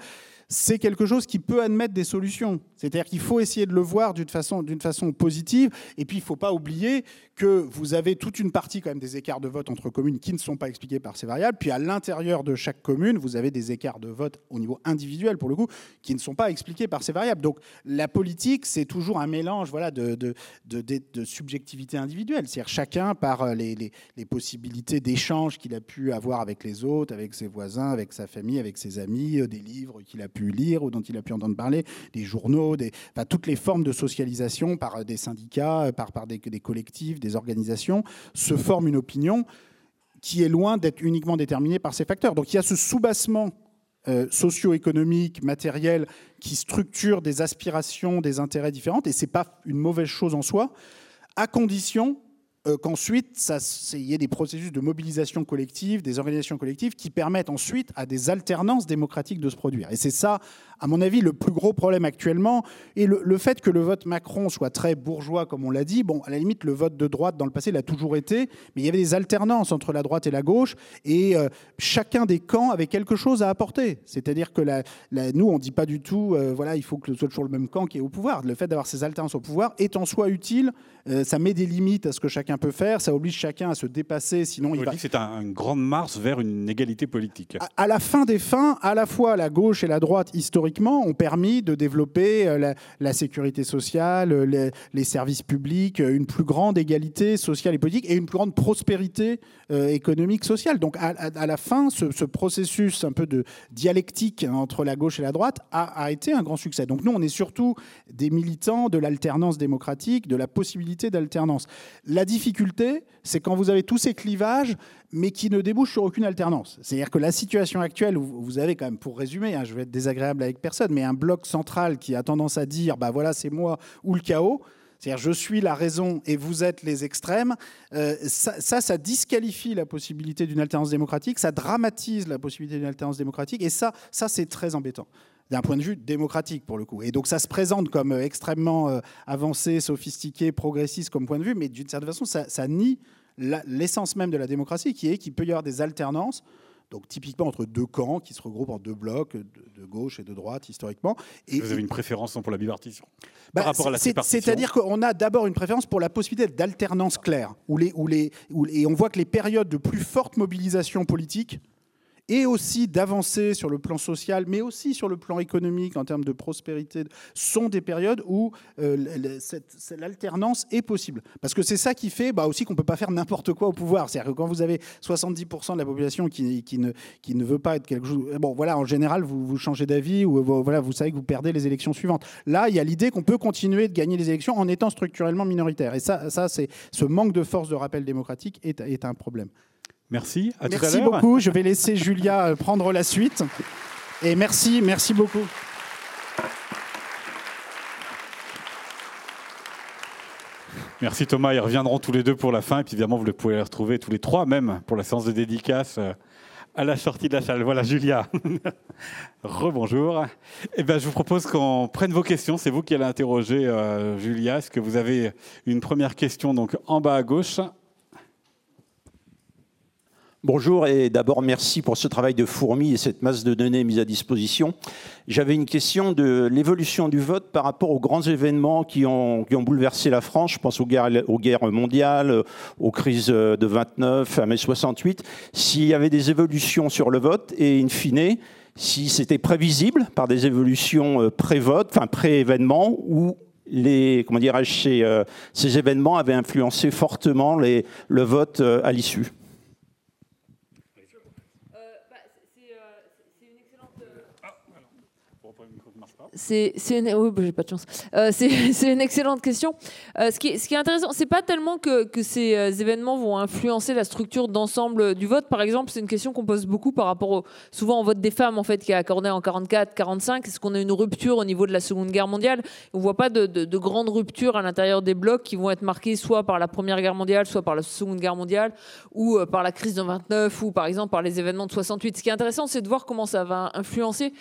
Speaker 3: c'est quelque chose qui peut admettre des solutions. C'est-à-dire qu'il faut essayer de le voir d'une façon, positive. Et puis, il ne faut pas oublier que vous avez toute une partie quand même des écarts de vote entre communes qui ne sont pas expliqués par ces variables. Puis, à l'intérieur de chaque commune, vous avez des écarts de vote au niveau individuel, pour le coup, qui ne sont pas expliqués par ces variables. Donc, la politique, c'est toujours un mélange voilà, de, subjectivité individuelle. C'est-à-dire chacun, par euh, les, les, les possibilités d'échange qu'il a pu avoir avec les autres, avec ses voisins, avec sa famille, avec ses amis, euh, des livres qu'il a pu lire ou dont il a pu entendre parler, des journaux, toutes les formes de socialisation par des syndicats, par, par des, collectifs, des organisations, se forment une opinion qui est loin d'être uniquement déterminée par ces facteurs. Donc il y a ce soubassement euh, socio-économique, matériel, qui structure des aspirations, des intérêts différents, et ce n'est pas une mauvaise chose en soi, à condition euh, qu'ensuite, il y ait des processus de mobilisation collective, des organisations collectives qui permettent ensuite à des alternances démocratiques de se produire. Et c'est ça, à mon avis, le plus gros problème actuellement. Et le, fait que le vote Macron soit très bourgeois, comme on l'a dit, bon, à la limite, le vote de droite dans le passé l'a toujours été, mais il y avait des alternances entre la droite et la gauche, et euh, chacun des camps avait quelque chose à apporter. C'est-à-dire que nous, on ne dit pas du tout, euh, voilà, il faut que ce soit toujours le même camp qui est au pouvoir. Le fait d'avoir ces alternances au pouvoir est en soi utile, ça met des limites à ce que chacun peut faire, ça oblige chacun à se dépasser, sinon il va...
Speaker 4: C'est un, une grande marche vers une égalité politique.
Speaker 3: À, la fin des fins, à la fois la gauche et la droite, historiquement, ont permis de développer euh, la, sécurité sociale, euh, les, services publics, euh, une plus grande égalité sociale et politique et une plus grande prospérité économique, sociale. Donc à, la fin, ce, processus un peu de dialectique entre la gauche et la droite a, été un grand succès. Donc nous, on est surtout des militants de l'alternance démocratique, de la possibilité d'alternance. La difficulté difficulté, c'est quand vous avez tous ces clivages, mais qui ne débouchent sur aucune alternance. C'est-à-dire que la situation actuelle, où vous avez quand même, pour résumer, hein, je vais être désagréable avec personne, mais un bloc central qui a tendance à dire, bah voilà, c'est moi ou le chaos. C'est-à-dire, je suis la raison et vous êtes les extrêmes. Euh, ça, ça, ça, disqualifie la possibilité d'une alternance démocratique, ça dramatise la possibilité d'une alternance démocratique, et ça, ça c'est très embêtant d'un point de vue démocratique pour le coup. Et donc ça se présente comme euh, extrêmement euh, avancé, sophistiqué, progressiste comme point de vue, mais d'une certaine façon, ça, nie l'essence même de la démocratie, qui est qu'il peut y avoir des alternances. Donc typiquement entre deux camps qui se regroupent en deux blocs, de, gauche et de droite historiquement.
Speaker 4: Et, Vous avez une préférence pour la bipartition? Par bah, rapport à la
Speaker 3: C'est-à-dire qu'on a d'abord une préférence pour la possibilité d'alternance claire, où les, où les, où, et on voit que les périodes de plus forte mobilisation politique et aussi d'avancer sur le plan social, mais aussi sur le plan économique en termes de prospérité, sont des périodes où euh, l'alternance est possible. Parce que c'est ça qui fait bah, aussi qu'on ne peut pas faire n'importe quoi au pouvoir. C'est-à-dire que quand vous avez 70% de la population qui, ne, veut pas être quelque chose... Bon, voilà, en général, vous, vous changez d'avis ou voilà, vous savez que vous perdez les élections suivantes. Là, il y a l'idée qu'on peut continuer de gagner les élections en étant structurellement minoritaire. Et ça, ça c'est ce manque de force de rappel démocratique est un problème.
Speaker 4: Merci. À
Speaker 3: merci beaucoup. Je vais laisser Julia euh, prendre la suite. Et merci, merci beaucoup.
Speaker 4: Merci Thomas. Ils reviendront tous les deux pour la fin. Et puis évidemment, vous pouvez les retrouver tous les trois même pour la séance de dédicace euh, à la sortie de la salle. Voilà, Julia. Rebonjour. Eh ben, je vous propose qu'on prenne vos questions. C'est vous qui allez interroger euh, Julia. Est-ce que vous avez une première question donc en bas à gauche?
Speaker 5: Bonjour et d'abord merci pour ce travail de fourmi et cette masse de données mise à disposition. J'avais une question de l'évolution du vote par rapport aux grands événements qui ont, bouleversé la France. Je pense aux guerres, mondiales, aux crises de 29 à mai 68. S'il y avait des évolutions sur le vote et in fine, si c'était prévisible par des évolutions euh, pré-vote, enfin pré-événement ou les, comment dirais-je, euh, ces, événements avaient influencé fortement le vote euh, à l'issue.
Speaker 2: C'est une... Euh, excellente question. Euh, ce, qui est, ce qui intéressant, c'est pas tellement que, ces euh, événements vont influencer la structure d'ensemble du vote. Par exemple, c'est une question qu'on pose beaucoup par rapport souvent au vote des femmes, en fait, qui est accordé en 44, 45. Est-ce qu'on a une rupture au niveau de la Seconde Guerre mondiale? On voit pas de, de, de grandes ruptures à l'intérieur des blocs qui vont être marquées soit par la Première Guerre mondiale, soit par la Seconde Guerre mondiale, ou par la crise de 29, ou par exemple par les événements de 68. Ce qui est intéressant, c'est de voir comment ça va influencer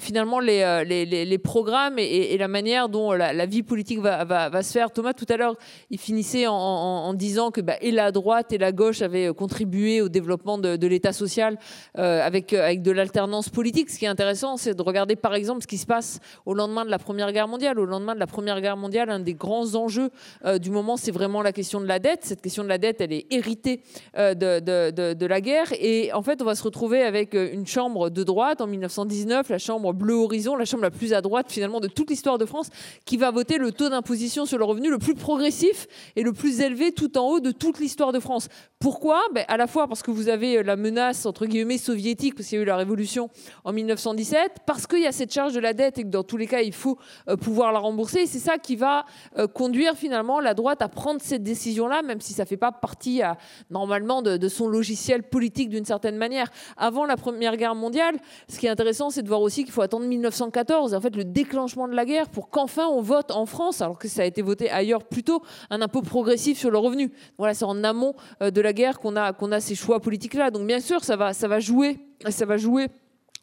Speaker 2: finalement les programmes et, la manière dont la, vie politique va, se faire. Thomas, tout à l'heure, il finissait en, disant que bah, et la droite et la gauche avaient contribué au développement de, l'État social euh, avec, avec de l'alternance politique. Ce qui est intéressant, c'est de regarder par exemple ce qui se passe au lendemain de la Première Guerre mondiale. Au lendemain de la Première Guerre mondiale, un des grands enjeux euh, du moment, c'est vraiment la question de la dette. Cette question de la dette, elle est héritée euh, de, de, la guerre. Et en fait, on va se retrouver avec une chambre de droite en 1919, la chambre bleu horizon, la chambre la plus à droite finalement de toute l'histoire de France, qui va voter le taux d'imposition sur le revenu le plus progressif et le plus élevé tout en haut de toute l'histoire de France. Pourquoi? Ben, À la fois parce que vous avez la menace, entre guillemets, soviétique, parce qu'il y a eu la révolution en 1917, parce qu'il y a cette charge de la dette et que dans tous les cas, il faut euh, pouvoir la rembourser. C'est ça qui va euh, conduire finalement la droite à prendre cette décision-là, même si ça ne fait pas partie à, normalement de, de son logiciel politique d'une certaine manière. Avant la Première Guerre mondiale, ce qui est intéressant, c'est de voir aussi qu'il faut attendre 1914. En fait, le déclenchement de la guerre pour qu'enfin on vote en France, alors que ça a été voté ailleurs plutôt, un impôt progressif sur le revenu. Voilà, c'est en amont euh, de la guerre qu'on a, qu'on a ces choix politiques-là. Donc bien sûr, ça va, ça va jouer, ça va jouer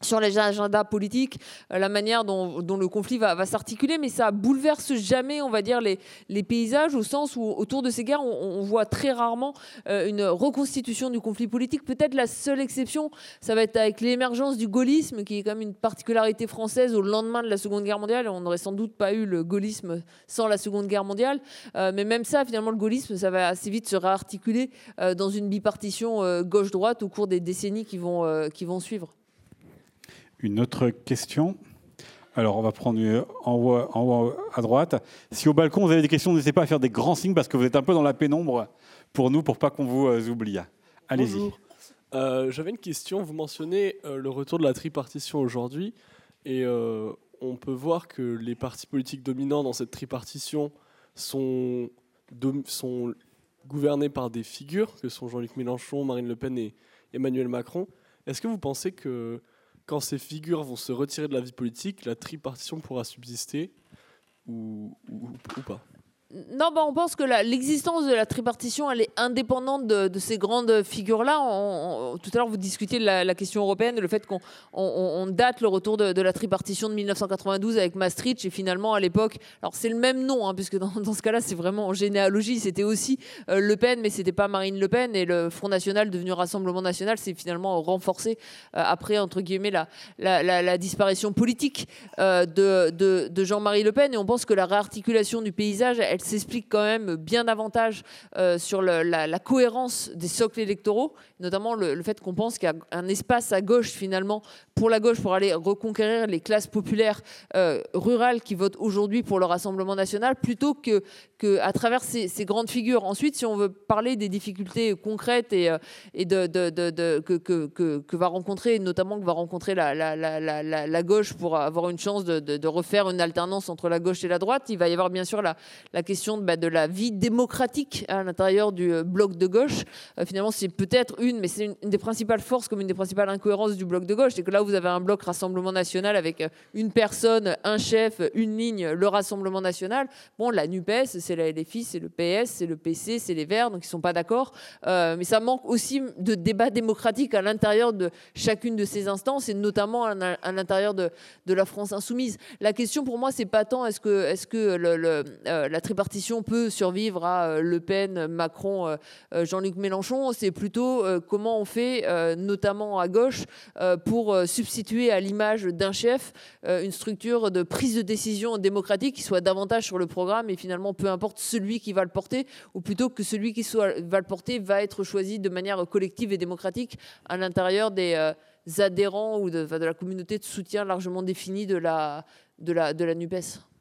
Speaker 2: sur les agendas politiques, euh, la manière dont, le conflit va, s'articuler, mais ça bouleverse jamais, on va dire, les, paysages au sens où autour de ces guerres, on, voit très rarement euh, une reconstitution du conflit politique. Peut-être la seule exception, ça va être avec l'émergence du gaullisme, qui est quand même une particularité française au lendemain de la Seconde Guerre mondiale. On n'aurait sans doute pas eu le gaullisme sans la Seconde Guerre mondiale, euh, mais même ça, finalement, le gaullisme, ça va assez vite se réarticuler dans une bipartition gauche-droite au cours des décennies qui vont suivre.
Speaker 4: Une autre question alors, on va prendre en haut, à droite. Si au balcon, vous avez des questions, n'hésitez pas à faire des grands signes parce que vous êtes un peu dans la pénombre pour nous, pour pas qu'on vous euh, oublie. Allez-y.
Speaker 6: Euh, J'avais une question. Vous mentionnez euh, le retour de la tripartition aujourd'hui. Et euh, on peut voir que les partis politiques dominants dans cette tripartition sont gouvernés par des figures, que sont Jean-Luc Mélenchon, Marine Le Pen et Emmanuel Macron. Est-ce que vous pensez que quand ces figures vont se retirer de la vie politique, la tripartition pourra subsister ou, pas
Speaker 2: non, bah, on pense que l'existence de la tripartition, elle est indépendante de, ces grandes figures-là. Tout à l'heure, vous discutiez de la, question européenne, le fait qu'on date le retour de, la tripartition de 1992 avec Maastricht, et finalement, à l'époque, alors c'est le même nom, hein, puisque dans, ce cas-là, c'est vraiment en généalogie, c'était aussi euh, Le Pen, mais c'était pas Marine Le Pen, et le Front National, devenu Rassemblement National, c'est finalement renforcé euh, après, entre guillemets, la, disparition politique euh, de, de Jean-Marie Le Pen, et on pense que la réarticulation du paysage, elle s'explique quand même bien davantage euh, sur la, cohérence des socles électoraux, notamment le, fait qu'on pense qu'il y a un espace à gauche finalement pour la gauche pour aller reconquérir les classes populaires euh, rurales qui votent aujourd'hui pour le Rassemblement national, plutôt que, à travers ces, grandes figures. Ensuite, si on veut parler des difficultés concrètes et, euh, de, que, va rencontrer, notamment que va rencontrer la, gauche pour avoir une chance de, refaire une alternance entre la gauche et la droite, il va y avoir bien sûr la, la question question de, bah, de la vie démocratique à l'intérieur du bloc de gauche. finalement, c'est peut-être une, mais c'est une, des principales forces, comme une des principales incohérences du bloc de gauche, c'est que là, vous avez un bloc Rassemblement national avec une personne, un chef, une ligne, le Rassemblement national. Bon, la NUPES, c'est la LFI, c'est le PS, c'est le PC, c'est les Verts, donc ils ne sont pas d'accord. mais ça manque aussi de débat démocratique à l'intérieur de chacune de ces instances, et notamment à l'intérieur de, de la France insoumise. La question pour moi, c'est pas tant est-ce que, est que euh, la tripartition peut survivre à euh, Le Pen, Macron, euh, Jean-Luc Mélenchon, c'est plutôt comment on fait, notamment à gauche, pour substituer à l'image d'un chef une structure de prise de décision démocratique qui soit davantage sur le programme et finalement peu importe celui qui va le porter, ou plutôt que celui qui va le porter va être choisi de manière collective et démocratique à l'intérieur des adhérents ou de, la communauté de soutien largement définie de la NUPES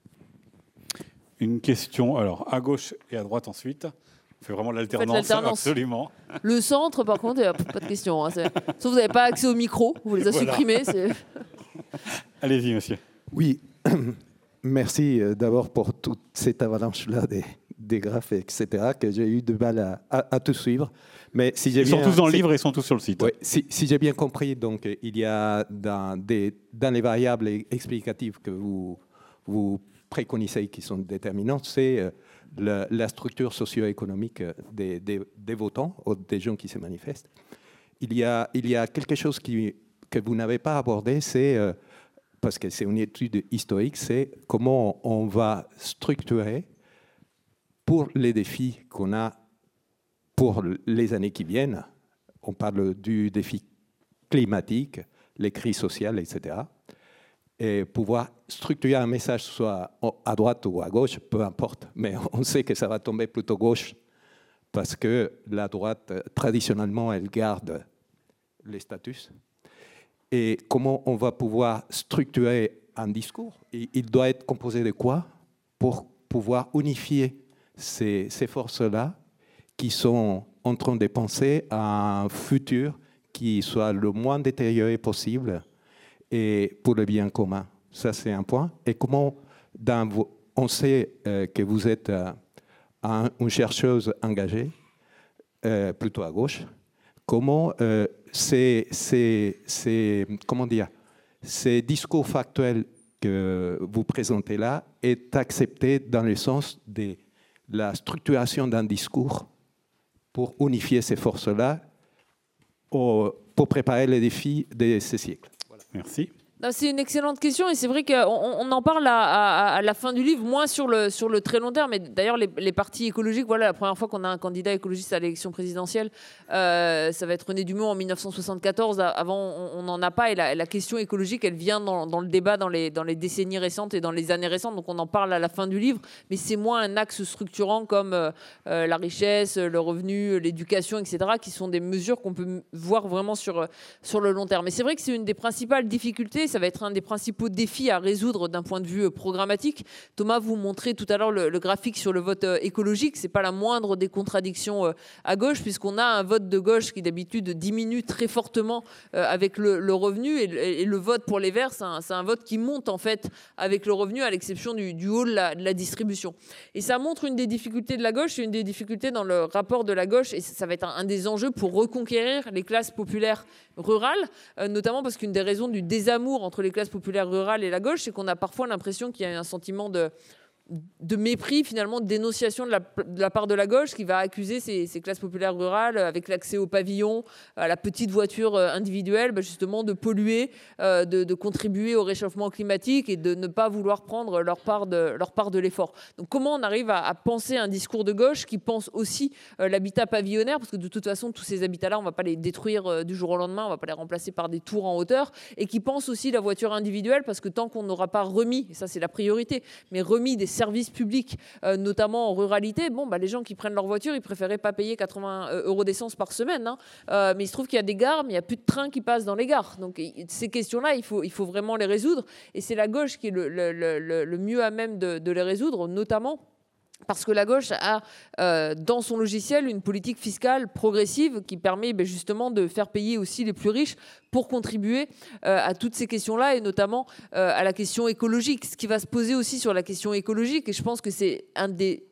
Speaker 4: une question, alors à gauche et à droite ensuite. On fait vraiment l'alternance, absolument.
Speaker 2: Le centre, par contre, il n'y a pas de question. Hein, Sauf vous n'avez pas accès au micro, vous les avez supprimés.
Speaker 4: Allez-y, monsieur.
Speaker 7: Oui, merci euh, d'abord pour toute cette avalanche-là des, des graphes, etc., que j'ai eu de mal à, à, tout suivre.
Speaker 4: Mais si ils sont tous dans le livre et ils sont tous sur le site.
Speaker 7: Oui, si, si j'ai bien compris, donc, il y a dans, des, dans les variables explicatives que vous, vous préconisées qui sont déterminantes, c'est euh, la, structure socio-économique euh, des, votants des gens qui se manifestent. Il y a, quelque chose que vous n'avez pas abordé, c'est, euh, parce que c'est une étude historique, c'est comment on va structurer pour les défis qu'on a pour les années qui viennent. On parle du défi climatique, les crises sociales, etc et pouvoir structurer un message soit à droite ou à gauche, peu importe, mais on sait que ça va tomber plutôt gauche parce que la droite, traditionnellement, elle garde les statuts. Et comment on va pouvoir structurer un discours? Il doit être composé de quoi pour pouvoir unifier ces, ces forces-là qui sont en train de penser à un futur qui soit le moins détérioré possible et pour le bien commun. Ça, c'est un point. Et comment, on sait euh, que vous êtes euh, une chercheuse engagée, euh, plutôt à gauche. Comment ces, comment dire, ces discours factuels que vous présentez là est accepté dans le sens de la structuration d'un discours pour unifier ces forces-là pour préparer les défis de ces siècles.
Speaker 4: Merci.
Speaker 2: C'est une excellente question et c'est vrai qu'on on en parle à, la fin du livre, moins sur le, sur le très long terme. Mais d'ailleurs, les, partis écologiques, voilà, la première fois qu'on a un candidat écologiste à l'élection présidentielle, euh, ça va être René Dumont en 1974. Avant, on n'en a pas et la, question écologique, elle vient dans, dans, le débat dans les, dans les décennies récentes et dans les années récentes. Donc on en parle à la fin du livre, mais c'est moins un axe structurant comme euh, euh, la richesse, le revenu, l'éducation, etc., qui sont des mesures qu'on peut voir vraiment sur, sur le long terme. Mais c'est vrai que c'est une des principales difficultés ça va être un des principaux défis à résoudre d'un point de vue euh, programmatique. Thomas, vous montrez tout à l'heure le, graphique sur le vote euh, écologique. C'est pas la moindre des contradictions euh, à gauche, puisqu'on a un vote de gauche qui d'habitude diminue très fortement avec le, revenu, et, le vote pour les Verts, c'est un, vote qui monte en fait avec le revenu, à l'exception du, haut de la, distribution. Et ça montre une des difficultés de la gauche, une des difficultés dans le rapport de la gauche, et ça va être un des enjeux pour reconquérir les classes populaires rurales, notamment parce qu'une des raisons du désamour entre les classes populaires rurales et la gauche, c'est qu'on a parfois l'impression qu'il y a un sentiment de, de mépris, finalement, de dénonciation de la, part de la gauche qui va accuser ces, classes populaires rurales, avec l'accès au pavillon, à la petite voiture euh, individuelle, bah, justement de polluer, euh, de, contribuer au réchauffement climatique et de ne pas vouloir prendre leur part de, l'effort. Donc comment on arrive à, penser un discours de gauche qui pense aussi euh, l'habitat pavillonnaire, parce que de toute façon, tous ces habitats-là, on ne va pas les détruire du jour au lendemain, on ne va pas les remplacer par des tours en hauteur, et qui pense aussi la voiture individuelle, parce que tant qu'on n'aura pas remis, et ça c'est la priorité, mais remis des services publics, euh, notamment en ruralité, bon, bah, les gens qui prennent leur voiture, ils préféraient pas payer 80 euh, euros d'essence par semaine. Hein. Euh, mais il se trouve qu'il y a des gares, mais il n'y a plus de trains qui passent dans les gares. Donc ces questions-là, il faut, il faut vraiment les résoudre. Et c'est la gauche qui est le, mieux à même de, de les résoudre, notamment parce que la gauche a euh, dans son logiciel une politique fiscale progressive qui permet ben, justement de faire payer aussi les plus riches pour contribuer euh, à toutes ces questions-là et notamment euh, à la question écologique. Ce qui va se poser aussi sur la question écologique, et je pense que c'est un des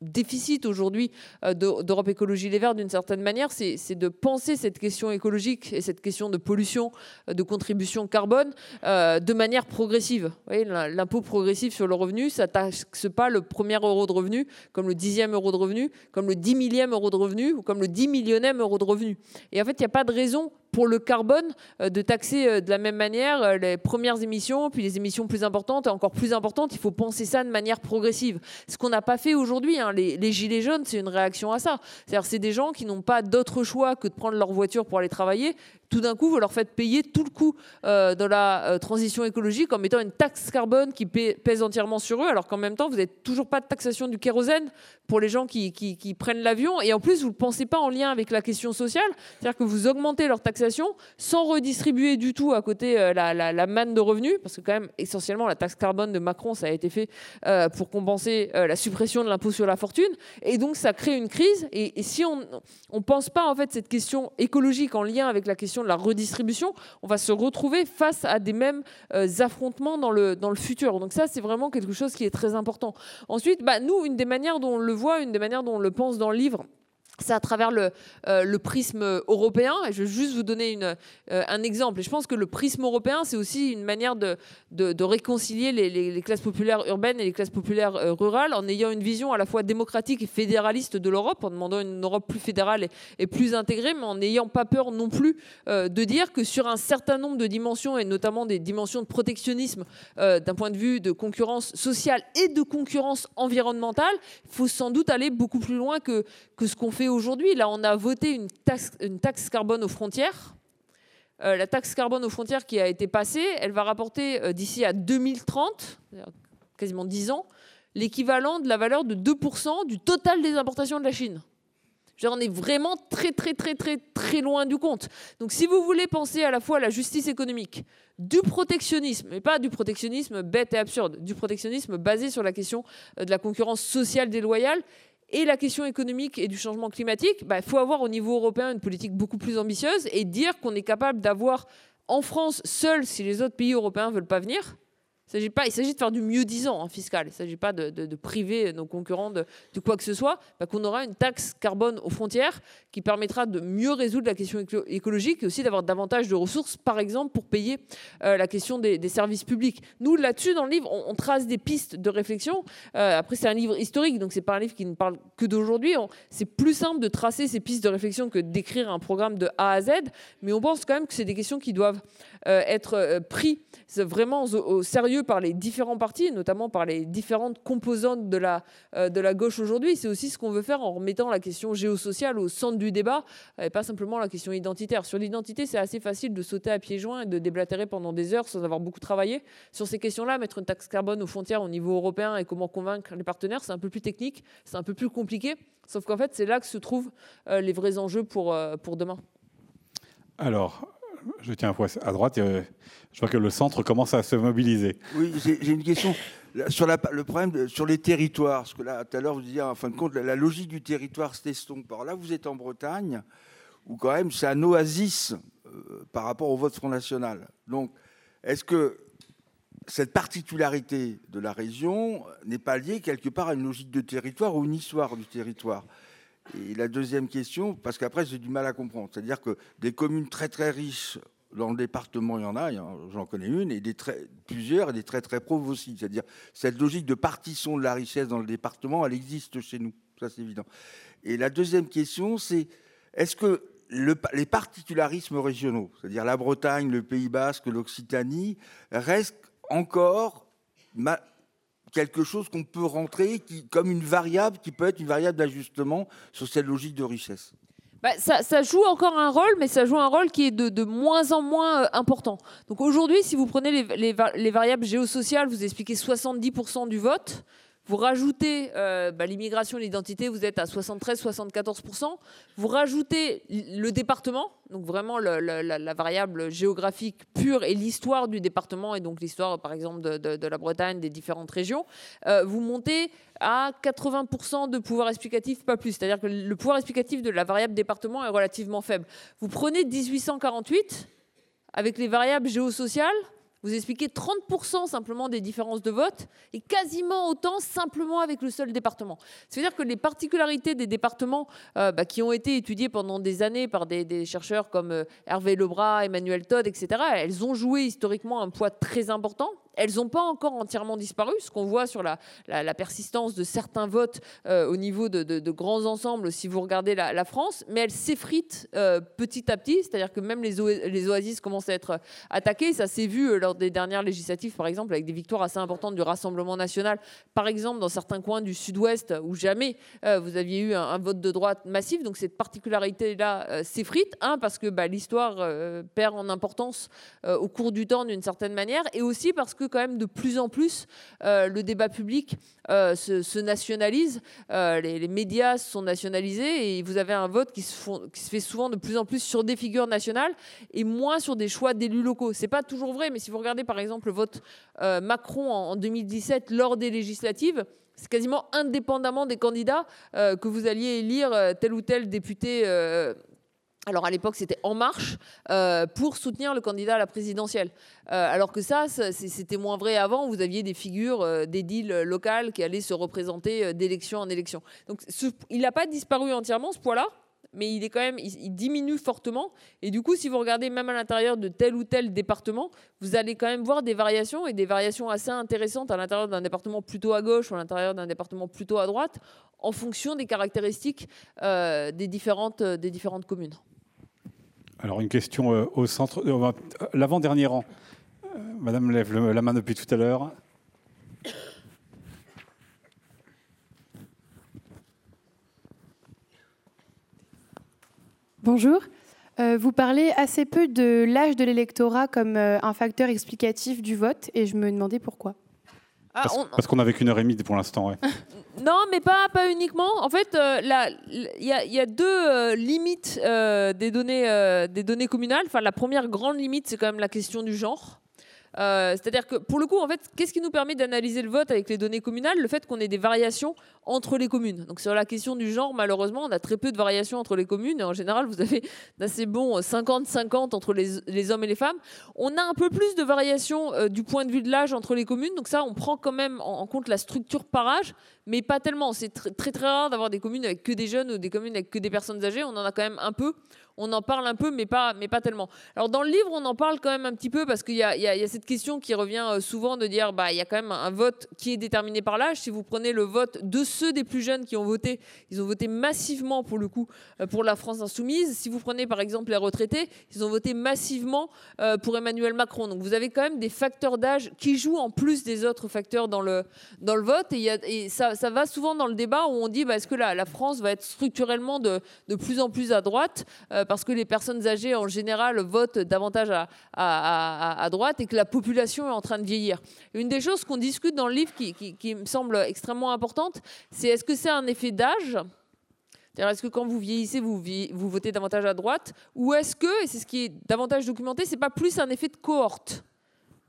Speaker 2: déficit aujourd'hui euh, d'Europe Écologie Les Verts d'une certaine manière, c'est de penser cette question écologique et cette question de pollution, euh, de contribution carbone euh, de manière progressive. L'impôt progressif sur le revenu, ça taxe pas le premier euro de revenu comme le dixième euro de revenu, comme le dix millième euro de revenu ou comme le dix millionième euro de revenu. Et en fait, il n'y a pas de raison pour le carbone de taxer de la même manière les premières émissions, puis les émissions plus importantes et encore plus importantes. Il faut penser ça de manière progressive. Ce qu'on n'a pas fait aujourd'hui. Hein, les, gilets jaunes, c'est une réaction à ça. C'est-à-dire, c'est des gens qui n'ont pas d'autre choix que de prendre leur voiture pour aller travailler tout d'un coup, vous leur faites payer tout le coût euh, de la euh, transition écologique en mettant une taxe carbone qui pèse entièrement sur eux, alors qu'en même temps, vous n'avez toujours pas de taxation du kérosène pour les gens qui, prennent l'avion. Et en plus, vous ne pensez pas en lien avec la question sociale, c'est-à-dire que vous augmentez leur taxation sans redistribuer du tout à côté euh, la, manne de revenus, parce que quand même, essentiellement, la taxe carbone de Macron, ça a été fait pour compenser la suppression de l'impôt sur la fortune. Et donc, ça crée une crise. Et, et si on ne pense pas, en fait, cette question écologique en lien avec la question de la redistribution, on va se retrouver face à des mêmes euh, affrontements dans le, dans le futur. Donc ça, c'est vraiment quelque chose qui est très important. Ensuite, bah, nous, une des manières dont on le voit, une des manières dont on le pense dans le livre, c'est à travers le, euh, prisme européen. Je vais juste vous donner euh, un exemple. Et je pense que le prisme européen, c'est aussi une manière de, réconcilier les, les, classes populaires urbaines et les classes populaires euh, rurales en ayant une vision à la fois démocratique et fédéraliste de l'Europe, en demandant une Europe plus fédérale et, plus intégrée, mais en n'ayant pas peur non plus de dire que sur un certain nombre de dimensions, et notamment des dimensions de protectionnisme d'un point de vue de concurrence sociale et de concurrence environnementale, il faut sans doute aller beaucoup plus loin que, que ce qu'on fait aujourd'hui. Là, on a voté une taxe, carbone aux frontières. Euh, la taxe carbone aux frontières qui a été passée, elle va rapporter euh, d'ici à 2030, quasiment 10 ans, l'équivalent de la valeur de 2% du total des importations de la Chine. on est vraiment très, très, très, très, très loin du compte. Donc, si vous voulez penser à la fois à la justice économique, du protectionnisme, mais pas du protectionnisme bête et absurde, du protectionnisme basé sur la question euh, de la concurrence sociale déloyale, et la question économique et du changement climatique, il bah, faut avoir au niveau européen une politique beaucoup plus ambitieuse et dire qu'on est capable d'avoir en France seul, si les autres pays européens ne veulent pas venir, pas, il s'agit de faire du mieux disant en fiscal. Il ne s'agit pas de, priver nos concurrents de, quoi que ce soit. Bah, qu'on aura une taxe carbone aux frontières qui permettra de mieux résoudre la question écologique et aussi d'avoir davantage de ressources, par exemple, pour payer euh, la question des, services publics. Nous, là-dessus, dans le livre, on, trace des pistes de réflexion. Euh, après, c'est un livre historique, donc c'est pas un livre qui ne parle que d'aujourd'hui. C'est plus simple de tracer ces pistes de réflexion que d'écrire un programme de A à Z, mais on pense quand même que c'est des questions qui doivent être prises vraiment au sérieux par les différents partis, notamment par les différentes composantes de la, euh, de la gauche aujourd'hui. C'est aussi ce qu'on veut faire en remettant la question géosociale au centre du débat, et pas simplement la question identitaire. Sur l'identité, c'est assez facile de sauter à pieds joints et de déblatérer pendant des heures sans avoir beaucoup travaillé. Sur ces questions-là, mettre une taxe carbone aux frontières au niveau européen et comment convaincre les partenaires, c'est un peu plus technique, c'est un peu plus compliqué. Sauf qu'en fait, c'est là que se trouvent euh, les vrais enjeux pour, euh, pour demain.
Speaker 4: Alors, je tiens à droite. Et, je vois que le centre commence à se mobiliser.
Speaker 8: Oui, j'ai une question sur le problème sur les territoires. Parce que là, tout à l'heure, vous disiez, en fin de compte, la, logique du territoire s'estompe. Alors là, vous êtes en Bretagne, où quand même c'est un oasis euh, par rapport au vote Front National. Donc, est-ce que cette particularité de la région n'est pas liée quelque part à une logique de territoire ou une histoire du territoire? Et la deuxième question, parce qu'après j'ai du mal à comprendre, c'est-à-dire que des communes très très riches dans le département, il y en a, j'en connais une, et des plusieurs, et des très très pauvres aussi. C'est-à-dire, cette logique de partition de la richesse dans le département, elle existe chez nous, ça c'est évident. Et la deuxième question, c'est est-ce que les particularismes régionaux, c'est-à-dire la Bretagne, le Pays Basque, l'Occitanie, restent encore quelque chose qu'on peut rentrer qui, comme une variable qui peut être une variable d'ajustement sur cette logique de richesse
Speaker 2: bah, ça, joue encore un rôle, mais ça joue un rôle qui est de, moins en moins euh, important. Donc aujourd'hui, si vous prenez les, les variables géosociales, vous expliquez 70% du vote. Vous rajoutez euh, bah, l'immigration l'identité, vous êtes à 73-74%. Vous rajoutez le département, donc vraiment la, variable géographique pure et l'histoire du département, et donc l'histoire par exemple de, la Bretagne, des différentes régions. Euh, vous montez à 80% de pouvoir explicatif, pas plus. C'est-à-dire que le pouvoir explicatif de la variable département est relativement faible. Vous prenez 1848 avec les variables géosociales, vous expliquez 30% simplement des différences de vote et quasiment autant simplement avec le seul département. C'est-à-dire que les particularités des départements euh, bah, qui ont été étudiées pendant des années par des, chercheurs comme euh, Hervé Lebras, Emmanuel Todd, etc., elles ont joué historiquement un poids très important elles n'ont pas encore entièrement disparu, ce qu'on voit sur la, persistance de certains votes euh, au niveau de, grands ensembles, si vous regardez la, France, mais elles s'effritent euh, petit à petit, c'est-à-dire que même les, oasis commencent à être attaquées. Ça s'est vu euh, lors des dernières législatives, par exemple, avec des victoires assez importantes du Rassemblement national, par exemple dans certains coins du sud-ouest où jamais vous aviez eu un, vote de droite massif. Donc cette particularité-là s'effrite, un, parce que bah, l'histoire perd en importance au cours du temps d'une certaine manière, et aussi parce que quand même de plus en plus euh, le débat public euh, se, nationalise, euh, les, médias sont nationalisés et vous avez un vote qui se, fait souvent de plus en plus sur des figures nationales et moins sur des choix d'élus locaux. C'est pas toujours vrai, mais si vous regardez par exemple le vote Macron en 2017 lors des législatives, c'est quasiment indépendamment des candidats que vous alliez élire tel ou tel député alors à l'époque, c'était En Marche euh, pour soutenir le candidat à la présidentielle. Euh, alors que ça, c'était moins vrai avant. Vous aviez des figures, euh, des deals locales qui allaient se représenter d'élection en élection. Donc il n'a pas disparu entièrement ce poids-là, mais il est quand même, il, diminue fortement. Et du coup, si vous regardez même à l'intérieur de tel ou tel département, vous allez quand même voir des variations et des variations assez intéressantes à l'intérieur d'un département plutôt à gauche ou à l'intérieur d'un département plutôt à droite, en fonction des caractéristiques des différentes, des différentes communes.
Speaker 4: Alors, une question euh, au centre, euh, l'avant-dernier rang. Euh, madame lève la main depuis tout à l'heure.
Speaker 9: Bonjour. vous parlez assez peu de l'âge de l'électorat comme un facteur explicatif du vote et je me demandais pourquoi.
Speaker 4: Ah, parce, qu'on n'avait qu'une heure et demie pour l'instant.
Speaker 2: non, mais pas, pas uniquement. En fait, euh, il y, y, a deux euh, limites euh, des, données, des données communales. Enfin, la première grande limite, c'est quand même la question du genre. Euh, c'est-à-dire que pour le coup, en fait, qu'est-ce qui nous permet d'analyser le vote avec les données communales? Le fait qu'on ait des variations entre les communes. Donc sur la question du genre, malheureusement, on a très peu de variations entre les communes. Et en général, vous avez d'assez bons 50-50 entre les, hommes et les femmes. On a un peu plus de variations euh, du point de vue de l'âge entre les communes. Donc ça, on prend quand même en, compte la structure par âge, mais pas tellement. C'est très, très très rare d'avoir des communes avec que des jeunes ou des communes avec que des personnes âgées. On en a quand même un peu on en parle un peu, mais pas, mais pas tellement. Alors dans le livre, on en parle quand même un petit peu parce qu'il y, a, cette question qui revient euh, souvent de dire, bah, il y a quand même un vote qui est déterminé par l'âge. Si vous prenez le vote de ceux des plus jeunes qui ont voté, ils ont voté massivement pour le coup euh, pour la France insoumise. Si vous prenez par exemple les retraités, ils ont voté massivement euh, pour Emmanuel Macron. Donc vous avez quand même des facteurs d'âge qui jouent en plus des autres facteurs dans le, dans le vote. Et, et ça, ça, va souvent dans le débat où on dit, bah, est-ce que la, la France va être structurellement de, de plus en plus à droite parce que les personnes âgées en général votent davantage à, droite et que la population est en train de vieillir. Une des choses qu'on discute dans le livre qui, me semble extrêmement importante, c'est est-ce que c'est un effet d'âge? Est-ce que quand vous vieillissez, vous, vous votez davantage à droite? Ou est-ce que, et c'est ce qui est davantage documenté, c'est pas plus un effet de cohorte?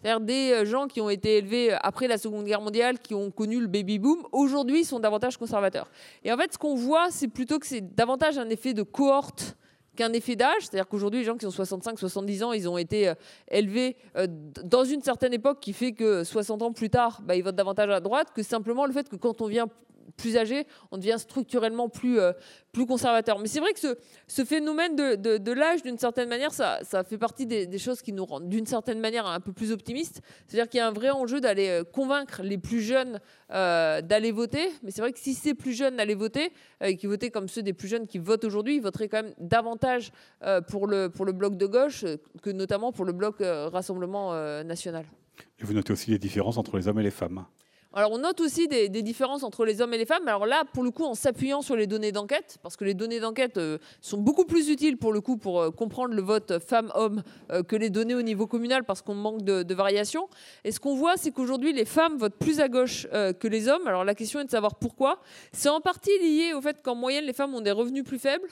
Speaker 2: C'est-à-dire des euh, gens qui ont été élevés après la Seconde Guerre mondiale, qui ont connu le baby-boom, aujourd'hui sont davantage conservateurs. Et en fait, ce qu'on voit, c'est plutôt que c'est davantage un effet de cohorte qu'un effet d'âge, c'est-à-dire qu'aujourd'hui, les gens qui ont 65, 70 ans, ils ont été euh, élevés euh, dans une certaine époque qui fait que 60 ans plus tard, bah, ils votent davantage à droite, que simplement le fait que quand on vient plus âgé, on devient structurellement plus, euh, plus conservateur. Mais c'est vrai que ce, phénomène de, de, l'âge, d'une certaine manière, ça, ça fait partie des, des, choses qui nous rendent d'une certaine manière un peu plus optimistes. C'est-à-dire qu'il y a un vrai enjeu d'aller euh, convaincre les plus jeunes euh, d'aller voter. Mais c'est vrai que si ces plus jeunes allaient voter, et qui votaient comme ceux des plus jeunes qui votent aujourd'hui, ils voteraient quand même davantage pour, le, pour le bloc de gauche que notamment pour le bloc Rassemblement national.
Speaker 4: Et vous notez aussi les différences entre les hommes et les femmes.
Speaker 2: Alors on note aussi des, différences entre les hommes et les femmes. Alors là, pour le coup, en s'appuyant sur les données d'enquête, parce que les données d'enquête euh, sont beaucoup plus utiles pour le coup pour euh, comprendre le vote femmes-hommes euh, que les données au niveau communal, parce qu'on manque de, de variation. Et ce qu'on voit, c'est qu'aujourd'hui, les femmes votent plus à gauche que les hommes. Alors la question est de savoir pourquoi. C'est en partie lié au fait qu'en moyenne, les femmes ont des revenus plus faibles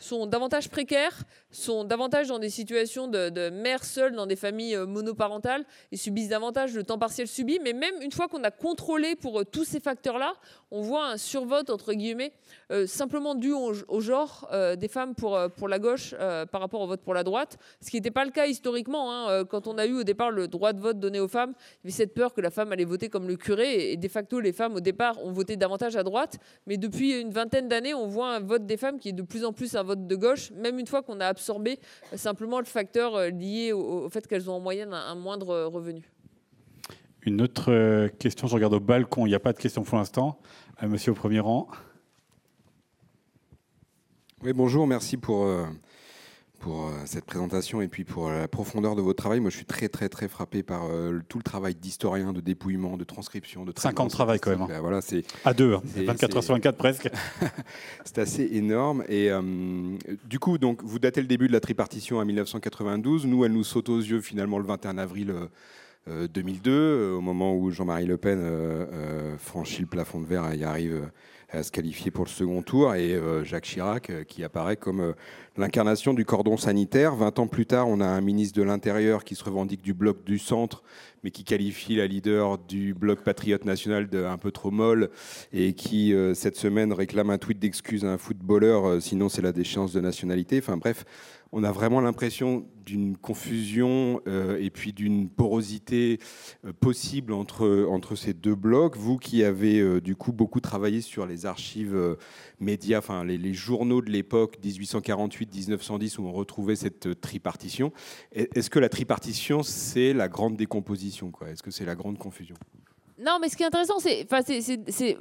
Speaker 2: sont davantage précaires, sont davantage dans des situations de, de mères seules, dans des familles euh, monoparentales, et subissent davantage le temps partiel subi. Mais même une fois qu'on a contrôlé pour euh, tous ces facteurs-là, on voit un survote, entre guillemets, euh, simplement dû au, genre des femmes pour, pour la gauche par rapport au vote pour la droite, ce qui n'était pas le cas historiquement. hein. Quand on a eu au départ le droit de vote donné aux femmes, il y avait cette peur que la femme allait voter comme le curé, et de facto, les femmes, au départ, ont voté davantage à droite. Mais depuis une vingtaine d'années, on voit un vote des femmes qui est de plus en plus un de gauche, même une fois qu'on a absorbé euh, simplement le facteur euh, lié au, au fait qu'elles ont en moyenne un, un moindre euh, revenu.
Speaker 4: Une autre question, je regarde au balcon, il n'y a pas de question pour l'instant. Monsieur au premier rang.
Speaker 10: Oui, bonjour, merci pour, euh, pour euh, cette présentation et puis pour la profondeur de votre travail. Moi, je suis très, très, très frappé par euh, tout le travail d'historien, de dépouillement, de transcription, de
Speaker 4: 5 ans de travail quand même. hein.
Speaker 10: Voilà, c'est
Speaker 4: À deux, hein.
Speaker 10: c'est-
Speaker 4: 24 heures sur 24 presque.
Speaker 10: c'est assez énorme. Et euh, du coup, donc, vous datez le début de la tripartition à 1992. Nous, elle nous saute aux yeux finalement le 21 avril euh, euh, 2002, euh, au moment où Jean-Marie Le Pen euh, euh, franchit le plafond de verre et y arrive euh, à se qualifier pour le second tour, et euh, Jacques Chirac euh, qui apparaît comme euh, l'incarnation du cordon sanitaire. 20 ans plus tard, on a un ministre de l'Intérieur qui se revendique du bloc du centre, mais qui qualifie la leader du bloc patriote national de un peu trop molle, et qui, cette semaine, réclame un tweet d'excuse à un footballeur, sinon c'est la déchéance de nationalité. Enfin bref, on a vraiment l'impression d'une confusion euh, et puis d'une porosité euh, possible entre, entre ces deux blocs. Vous qui avez euh, du coup beaucoup travaillé sur les archives médias, enfin les, les journaux de l'époque 1848-1910 où on retrouvait cette tripartition, est- est-ce que la tripartition c'est la grande décomposition Est-ce que c'est la grande confusion?
Speaker 2: Non, mais ce qui est intéressant, c'est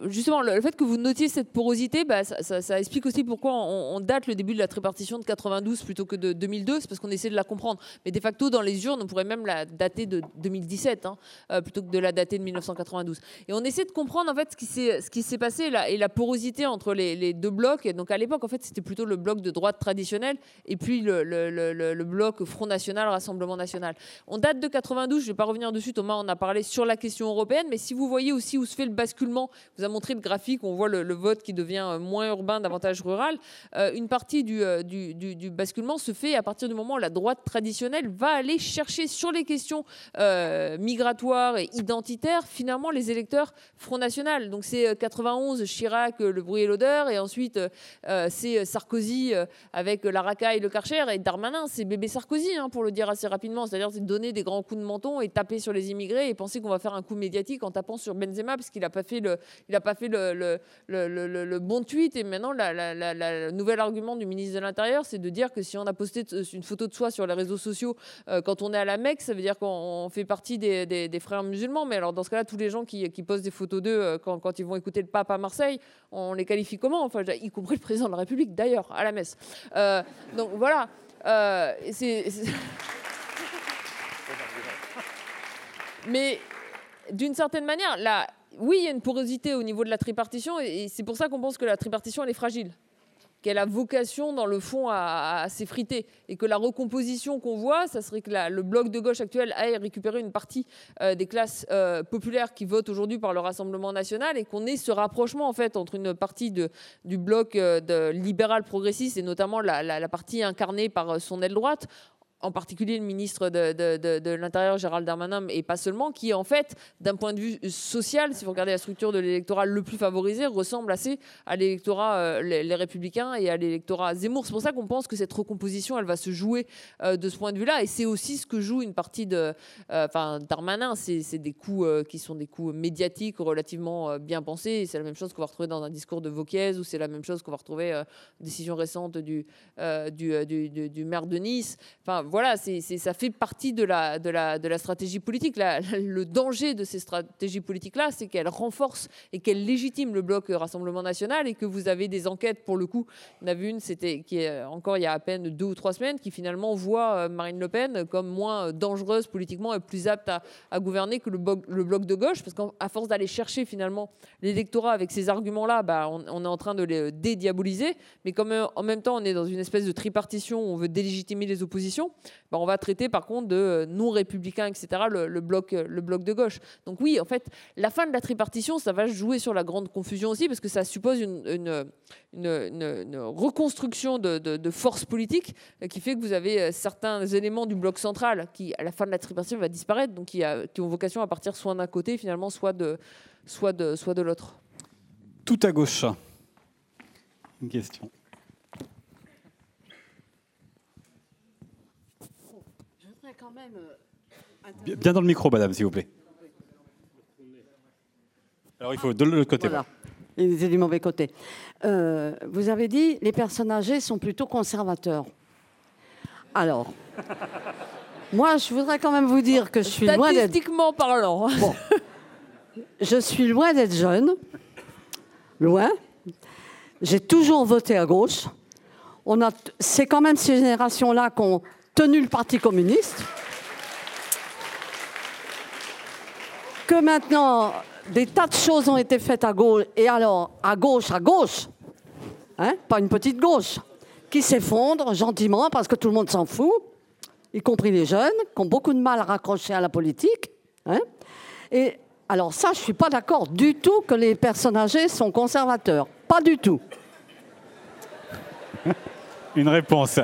Speaker 2: justement le, fait que vous notiez cette porosité, bah, ça, explique aussi pourquoi on, date le début de la tripartition de 92 plutôt que de 2002, c'est parce qu'on essaie de la comprendre. Mais de facto, dans les urnes, on pourrait même la dater de 2017, hein, euh, plutôt que de la dater de 1992. Et on essaie de comprendre en fait ce qui s'est passé la, et la porosité entre les, deux blocs. Et donc à l'époque, en fait, c'était plutôt le bloc de droite traditionnel et puis le bloc Front National, Rassemblement National. On date de 92, je ne vais pas revenir dessus, Thomas en a parlé sur la question européenne, mais si vous voyez aussi où se fait le basculement, vous a montré le graphique, on voit le, vote qui devient euh, moins urbain, davantage rural, euh, une partie du, euh, du, du- basculement se fait à partir du moment où la droite traditionnelle va aller chercher sur les questions migratoires et identitaires, finalement, les électeurs Front National. Donc c'est euh, 91, Chirac, le bruit et l'odeur, et ensuite c'est Sarkozy avec la racaille, le Karcher, et Darmanin, c'est bébé Sarkozy, hein, pour le dire assez rapidement. C'est-à-dire c'est donner des grands coups de menton et taper sur les immigrés et penser qu'on va faire un coup médiatique en tapant sur Benzema parce qu'il n'a pas fait le, il a pas fait le, le, le, le- bon tweet. Et maintenant, la, la- la- la- le nouvel argument du ministre de l'Intérieur, c'est de dire que si on a posté t- une photo de soi sur les réseaux sociaux euh, quand on est à la Mecque, ça veut dire qu'on on fait partie des, des- des frères musulmans. Mais alors, dans ce cas-là, tous les gens qui, qui postent des photos d'eux euh, quand, quand ils vont écouter le pape à Marseille, on les qualifie comment? Enfin, y compris le président de la République, d'ailleurs, à la messe. Euh, donc voilà. Euh, c'est- Mais d'une certaine manière, là, oui, il y a une porosité au niveau de la tripartition, et c'est pour ça qu'on pense que la tripartition, elle est fragile qu'elle a vocation, dans le fond, à, s'effriter. Et que la recomposition qu'on voit, ça serait que le bloc de gauche actuel aille récupérer une partie euh, des classes euh, populaires qui votent aujourd'hui par le Rassemblement national et qu'on ait ce rapprochement, en fait, entre une partie du bloc euh, de libéral progressiste et notamment la, partie incarnée par son aile droite, en particulier le ministre de, l'Intérieur, Gérald Darmanin, et pas seulement, qui en fait, d'un point de vue social, si vous regardez la structure de l'électorat le plus favorisé, ressemble assez à l'électorat euh, les, Républicains et à l'électorat Zemmour. C'est pour ça qu'on pense que cette recomposition, elle va se jouer euh, de ce point de vue-là, et c'est aussi ce que joue une partie de, euh, Darmanin. C'est des coups euh, qui sont des coups médiatiques relativement bien pensés. C'est la même chose qu'on va retrouver dans un discours de Vauquiez, ou c'est la même chose qu'on va retrouver décision récente du maire de Nice. Enfin, voilà, ça fait partie de la, stratégie politique. Le danger de ces stratégies politiques-là, c'est qu'elles renforcent et qu'elles légitiment le bloc Rassemblement national et que vous avez des enquêtes, pour le coup, en a vu une, qui est euh, encore il y a à peine deux ou trois semaines, qui finalement voit euh, Marine Le Pen comme moins euh, dangereuse politiquement et plus apte à, gouverner que le, bloc- de gauche, parce qu'à force d'aller chercher finalement l'électorat avec ces arguments-là, bah, on, on est en train de les dédiaboliser, mais comme euh, en même temps on est dans une espèce de tripartition où on veut délégitimer les oppositions, ben, on va traiter par contre de non-républicains, etc., le, bloc, le bloc de gauche. Donc oui, en fait, la fin de la tripartition, ça va jouer sur la grande confusion aussi, parce que ça suppose une, reconstruction de, de, forces politiques qui fait que vous avez certains éléments du bloc central qui, à la fin de la tripartition, va disparaître, donc qui, qui ont vocation à partir soit d'un côté, finalement, soit de, soit de, soit de l'autre.
Speaker 4: Tout à gauche. Une question. Euh, bien dans le micro, madame, s'il vous plaît. Alors il faut de l'autre côté.
Speaker 11: Voilà. Il était du mauvais côté. Euh, vous avez dit les personnes âgées sont plutôt conservateurs. Alors, moi, je voudrais quand même vous dire que je suis loin d'être.
Speaker 2: Statistiquement parlant. Bon.
Speaker 11: Je suis loin d'être jeune. Loin. J'ai toujours voté à gauche. On a, c'est quand même ces générations-là qui ont tenu le Parti communiste. Que maintenant, des tas de choses ont été faites à gauche, et alors, à gauche, à gauche, hein, pas une petite gauche, qui s'effondre gentiment parce que tout le monde s'en fout, y compris les jeunes, qui ont beaucoup de mal à raccrocher à la politique. Hein. Et alors ça, je ne suis pas d'accord du tout que les personnes âgées sont conservateurs. Pas du tout.
Speaker 4: Une réponse.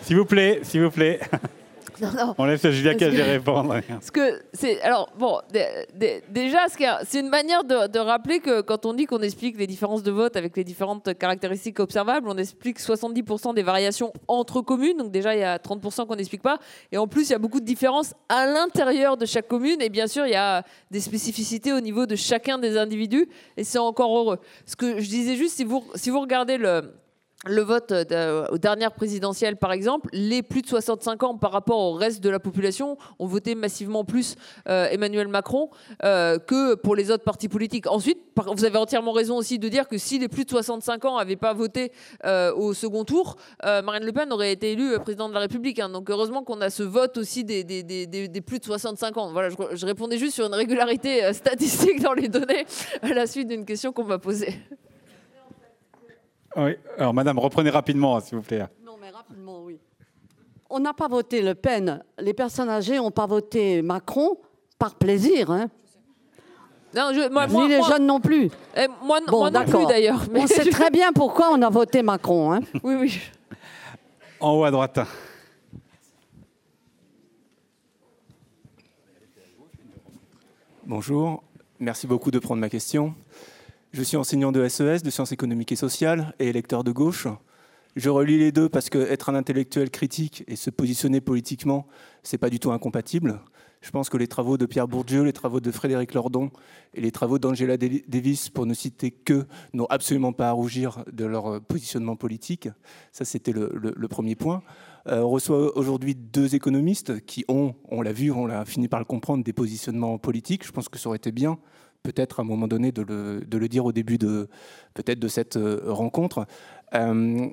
Speaker 4: S'il vous plaît, s'il vous plaît. On laisse Julia Cagé répondre.
Speaker 2: Parce que c'est alors bon déjà c'est une manière de, rappeler que quand on dit qu'on explique les différences de vote avec les différentes caractéristiques observables, on explique 70% des variations entre communes. Donc déjà il y a 30% qu'on n'explique pas. Et en plus il y a beaucoup de différences à l'intérieur de chaque commune. Et bien sûr il y a des spécificités au niveau de chacun des individus. Et c'est encore heureux. Ce que je disais juste si vous si vous regardez le le vote aux dernières présidentielles, par exemple, les plus de 65 ans par rapport au reste de la population ont voté massivement plus euh, Emmanuel Macron euh, que pour les autres partis politiques. Ensuite, vous avez entièrement raison aussi de dire que si les plus de 65 ans n'avaient pas voté euh, au second tour, Marine Le Pen aurait été élue présidente de la République. Hein. Donc heureusement qu'on a ce vote aussi des, plus de 65 ans. Voilà, je répondais juste sur une régularité statistique dans les données à la suite d'une question qu'on m'a posée.
Speaker 4: Oui. Alors, madame, reprenez rapidement, s'il vous plaît.
Speaker 11: Non, mais rapidement, oui. On n'a pas voté Le Pen. Les personnes âgées n'ont pas voté Macron par plaisir. Hein. Non, Ni les jeunes non plus.
Speaker 2: Eh, moi, bon, non plus, d'ailleurs.
Speaker 11: Mais on sait très bien pourquoi on a voté Macron. Hein.
Speaker 2: Oui, oui.
Speaker 4: En haut à droite.
Speaker 12: Bonjour, merci beaucoup de prendre ma question. Je suis enseignant de SES, e de sciences économiques et sociales, et électeur de gauche. Je relis les deux parce qu'être un intellectuel critique et se positionner politiquement, c'est pas du tout incompatible. Je pense que les travaux de Pierre Bourdieu, les travaux de Frédéric Lordon et les travaux d'Angela Davis, pour ne citer que, n'ont absolument pas à rougir de leur positionnement politique. Ça, c'était le, premier point. Euh, on reçoit aujourd'hui deux économistes qui ont, on l'a vu, on l'a fini par le comprendre, des positionnements politiques. Je pense que ça aurait été bien peut-être à un moment donné de le, dire au début de peut-être de cette euh, rencontre. Euh,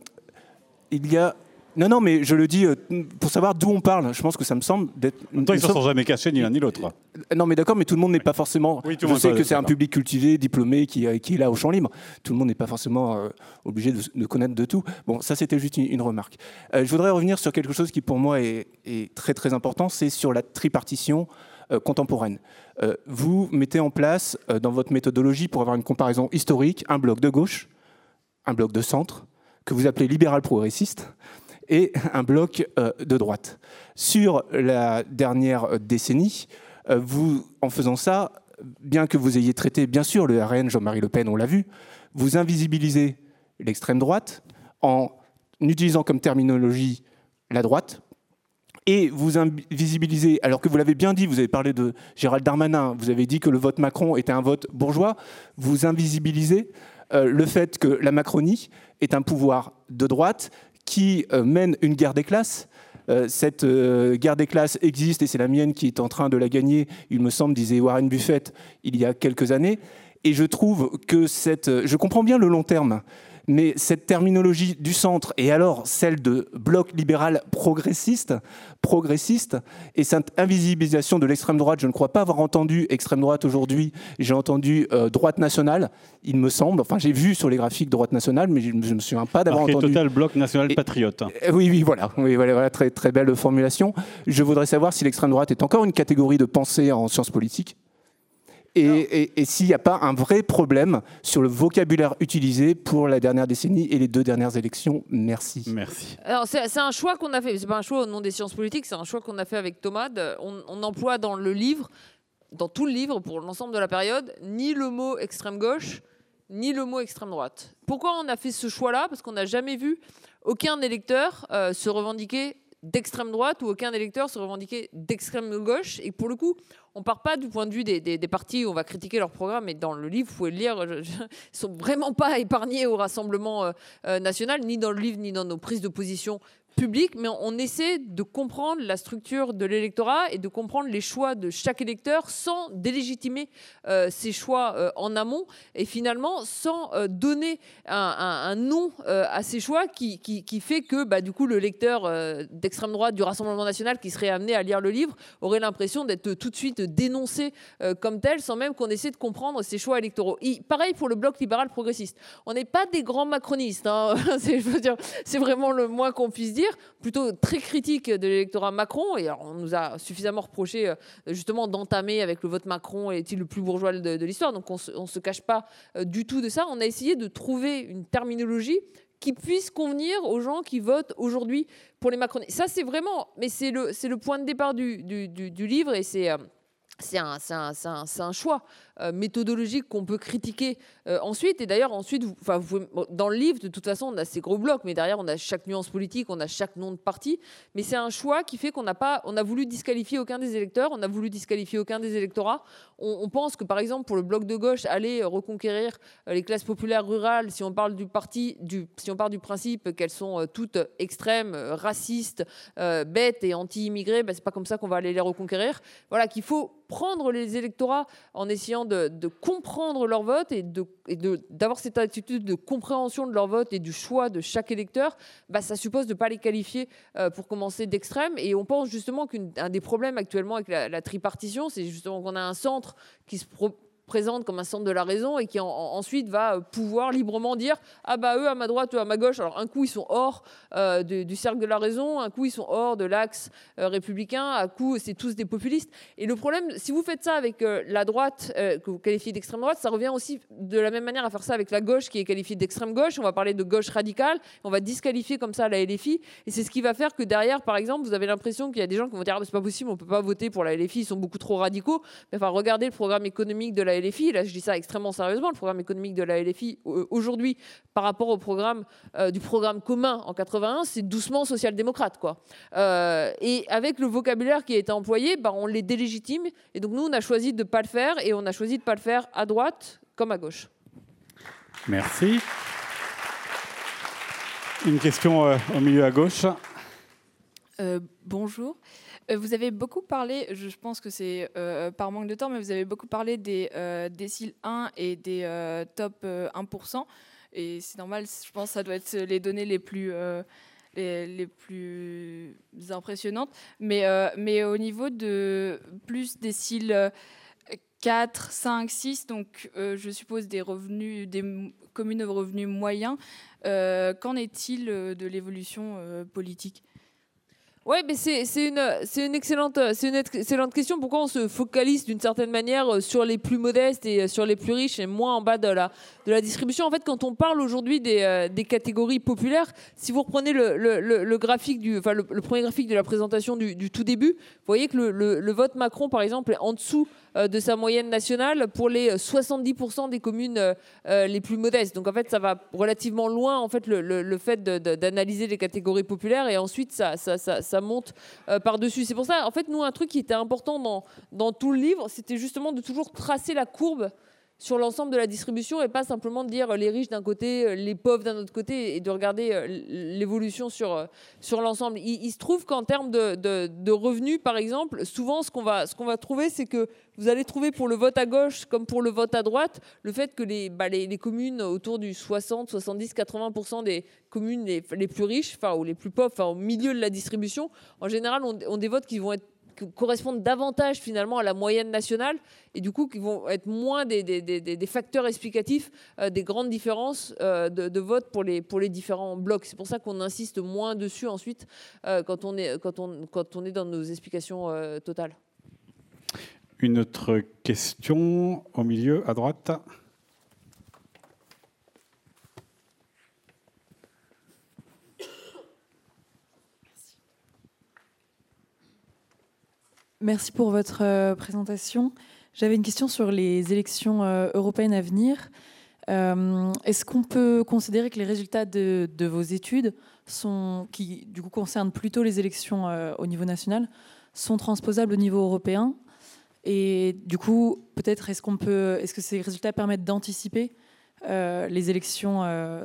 Speaker 12: il y a non, non, mais je le dis euh, pour savoir d'où on parle. Je pense que ça me semble d'être.
Speaker 4: En même temps, ils ne sont jamais cachés ni l'un ni l'autre.
Speaker 12: Non, mais d'accord, mais tout le monde n'est pas forcément. Oui, je sais que c'est un public cultivé, diplômé, qui, qui, est là au champ libre. Tout le monde n'est pas forcément obligé de, connaître de tout. Bon, ça, c'était juste une, remarque. je voudrais revenir sur quelque chose qui, pour moi, est, est très, très important c'est sur la tripartition contemporaine. Euh, vous mettez en place euh, dans votre méthodologie, pour avoir une comparaison historique, un bloc de gauche, un bloc de centre, que vous appelez libéral progressiste, et un bloc euh, de droite. Sur la dernière décennie, vous, en faisant ça, bien que vous ayez traité, bien sûr, le RN, Jean-Marie Le Pen, on l'a vu, vous invisibilisez l'extrême droite en utilisant comme terminologie la droite, et vous invisibilisez, alors que vous l'avez bien dit, vous avez parlé de Gérald Darmanin, vous avez dit que le vote Macron était un vote bourgeois, vous invisibilisez euh, le fait que la Macronie est un pouvoir de droite qui euh, mène une guerre des classes. Euh, cette guerre des classes existe et c'est la mienne qui est en train de la gagner, il me semble, disait Warren Buffett il y a quelques années. Et je trouve que cette. Je comprends bien le long terme, Mais cette terminologie du centre et alors celle de bloc libéral progressiste, progressiste, et cette invisibilisation de l'extrême droite, je ne crois pas avoir entendu extrême droite aujourd'hui, j'ai entendu euh, droite nationale, il me semble, enfin j'ai vu sur les graphiques droite nationale, mais je ne me souviens pas d'avoir entendu...
Speaker 4: total bloc national patriote.
Speaker 12: oui, oui, voilà, oui, voilà, voilà, très, très belle formulation. Je voudrais savoir si l'extrême droite est encore une catégorie de pensée en sciences politiques et, s'il n'y a pas un vrai problème sur le vocabulaire utilisé pour la dernière décennie et les deux dernières élections. Merci.
Speaker 4: Merci.
Speaker 2: Alors c'est un choix qu'on a fait. C'est pas un choix au nom des sciences politiques, c'est un choix qu'on a fait avec Thomas. On, on, emploie dans le livre, dans tout le livre pour l'ensemble de la période, ni le mot extrême gauche ni le mot extrême droite. Pourquoi on a fait ce choix-là? Parce qu'on n'a jamais vu aucun électeur euh, se revendiquer d'extrême droite ou aucun électeur se revendiquer d'extrême gauche. Et pour le coup, on part pas du point de vue des, partis où on va critiquer leur programme. Et dans le livre, vous pouvez le lire, ils sont vraiment pas épargnés au Rassemblement euh, euh, national, ni dans le livre, ni dans nos prises de position public, mais on essaie de comprendre la structure de l'électorat et de comprendre les choix de chaque électeur sans délégitimer euh, ces choix euh, en amont et finalement sans euh, donner un, nom à ces choix qui, fait que bah, du coup le lecteur d'extrême droite du Rassemblement national qui serait amené à lire le livre aurait l'impression d'être tout de suite dénoncé comme tel sans même qu'on essaie de comprendre ces choix électoraux. pareil pour le bloc libéral progressiste. On n'est pas des grands macronistes, hein. c'est vraiment le moins qu'on puisse dire plutôt très critique de l'électorat Macron. Et on nous a suffisamment reproché euh, justement d'entamer avec le vote Macron est-il le plus bourgeois de, l'histoire. Donc on ne se cache pas euh, du tout de ça. On a essayé de trouver une terminologie qui puisse convenir aux gens qui votent aujourd'hui pour les Macronistes. Ça, c'est vraiment, mais c'est le, le point de départ du, du, livre et c'est. Euh, c'est un, choix. Euh, méthodologique qu'on peut critiquer euh, ensuite. Et d'ailleurs, ensuite, dans le livre, de toute façon, on a ces gros blocs, mais derrière, on a chaque nuance politique, on a chaque nom de parti. Mais c'est un choix qui fait qu'on n'a pas, on a voulu disqualifier aucun des électeurs, on a voulu disqualifier aucun des électorats. On, pense que, par exemple, pour le bloc de gauche, aller reconquérir euh, les classes populaires rurales, si on parle du parti, si on part du principe qu'elles sont toutes extrêmes, racistes, bêtes et anti-immigrés, ben, c'est pas comme ça qu'on va aller les reconquérir. Voilà, qu'il faut prendre les électorats en essayant de, comprendre leur vote et d'avoir cette attitude de compréhension de leur vote et du choix de chaque électeur, bah, ça suppose de ne pas les qualifier euh, pour commencer d'extrême. Et on pense justement qu'un des problèmes actuellement avec la, la tripartition, c'est justement qu'on a un centre qui se présente comme un centre de la raison et qui ensuite va euh, pouvoir librement dire ah bah eux à ma droite eux à ma gauche alors un coup ils sont hors euh, du, cercle de la raison un coup ils sont hors de l'axe euh, républicain un coup c'est tous des populistes et le problème si vous faites ça avec la droite que vous qualifiez d'extrême droite ça revient aussi de la même manière à faire ça avec la gauche qui est qualifiée d'extrême gauche. On va parler de gauche radicale on va disqualifier comme ça la LFI et c'est ce qui va faire que derrière par exemple vous avez l'impression qu'il y a des gens qui vont dire ah, c'est pas possible on peut pas voter pour la LFI ils sont beaucoup trop radicaux. Mais enfin regardez le programme économique de la LFI. Là, je dis ça extrêmement sérieusement. Le programme économique de la LFI euh, aujourd'hui, par rapport au programme euh, du programme commun en 81, c'est doucement social-démocrate, quoi. Euh, et avec le vocabulaire qui a été employé, bah, on les délégitime. Et donc nous, on a choisi de ne pas le faire, et on a choisi de ne pas le faire à droite comme à gauche.
Speaker 4: Merci. Une question au milieu à gauche.
Speaker 13: bonjour. Euh, vous avez beaucoup parlé, je pense que c'est euh, par manque de temps, mais vous avez beaucoup parlé des euh, déciles 1 et des top 1%. Et c'est normal, je pense que ça doit être les données les plus, les, plus impressionnantes. Mais, mais au niveau de plus déciles 4, 5, 6, donc je suppose des revenus, des communes de revenus moyens, qu'en est-il de l'évolution politique?
Speaker 2: Oui, mais c'est une, excellente, question. Pourquoi on se focalise d'une certaine manière euh, sur les plus modestes et euh, sur les plus riches et moins en bas de la, distribution? En fait, quand on parle aujourd'hui des, euh, catégories populaires, si vous reprenez le, graphique du, enfin, le, premier graphique de la présentation du, tout début, vous voyez que le, vote Macron, par exemple, est en dessous de sa moyenne nationale pour les 70% des communes les plus modestes. Donc en fait, ça va relativement loin, en fait, le, fait d'analyser les catégories populaires et ensuite ça monte euh, par-dessus. C'est pour ça, en fait, nous, un truc qui était important dans tout le livre, c'était justement de toujours tracer la courbe sur l'ensemble de la distribution et pas simplement de dire les riches d'un côté, les pauvres d'un autre côté et de regarder l'évolution sur, sur l'ensemble. Il, se trouve qu'en termes de, de, revenus, par exemple, souvent ce qu'on va, va trouver, c'est que vous allez trouver pour le vote à gauche comme pour le vote à droite le fait que les, bah, les, communes autour du 60, 70, 80% des communes les, les plus riches, enfin, ou les plus pauvres, enfin, au milieu de la distribution, en général, ont, ont des votes qui vont être correspondent davantage finalement à la moyenne nationale et du coup qui vont être moins des, facteurs explicatifs euh, des grandes différences euh, de, vote pour les, pour les différents blocs. C'est pour ça qu'on insiste moins dessus ensuite euh, quand, on est, quand, on, quand on est dans nos explications totales.
Speaker 4: Une autre question au milieu, à droite.
Speaker 14: Merci pour votre euh, présentation. J'avais une question sur les élections euh, européennes à venir. Euh, est-ce qu'on peut considérer que les résultats de, vos études, qui du coup concernent plutôt les élections au niveau national, sont transposables au niveau européen? Et du coup, peut-être est-ce qu'on peut, est-ce que ces résultats permettent d'anticiper les élections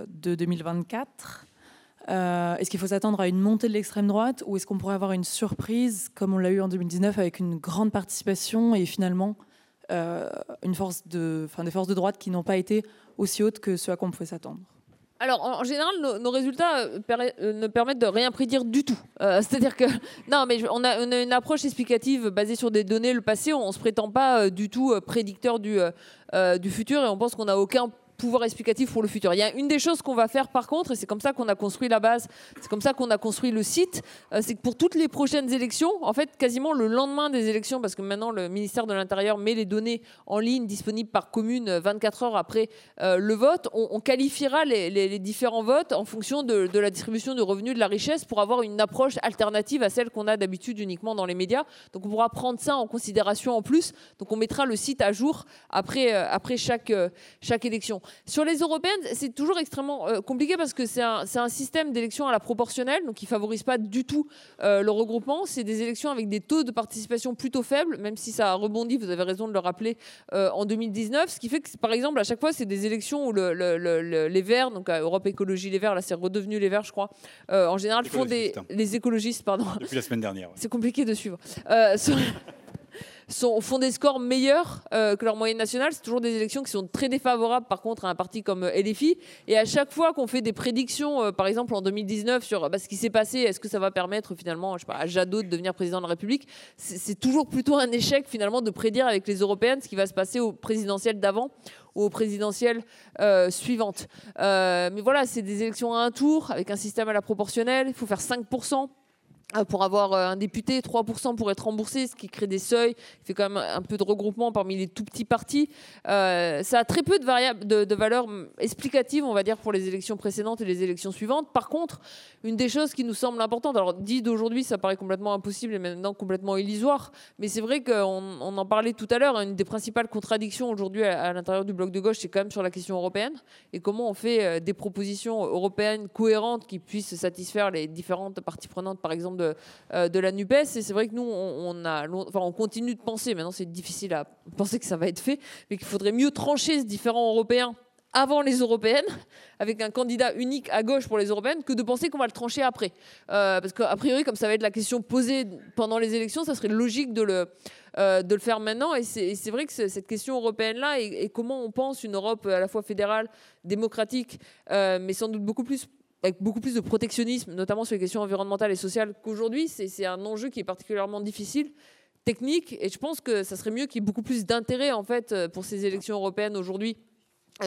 Speaker 14: de 2024 euh, Est-ce qu'il faut s'attendre à une montée de l'extrême droite ou est-ce qu'on pourrait avoir une surprise comme on l'a eu en 2019 avec une grande participation et finalement une force de, des forces de droite qui n'ont pas été aussi hautes que ce à quoi on pouvait s'attendre?
Speaker 2: Alors, en, général, nos, résultats euh, euh, ne permettent de rien prédire du tout. Euh, c'est-à-dire que, non, mais on a, une approche explicative basée sur des données le passé. On ne se prétend pas du tout prédicteur du, du futur et on pense qu'on n'a aucun pouvoir explicatif pour le futur. Il y a une des choses qu'on va faire par contre, et c'est comme ça qu'on a construit la base, c'est comme ça qu'on a construit le site, euh, c'est que pour toutes les prochaines élections, en fait, quasiment le lendemain des élections, parce que maintenant le ministère de l'Intérieur met les données en ligne disponibles par commune 24 heures après euh, le vote, on, qualifiera les, différents votes en fonction de, la distribution de revenus de la richesse pour avoir une approche alternative à celle qu'on a d'habitude uniquement dans les médias. Donc on pourra prendre ça en considération en plus. Donc on mettra le site à jour après, euh, après chaque, chaque élection. Sur les européennes, c'est toujours extrêmement euh, compliqué parce que c'est un, un, système d'élection à la proportionnelle, donc qui ne favorise pas du tout euh, le regroupement. C'est des élections avec des taux de participation plutôt faibles, même si ça a rebondi, vous avez raison de le rappeler, euh, en 2019. Ce qui fait que, par exemple, à chaque fois, c'est des élections où le, les Verts, donc Europe Écologie Les Verts, là c'est redevenu Les Verts, je crois, en général font des... Hein. Les écologistes, pardon.
Speaker 4: Depuis la semaine dernière.
Speaker 2: C'est compliqué de suivre sont, font des scores meilleurs euh, que leur moyenne nationale. C'est toujours des élections qui sont très défavorables, par contre, à un parti comme euh, LFI. Et à chaque fois qu'on fait des prédictions, euh, par exemple en 2019, sur bah, ce qui s'est passé, est-ce que ça va permettre finalement je sais pas, à Jadot de devenir président de la République, c'est toujours plutôt un échec finalement de prédire avec les européennes ce qui va se passer au présidentiel d'avant ou aux présidentielles suivantes. mais voilà, c'est des élections à un tour avec un système à la proportionnelle. Il faut faire 5%. Euh, pour avoir euh, un député, 3% pour être remboursé, ce qui crée des seuils, fait quand même un peu de regroupement parmi les tout petits partis. Euh, ça a très peu de, variables, de, de valeurs explicatives, on va dire, pour les élections précédentes et les élections suivantes. Par contre, une des choses qui nous semble importante, alors dit d'aujourd'hui, ça paraît complètement impossible et maintenant complètement illusoire, mais c'est vrai qu'on on en parlait tout à l'heure, une des principales contradictions aujourd'hui à, l'intérieur du bloc de gauche, c'est quand même sur la question européenne et comment on fait des propositions européennes cohérentes qui puissent satisfaire les différentes parties prenantes, par exemple euh, de, la NUPES. Et c'est vrai que nous, on, continue de penser, maintenant c'est difficile à penser que ça va être fait, mais qu'il faudrait mieux trancher ce différent européen avant les européennes, avec un candidat unique à gauche pour les européennes, que de penser qu'on va le trancher après. Euh, parce qu'a priori, comme ça va être la question posée pendant les élections, ça serait logique de le, euh, de le faire maintenant. Et c'est vrai que cette question européenne-là, et, comment on pense une Europe à la fois fédérale, démocratique, mais sans doute beaucoup plus avec beaucoup plus de protectionnisme, notamment sur les questions environnementales et sociales qu'aujourd'hui. C'est un enjeu qui est particulièrement difficile, technique, et je pense que ça serait mieux qu'il y ait beaucoup plus d'intérêt en fait pour ces élections européennes aujourd'hui euh,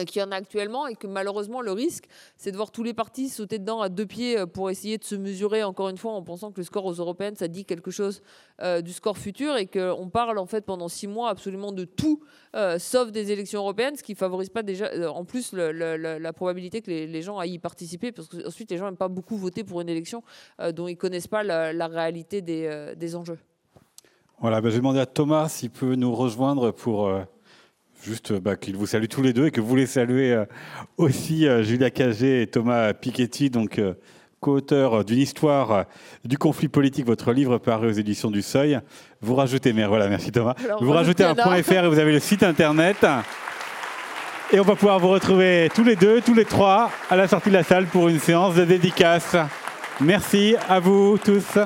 Speaker 2: qu'il y en a actuellement et que malheureusement le risque c'est de voir tous les partis sauter dedans à deux pieds euh, pour essayer de se mesurer encore une fois en pensant que le score aux européennes ça dit quelque chose euh, du score futur et qu'on parle en fait pendant six mois absolument de tout sauf des élections européennes ce qui favorise pas déjà en plus la probabilité que les, gens aillent y participer parce que ensuite les gens n'aiment pas beaucoup voter pour une élection dont ils connaissent pas la, réalité des, des, enjeux.
Speaker 4: Voilà, ben, je vais demander à Thomas s'il peut nous rejoindre pour juste bah, qu'il vous salue tous les deux et que vous voulez saluer euh, aussi euh, Julia Cagé et Thomas Piketty, donc euh, co-auteur d'une histoire du conflit politique, votre livre paru aux éditions du Seuil. Vous rajoutez, mais voilà, merci Thomas. vous rajoutez un point .fr et vous avez le site internet. Et on va pouvoir vous retrouver tous les deux, tous les trois, à la sortie de la salle pour une séance de dédicace. Merci à vous tous.